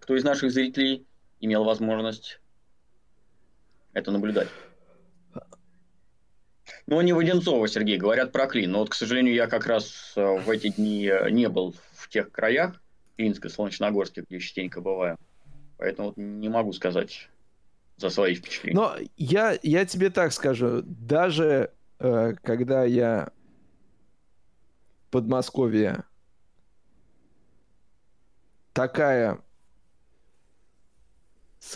Speaker 3: Кто из наших зрителей имел возможность это наблюдать? Ну, не Воденцова, Сергей, говорят про Клин. Но вот, к сожалению, я как раз э, в эти дни э, не был в тех краях, Клинск и Солнечногорске, где частенько бываю. Поэтому вот не могу сказать за свои впечатления.
Speaker 1: Но я, я тебе так скажу, даже э, когда я в Подмосковье такая,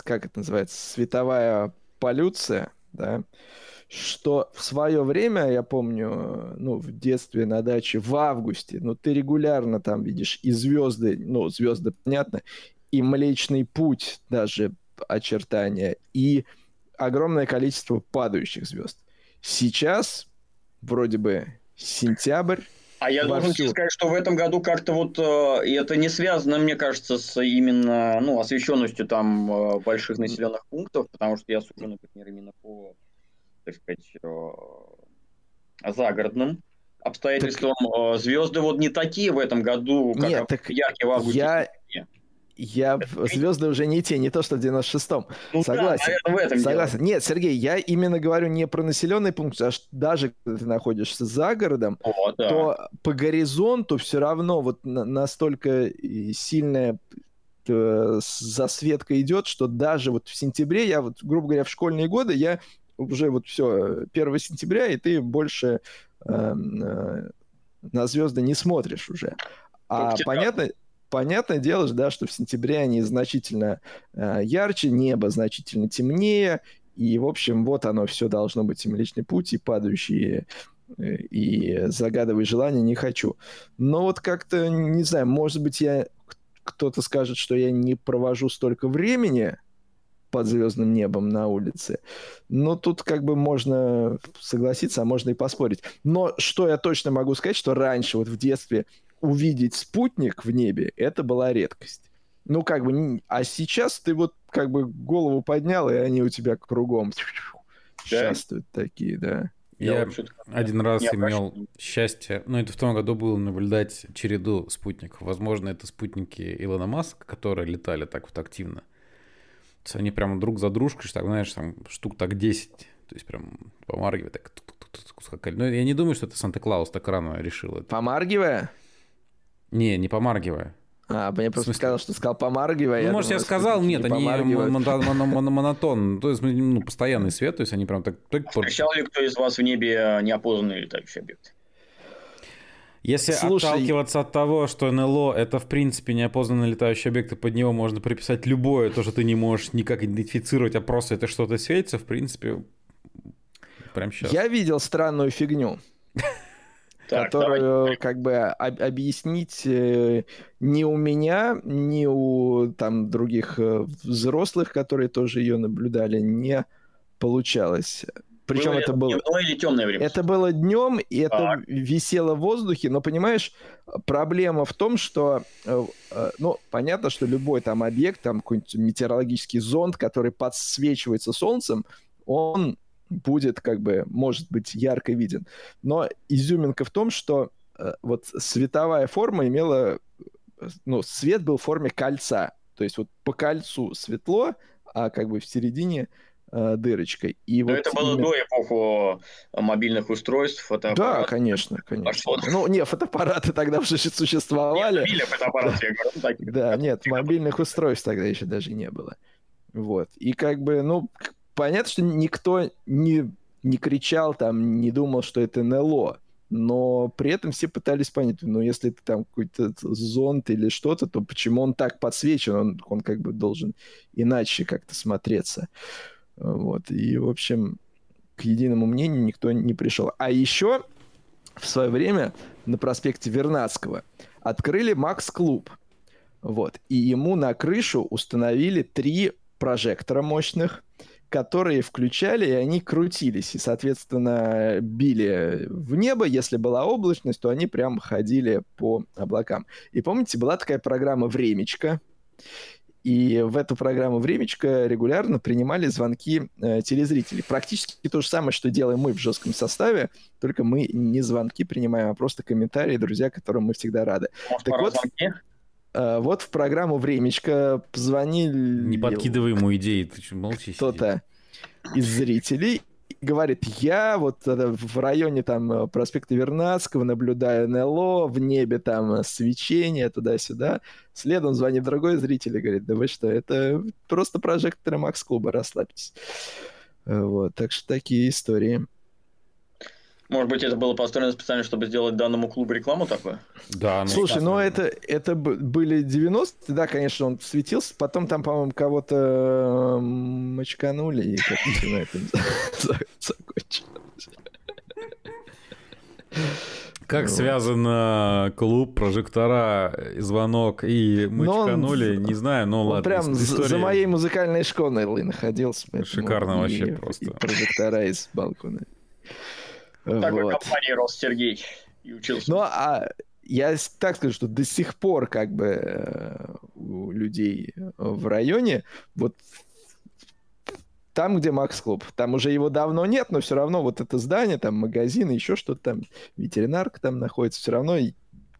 Speaker 1: как это называется, световая полюция, да, что в свое время, я помню, ну, в детстве на даче в августе, ну, ты регулярно там видишь и звезды, ну, звезды, понятно, и Млечный Путь даже очертания, и огромное количество падающих звезд. Сейчас вроде бы сентябрь,
Speaker 3: а я должен тебе сказать, что в этом году как-то вот э, это не связано, мне кажется, с именно ну, освещенностью там э, больших населенных пунктов, потому что я сужу, например, именно по так сказать, э, загородным обстоятельствам. Так... Э, звезды вот не такие в этом году,
Speaker 1: как Нет, так яркие в августе. Я... Я звезды уже не те, не то что в 96-м. Ну, Согласен. Да, наверное, в этом Согласен. Дело. Нет, Сергей, я именно говорю не про населенный пункт, а даже когда ты находишься за городом, О, да. то по горизонту все равно вот настолько сильная э, засветка идет, что даже вот в сентябре, я вот, грубо говоря, в школьные годы, я уже вот все, 1 сентября, и ты больше э, э, на звезды не смотришь уже. А понятно, понятное дело, да, что в сентябре они значительно э, ярче, небо значительно темнее, и, в общем, вот оно все должно быть и Млечный Путь, и падающие э, и загадывай желание не хочу. Но вот как-то, не знаю, может быть, я кто-то скажет, что я не провожу столько времени под звездным небом на улице. Но тут как бы можно согласиться, а можно и поспорить. Но что я точно могу сказать, что раньше, вот в детстве, увидеть спутник в небе, это была редкость. Ну, как бы, а сейчас ты вот как бы голову поднял, и они у тебя кругом да? такие, да.
Speaker 2: Я, я один раз я имел прошу. счастье, ну это в том году было наблюдать череду спутников. Возможно, это спутники Илона Маска, которые летали так вот активно они прям друг за дружкой, так, знаешь, там штук так 10, то есть прям помаргивая, так скакали. Но я не думаю, что это Санта-Клаус так рано решил это.
Speaker 1: Помаргивая?
Speaker 2: Не, не помаргивая.
Speaker 1: А, мне просто сказал, что сказал помаргивая.
Speaker 2: Ну, может, я сказал, нет, они монотон, то есть ну, постоянный свет, то есть они прям так...
Speaker 3: Встречал ли кто из вас в небе неопознанный летающий объект?
Speaker 2: Если Слушай... отталкиваться от того, что НЛО это в принципе неопознанный летающий объект, и под него можно приписать любое, то, что ты не можешь никак идентифицировать, а просто это что-то светится, в принципе, прям сейчас.
Speaker 1: Я видел странную фигню. которую как бы объяснить э, ни у меня, ни у там других э, взрослых, которые тоже ее наблюдали, не получалось. Причем было это было... Дневное
Speaker 3: или темное время?
Speaker 1: Это было днем, и это так. висело в воздухе, но, понимаешь, проблема в том, что, э, э, ну, понятно, что любой там объект, там какой-нибудь метеорологический зонд, который подсвечивается солнцем, он будет как бы, может быть, ярко виден. Но изюминка в том, что э, вот световая форма имела, ну, свет был в форме кольца. То есть вот по кольцу светло, а как бы в середине э, дырочкой. И
Speaker 3: Но вот это было именно... до эпохи мобильных устройств,
Speaker 1: фотоаппаратов. Да, конечно, конечно. Пошло. Ну, не, фотоаппараты тогда уже существовали. Нет, фотоаппараты, я говорю. Так, да, нет, мобильных устройств тогда еще даже не было. Вот. И как бы, ну, понятно, что никто не, не кричал там, не думал, что это НЛО но при этом все пытались понять, ну, если это там какой-то зонт или что-то, то почему он так подсвечен, он, он как бы должен иначе как-то смотреться. Вот, и, в общем, к единому мнению никто не пришел. А еще в свое время на проспекте Вернадского открыли Макс-клуб. Вот, и ему на крышу установили три прожектора мощных, которые включали, и они крутились, и, соответственно, били в небо. Если была облачность, то они прям ходили по облакам. И помните, была такая программа «Времечко», и в эту программу «Времечко» регулярно принимали звонки э, телезрителей. Практически то же самое, что делаем мы в жестком составе, только мы не звонки принимаем, а просто комментарии, друзья, которым мы всегда рады. Может, так вот, звонки? Uh, вот в программу «Времечко» позвонили...
Speaker 2: Не подкидывай ему идеи, ты что, молчи.
Speaker 1: Кто-то из зрителей говорит, я вот в районе там проспекта Вернадского наблюдаю НЛО, в небе там свечение туда-сюда. Следом звонит другой зритель и говорит, да вы что, это просто прожекторы Макс-клуба, расслабьтесь. Вот, так что такие истории.
Speaker 3: Может быть, это было построено специально, чтобы сделать данному клубу рекламу такую?
Speaker 1: Да. Ну, Слушай, ну это, это были 90-е, да, конечно, он светился. Потом там, по-моему, кого-то мочканули и как-то на этом закончилось.
Speaker 2: Как вот. связан клуб, прожектора, звонок и мочканули, не знаю, но
Speaker 1: он
Speaker 2: ладно.
Speaker 1: прям история... за моей музыкальной школой находился.
Speaker 2: Шикарно вообще просто. И
Speaker 1: прожектора из балкона.
Speaker 3: Такой вот. компании рос Сергей и учился.
Speaker 1: Ну, а я так скажу, что до сих пор как бы э, у людей в районе вот там, где Макс Клуб, там уже его давно нет, но все равно вот это здание, там магазин, еще что-то там, ветеринарка там находится, все равно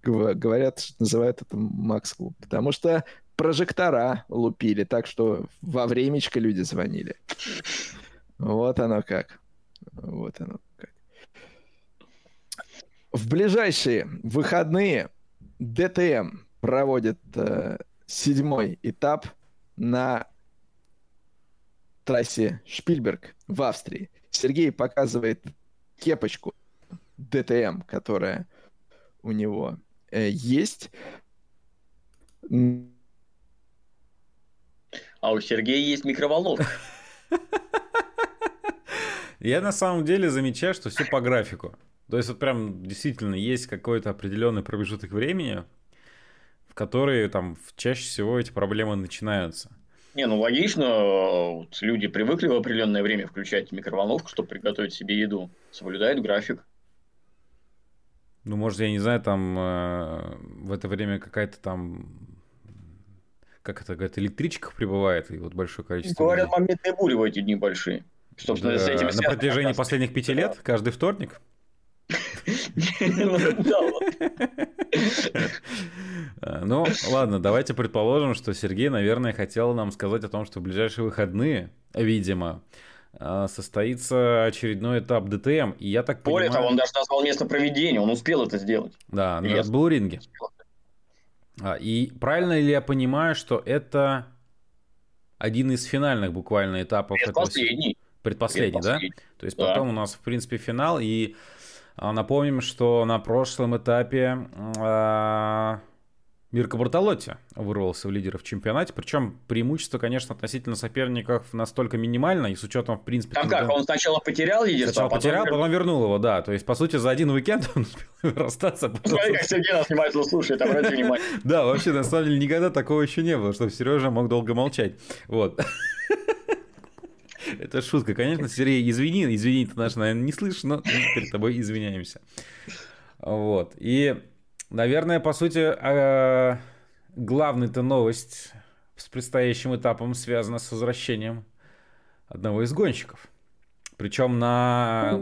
Speaker 1: говорят, что называют это Макс Клуб, потому что прожектора лупили, так что во времечко люди звонили. Вот оно как. Вот оно в ближайшие выходные ДТМ проводит э, седьмой этап на трассе Шпильберг в Австрии. Сергей показывает кепочку ДТМ, которая у него э, есть.
Speaker 3: А у Сергея есть микроволновка.
Speaker 2: Я на самом деле замечаю, что все по графику. То есть вот прям действительно есть какой-то определенный промежуток времени, в который там чаще всего эти проблемы начинаются.
Speaker 3: Не, ну логично, вот люди привыкли в определенное время включать микроволновку, чтобы приготовить себе еду, соблюдают график.
Speaker 2: Ну, может, я не знаю, там э, в это время какая-то там как это говорят, электричка прибывает, и вот большое количество.
Speaker 3: Говорят, людей. моментные бури в эти дни большие.
Speaker 2: Собственно, да, с этим на протяжении последних пяти лет, каждый вторник. Ну, ладно, давайте предположим, что Сергей, наверное, хотел нам сказать о том, что в ближайшие выходные, видимо, а, состоится очередной этап ДТМ. И я так
Speaker 3: Более того, он даже назвал место проведения, он успел это сделать.
Speaker 2: Да, на Блуринге. А, и правильно ли я понимаю, что это один из финальных буквально этапов
Speaker 3: Предпоследний.
Speaker 2: этого... Предпоследний, Предпоследний, да? То есть да. потом у нас, в принципе, финал, и напомним, что на прошлом этапе э, Мирко Бартолотти вырвался в лидеры в чемпионате. Причем преимущество, конечно, относительно соперников настолько минимально, и с учетом, в принципе...
Speaker 3: Там как, он сначала потерял лидерство,
Speaker 2: Сначала а потом потерял, потом вернул его, да. То есть, по сути, за один уикенд он успел расстаться.
Speaker 3: Смотри, как Сергей нас внимательно слушает, обрати внимание.
Speaker 2: Да, вообще, на самом деле, никогда такого еще не было, чтобы Сережа мог долго молчать. Вот. Это шутка. Конечно, Сергей, извини, извини, ты наш, наверное, не слышишь, но мы перед тобой извиняемся. Вот. И, наверное, по сути, э, главная-то новость с предстоящим этапом связана с возвращением одного из гонщиков. Причем на...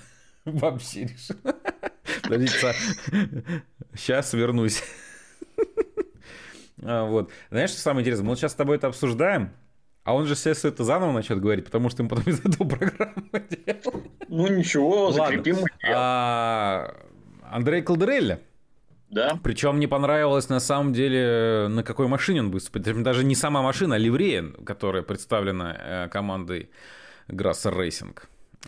Speaker 2: Вообще решил. Подождите, сейчас вернусь. А, вот. Знаешь, что самое интересное? Мы сейчас с тобой это обсуждаем, а он же все это заново начнет говорить, потому что мы потом из этого программу
Speaker 3: делаем. Ну ничего, закрепим
Speaker 2: а, Андрей Колдерелли.
Speaker 3: Да.
Speaker 2: Причем мне понравилось на самом деле, на какой машине он будет. Даже не сама машина, а ливрея, которая представлена э, командой Grasser Racing.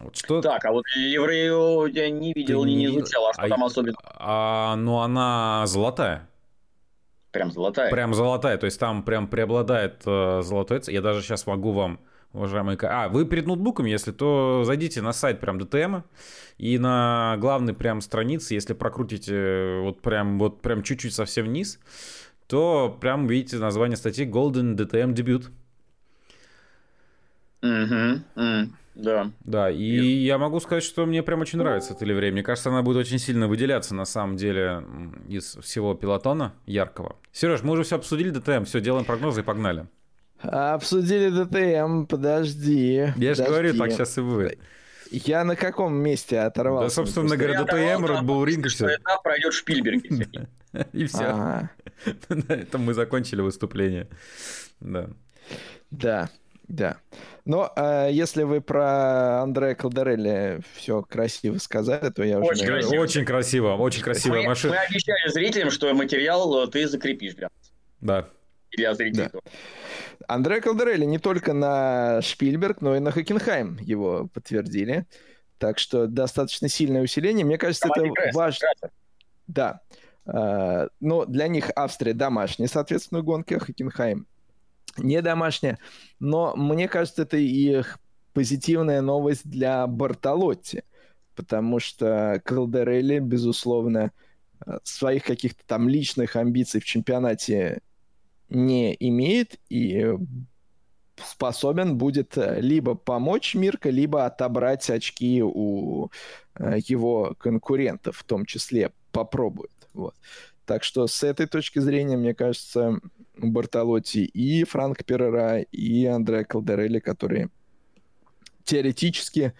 Speaker 3: Вот что... Так, а вот ливрею я не видел, Ты не изучал, а что а, там особенно?
Speaker 2: А, ну, она золотая.
Speaker 3: Прям золотая.
Speaker 2: Прям золотая, то есть там прям преобладает э, золотой цвет. Я даже сейчас могу вам, уважаемые... А, вы перед ноутбуком, если, то зайдите на сайт прям DTM, и на главной прям странице, если прокрутите э, вот прям, вот прям чуть-чуть совсем вниз, то прям видите название статьи Golden DTM Debut.
Speaker 3: Угу, mm да.
Speaker 2: Да, и Нет. я могу сказать, что мне прям очень нравится эта ливрея. Мне кажется, она будет очень сильно выделяться на самом деле из всего пилотона яркого. Сереж, мы уже все обсудили ДТМ, все, делаем прогнозы и погнали.
Speaker 1: Обсудили ДТМ, подожди. Я подожди.
Speaker 2: же говорю, так сейчас и будет.
Speaker 1: Я на каком месте оторвался?
Speaker 2: Да, собственно говоря, ДТМ, Red Bull Ring и все.
Speaker 3: Этап пройдет Шпильберг.
Speaker 2: И все. На этом мы закончили выступление. Да.
Speaker 1: Да. Да. Но э, если вы про Андрея Калдарелли все красиво сказали, то я
Speaker 2: очень уже... Красиво. Очень красиво, очень красивая
Speaker 3: мы,
Speaker 2: машина.
Speaker 3: Мы обещали зрителям, что материал э, ты закрепишь для нас.
Speaker 2: Да.
Speaker 3: Для зрителей. Да.
Speaker 1: Андреа Калдарелли не только на Шпильберг, но и на Хокенхайм его подтвердили. Так что достаточно сильное усиление. Мне кажется, Команде это важно. Да. Uh, но для них Австрия домашняя, соответственно, гонки, а Хокенхайм не домашняя. Но мне кажется, это и позитивная новость для Бартолотти, потому что Калдерелли, безусловно, э, своих каких-то там личных амбиций в чемпионате не имеет и способен будет э, либо помочь Мирка, либо отобрать очки у э, его конкурентов, в том числе попробует. Вот. Так что с этой точки зрения, мне кажется, Бартолотти и Франк Перера, и Андре Калдерелли, которые теоретически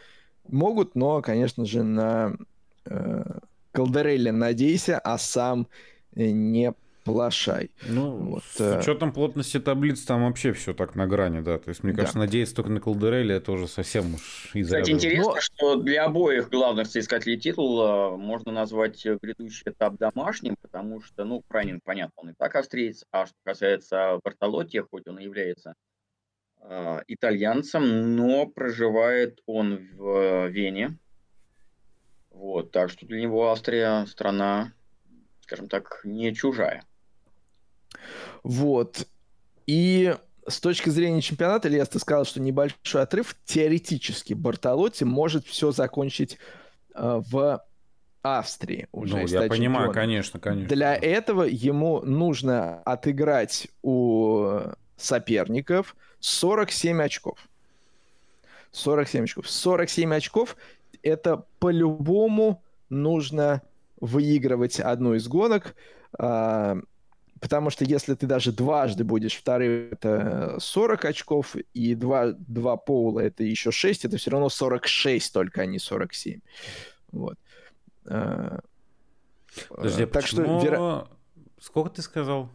Speaker 1: могут, но, конечно же, на э, Калдерелли надейся, а сам не плашай.
Speaker 2: Ну, вот, с э, учетом плотности таблиц там вообще все так на грани, да. То есть, мне кажется, да. надеяться только на Колдерелли это уже совсем уж
Speaker 3: из Кстати, интересно, Но... что для обоих главных соискателей титула можно назвать грядущий этап домашним, потому что, ну, Пранин, понятно, он и так австриец, а что касается Бартолотти, хоть он и является э, итальянцем, но проживает он в Вене. Вот, так что для него Австрия страна, скажем так, не чужая.
Speaker 1: Вот. И с точки зрения чемпионата, Ильяс, ты сказал, что небольшой отрыв, теоретически Бартолотти может все закончить э, в Австрии уже.
Speaker 2: Ну, я понимаю, чемпионом. конечно, конечно.
Speaker 1: Для этого ему нужно отыграть у соперников 47 очков. 47 очков. 47 очков это по-любому нужно выигрывать одну из гонок. А, Потому что если ты даже дважды будешь вторым, это 40 очков, и два, два поула это еще 6, это все равно 46 только, а не 47. Вот.
Speaker 2: А, Подожди, так почему... что... Сколько ты сказал?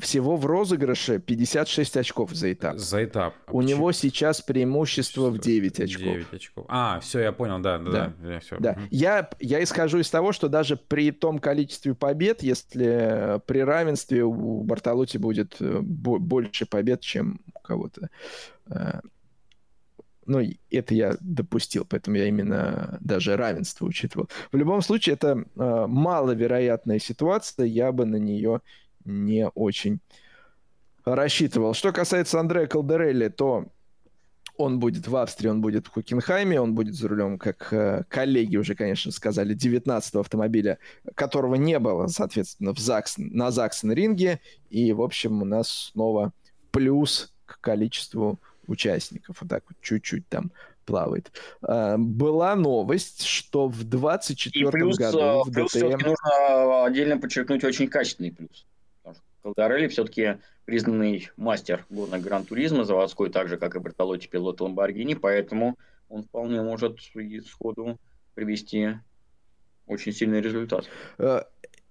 Speaker 1: Всего в розыгрыше 56 очков за этап.
Speaker 2: За этап.
Speaker 1: А У почему? него сейчас преимущество в 9 очков. 9
Speaker 2: очков. А, все, я понял, да, да, да. да,
Speaker 1: все. да. Я, я исхожу из того, что даже при том количестве побед, если при равенстве у Бартолотти будет э, больше побед, чем у кого-то. Э, ну, это я допустил, поэтому я именно даже равенство учитывал. В любом случае, это э, маловероятная ситуация, я бы на нее не очень рассчитывал. Что касается Андрея Калдерелли, то он будет в Австрии, он будет в Хокенхайме, он будет за рулем, как э, коллеги уже, конечно, сказали, 19-го автомобиля, которого не было, соответственно, в Закс, на Заксен-ринге. И, в общем, у нас снова плюс к количеству участников. Вот так вот чуть-чуть там плавает. А, была новость, что в 24 году
Speaker 3: э, в плюс ДТМ... нужно отдельно подчеркнуть очень качественный плюс. Колдарелли все-таки признанный мастер гонок Гран-туризма заводской, так же, как и Бертолотти пилот Ламборгини, поэтому он вполне может сходу привести очень сильный результат.
Speaker 1: Э,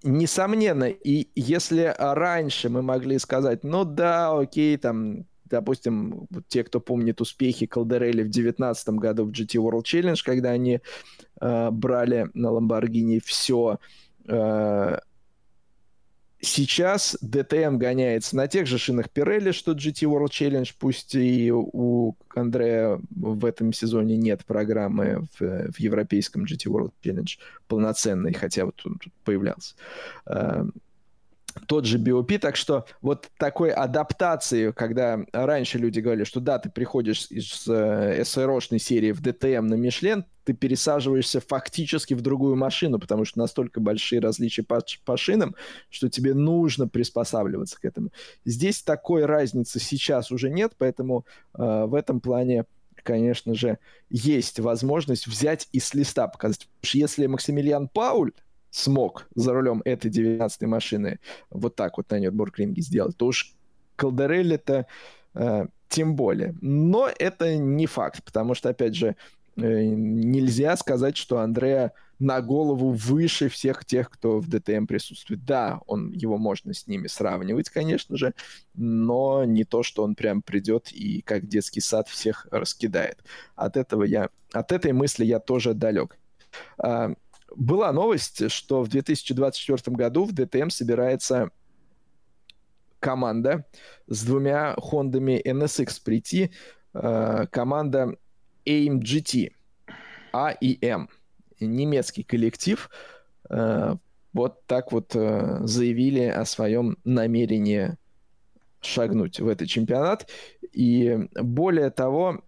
Speaker 1: несомненно, и если раньше мы могли сказать, ну да, окей, там, допустим, те, кто помнит успехи Калдерелли в 2019 году в GT World Challenge, когда они э, брали на Ламборгини все, э, Сейчас DTM гоняется на тех же шинах Pirelli, что GT World Challenge, пусть и у Андрея в этом сезоне нет программы в, в европейском GT World Challenge полноценной, хотя вот он тут появлялся. Тот же BOP, так что вот такой адаптации, когда раньше люди говорили, что да, ты приходишь из э, SRO-шной серии в DTM на Мишлен, ты пересаживаешься фактически в другую машину, потому что настолько большие различия по, по шинам, что тебе нужно приспосабливаться к этому. Здесь такой разницы сейчас уже нет, поэтому э, в этом плане конечно же, есть возможность взять и с листа показать. Если Максимилиан Пауль смог за рулем этой 19-й машины вот так вот на Нюрнбург-ринге сделать, то уж Калдерелли-то э, тем более. Но это не факт, потому что, опять же, э, нельзя сказать, что Андреа на голову выше всех тех, кто в ДТМ присутствует. Да, он, его можно с ними сравнивать, конечно же, но не то, что он прям придет и как детский сад всех раскидает. От этого я, от этой мысли я тоже далек. А, была новость, что в 2024 году в DTM собирается команда с двумя Хондами NSX прийти. Э, команда AIM-GT, A и M. Немецкий коллектив. Э, вот так вот э, заявили о своем намерении шагнуть в этот чемпионат. И более того,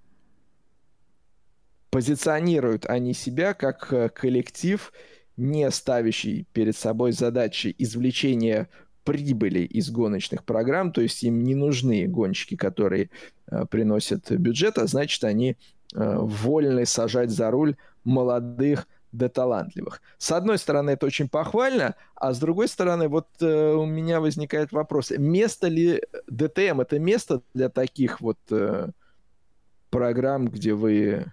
Speaker 1: позиционируют они себя как э, коллектив, не ставящий перед собой задачи извлечения прибыли из гоночных программ, то есть им не нужны гонщики, которые э, приносят бюджет, а значит они э, вольны сажать за руль молодых да талантливых. С одной стороны, это очень похвально, а с другой стороны, вот э, у меня возникает вопрос, место ли ДТМ, это место для таких вот э, программ, где вы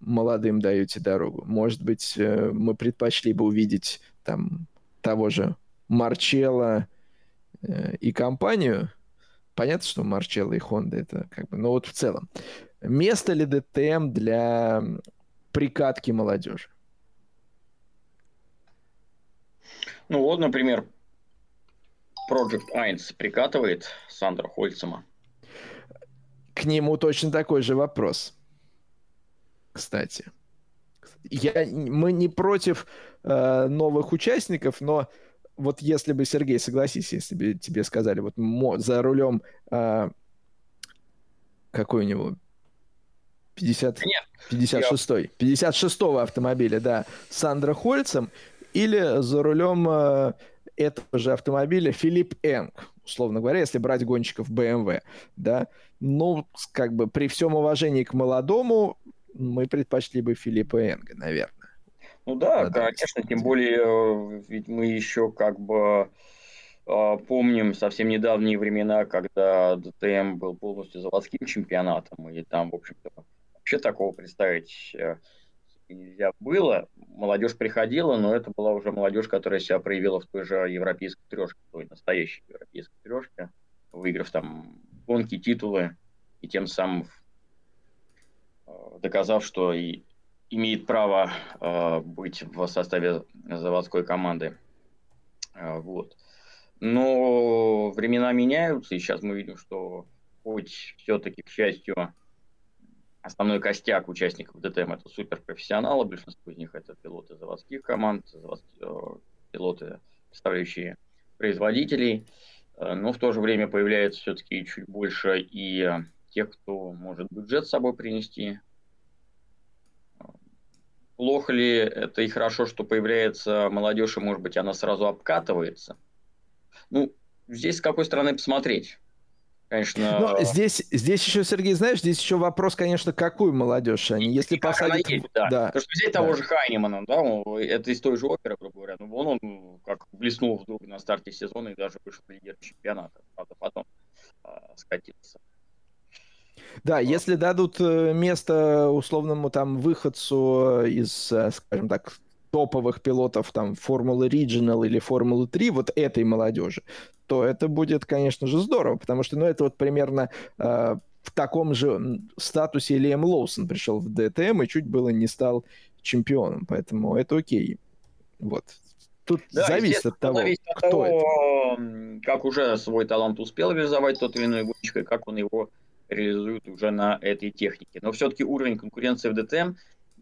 Speaker 1: молодым даете дорогу. Может быть, э, мы предпочли бы увидеть там того же Марчелла э, и компанию. Понятно, что Марчелло и Honda это как бы... Но вот в целом. Место ли ДТМ для прикатки молодежи?
Speaker 3: Ну вот, например, Project 1 прикатывает Сандра Хольцема.
Speaker 1: К нему точно такой же вопрос кстати. Я, мы не против э, новых участников, но вот если бы, Сергей, согласись, если бы тебе сказали, вот мо, за рулем э, какой у него? 50, Нет, 56-й, 56-го автомобиля, да, Сандра Хольцем, или за рулем э, этого же автомобиля Филипп Энг, условно говоря, если брать гонщиков BMW, да, ну, как бы при всем уважении к молодому, мы предпочли бы Филиппа Энга, наверное.
Speaker 3: Ну да, конечно, тем более, э, ведь мы еще как бы э, помним совсем недавние времена, когда ДТМ был полностью заводским чемпионатом, и там, в общем-то, вообще такого представить э, нельзя было. Молодежь приходила, но это была уже молодежь, которая себя проявила в той же европейской трешке, той настоящей европейской трешке, выиграв там гонки, титулы, и тем самым доказав, что и имеет право э, быть в составе заводской команды. Э, вот. Но времена меняются, и сейчас мы видим, что хоть все-таки, к счастью, основной костяк участников ДТМ это суперпрофессионалы, большинство из них это пилоты заводских команд, заводские, э, пилоты, представляющие производителей, э, но в то же время появляется все-таки чуть больше и тех, кто может бюджет с собой принести, плохо ли это и хорошо, что появляется молодежь, и, может быть, она сразу обкатывается. Ну, здесь с какой стороны посмотреть.
Speaker 1: Конечно. Но здесь, здесь еще, Сергей, знаешь, здесь еще вопрос, конечно, какую молодежь они. Если посадить...
Speaker 3: Есть, да. да. Потому что взять да. того же Хайнемана, да, это из той же оперы, грубо говоря. Ну, вон он как блеснул вдруг на старте сезона и даже вышел лидер чемпионата. Правда, потом а, скатился.
Speaker 1: Да, вот. если дадут э, место условному там выходцу из, э, скажем так, топовых пилотов там Формулы Regional или Формулы 3, вот этой молодежи, то это будет, конечно же, здорово, потому что, ну, это вот примерно э, в таком же статусе Лиэм Лоусон пришел в ДТМ и чуть было не стал чемпионом, поэтому это окей. Вот. Тут да, зависит от того, зависит от кто того,
Speaker 3: это. Как уже свой талант успел реализовать тот или иной гонщик, и как он его реализует уже на этой технике. Но все-таки уровень конкуренции в ДТМ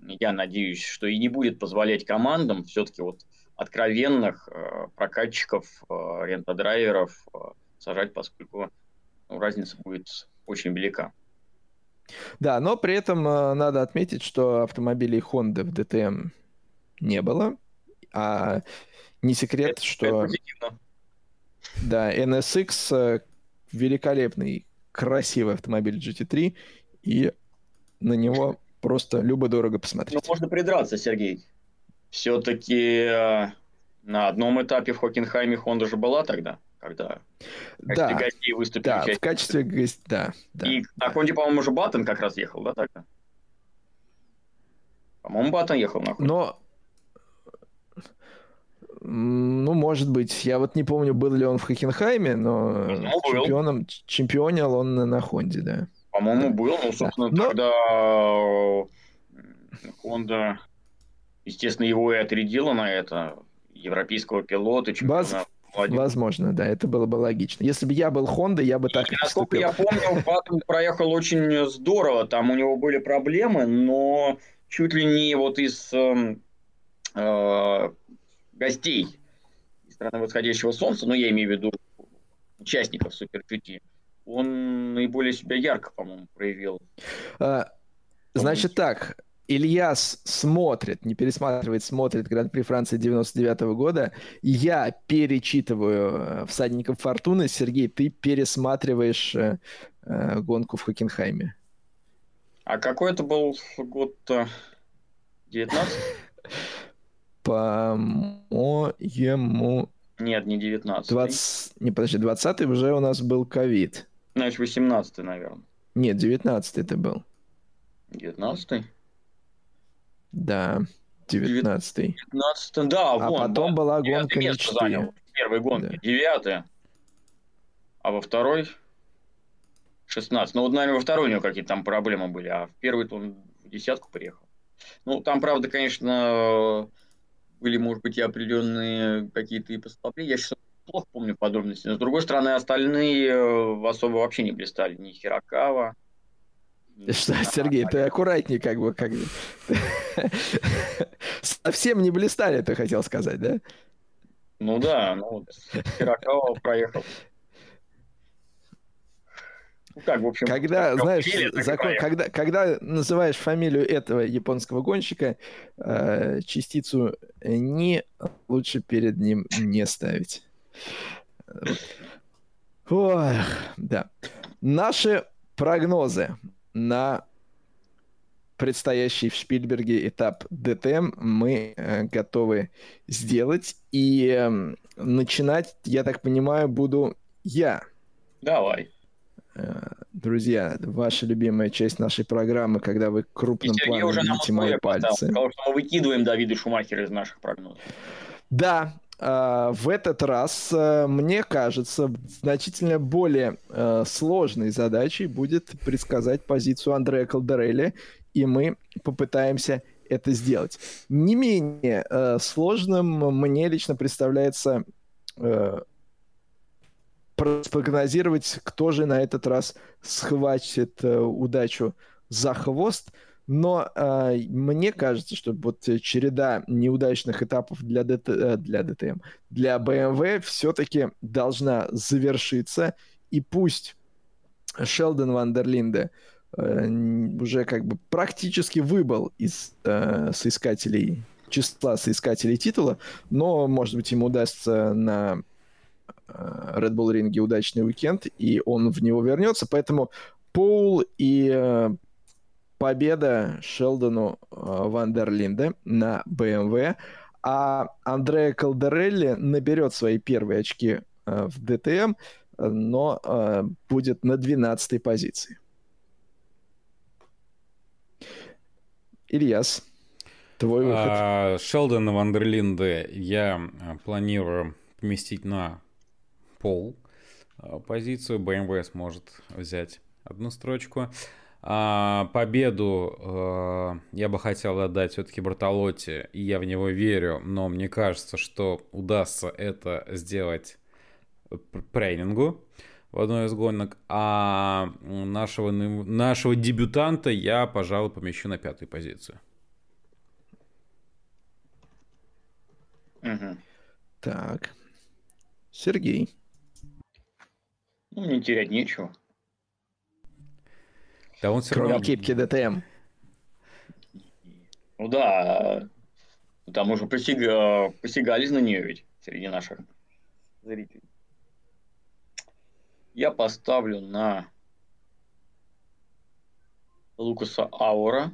Speaker 3: я надеюсь, что и не будет позволять командам все-таки вот откровенных э, прокатчиков, э, рентодрайверов э, сажать, поскольку ну, разница будет очень велика.
Speaker 1: Да, но при этом э, надо отметить, что автомобилей Honda в DTM не было, а не секрет, это, что... Это да, NSX э, великолепный, красивый автомобиль GT3, и на него просто любо-дорого посмотреть.
Speaker 3: Ну, можно придраться, Сергей. Все-таки э, на одном этапе в Хокенхайме Honda же была тогда, когда
Speaker 1: в да, гостей выступили. Да, в качестве гостей, да,
Speaker 3: да. И да. на Хонде, по-моему, уже Баттон как раз ехал, да, тогда? По-моему, Баттон ехал на
Speaker 1: Хонде. Но ну, может быть. Я вот не помню, был ли он в Хокенхайме, но ну, чемпионом, чемпионил он на, на Хонде, да.
Speaker 3: По-моему, был, но, собственно, но... тогда Honda, естественно, его и отрядила на это, европейского пилота,
Speaker 1: чемпиона. Воз... Возможно, да, это было бы логично. Если бы я был Honda, я бы так и, и
Speaker 3: Насколько я помню, Баттон проехал очень здорово, там у него были проблемы, но чуть ли не вот из э, э, гостей страны восходящего солнца, ну, я имею в виду участников Супер GT, он наиболее себя ярко, по-моему, проявил.
Speaker 1: А, значит так, Ильяс смотрит, не пересматривает, смотрит Гран-при Франции 99 -го года. Я перечитываю э, «Всадников Фортуны». Сергей, ты пересматриваешь э, э, гонку в Хокенхайме.
Speaker 3: А какой это был год-то? 19
Speaker 1: По-моему...
Speaker 3: Нет, не 19
Speaker 1: 20... Не, подожди, 20 уже у нас был ковид.
Speaker 3: Значит, 18 наверное.
Speaker 1: Нет, 19 это был.
Speaker 3: 19
Speaker 1: Да, 19
Speaker 3: 19 да,
Speaker 1: а вон. Потом да. была гонка мечты. Занял.
Speaker 3: Первой гонке, да. 9 а во второй 16. Ну, вот, наверное, во второй у него какие-то там проблемы были, а в первый-то он в десятку приехал. Ну, там, правда, конечно, были, может быть, и определенные какие-то и послабления. Я сейчас плохо помню подробности. Но, с другой стороны, остальные э, особо вообще не блистали. Ни Хирокава,
Speaker 1: что, Сергей, ты аккуратнее, как бы, как бы. Совсем не блистали, ты хотел сказать, да?
Speaker 3: Ну да, ну вот Хирокава проехал.
Speaker 1: Ну как, в общем, когда, знаешь, закон, когда, когда называешь фамилию этого японского гонщика, э, частицу «не» лучше перед ним не ставить. Ох, да. Наши прогнозы на предстоящий в Шпильберге этап ДТМ мы э, готовы сделать. И э, начинать, я так понимаю, буду я.
Speaker 3: Давай.
Speaker 1: Э, друзья, ваша любимая часть нашей программы, когда вы крупным планом видите мои пальцы.
Speaker 3: Потому что мы выкидываем Давида Шумахера из наших прогнозов.
Speaker 1: Да, Uh, в этот раз, uh, мне кажется, значительно более сложной задачей будет предсказать позицию Андрея Калдерелли, и мы попытаемся это сделать. Не менее сложным мне лично представляется спрогнозировать, кто же на этот раз схватит удачу за хвост – но э, мне кажется, что вот череда неудачных этапов для, ДТ, э, для ДТМ, для BMW все-таки должна завершиться. И пусть Шелдон Вандерлинде э, уже как бы практически выбыл из э, соискателей числа соискателей титула, но, может быть, ему удастся на Red Bull ринге удачный уикенд, и он в него вернется. Поэтому Поул и победа Шелдону Вандерлинде на BMW, а Андреа Калдерелли наберет свои первые очки в ДТМ, но будет на 12 позиции. Ильяс, твой выход. А,
Speaker 2: Шелдона Вандерлинде я планирую поместить на пол а, позицию. BMW сможет взять одну строчку. А, победу а, я бы хотел отдать все-таки Бартолотти, и я в него верю, но мне кажется, что удастся это сделать Прейнингу в одной из гонок, а нашего, нашего дебютанта я, пожалуй, помещу на пятую позицию.
Speaker 1: Угу. Так. Сергей.
Speaker 3: Ну, мне терять нечего.
Speaker 1: Да он все Кроме равно... кепки ДТМ.
Speaker 3: Ну да, там уже посяга... посягались на нее ведь среди наших зрителей я поставлю на Лукаса Аура.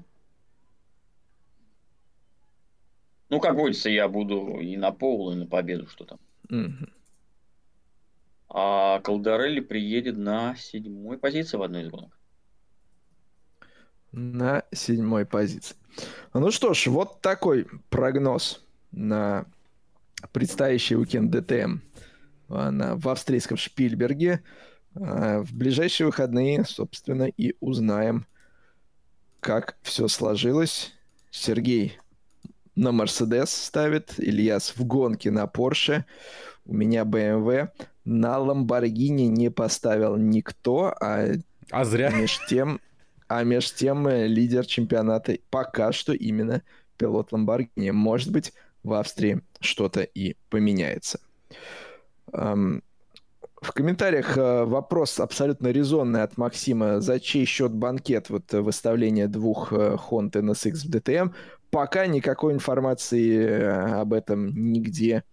Speaker 3: Ну, как водится, я буду и на пол, и на победу, что там. Mm-hmm. А Колдорелли приедет на седьмой позиции в одной из гонок.
Speaker 1: На седьмой позиции. Ну что ж, вот такой прогноз на предстоящий уикенд ДТМ на, в австрийском Шпильберге. А, в ближайшие выходные, собственно, и узнаем, как все сложилось. Сергей на Мерседес ставит, Ильяс в гонке на Порше, у меня BMW. На Ламборгини не поставил никто, а,
Speaker 2: а зря.
Speaker 1: Меж тем, а меж тем э, лидер чемпионата пока что именно пилот Ламборгини. Может быть, в Австрии что-то и поменяется. В комментариях э, вопрос абсолютно резонный от Максима. За чей счет банкет вот э, выставление двух э, Honda NSX в DTM? Пока никакой информации об этом нигде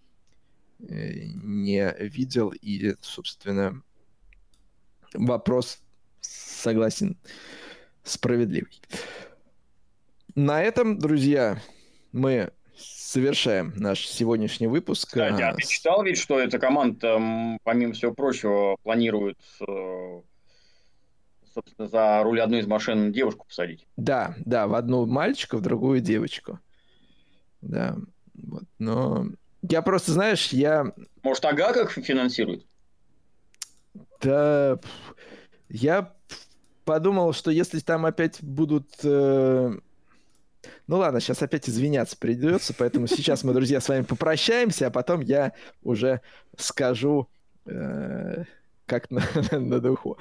Speaker 1: не видел. И, собственно, вопрос, согласен, справедливый. На этом, друзья, мы завершаем наш сегодняшний выпуск.
Speaker 3: Кстати, а ты читал ведь, что эта команда, помимо всего прочего, планирует э, собственно, за руль одной из машин девушку посадить?
Speaker 1: Да, да, в одну мальчика, в другую девочку. Да, вот, но я просто, знаешь, я...
Speaker 3: Может, ага как финансирует?
Speaker 1: Да, я подумал, что если там опять будут э, ну ладно, сейчас опять извиняться придется, поэтому сейчас мы, друзья, с вами попрощаемся, а потом я уже скажу, э, как на, на духу.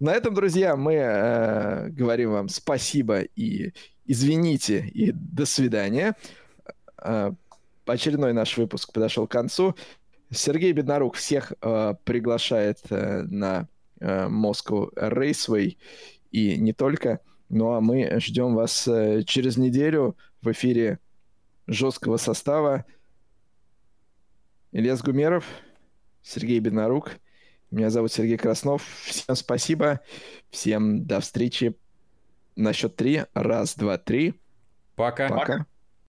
Speaker 1: На этом, друзья, мы э, говорим вам спасибо и извините, и до свидания. Очередной наш выпуск подошел к концу. Сергей Беднорук всех э, приглашает э, на э, Moscow Raceway и не только. Ну а мы ждем вас э, через неделю в эфире жесткого состава. Ильяс Гумеров, Сергей Беднорук. Меня зовут Сергей Краснов. Всем спасибо. Всем до встречи на счет три. Раз, два, три.
Speaker 2: Пока.
Speaker 1: Пока.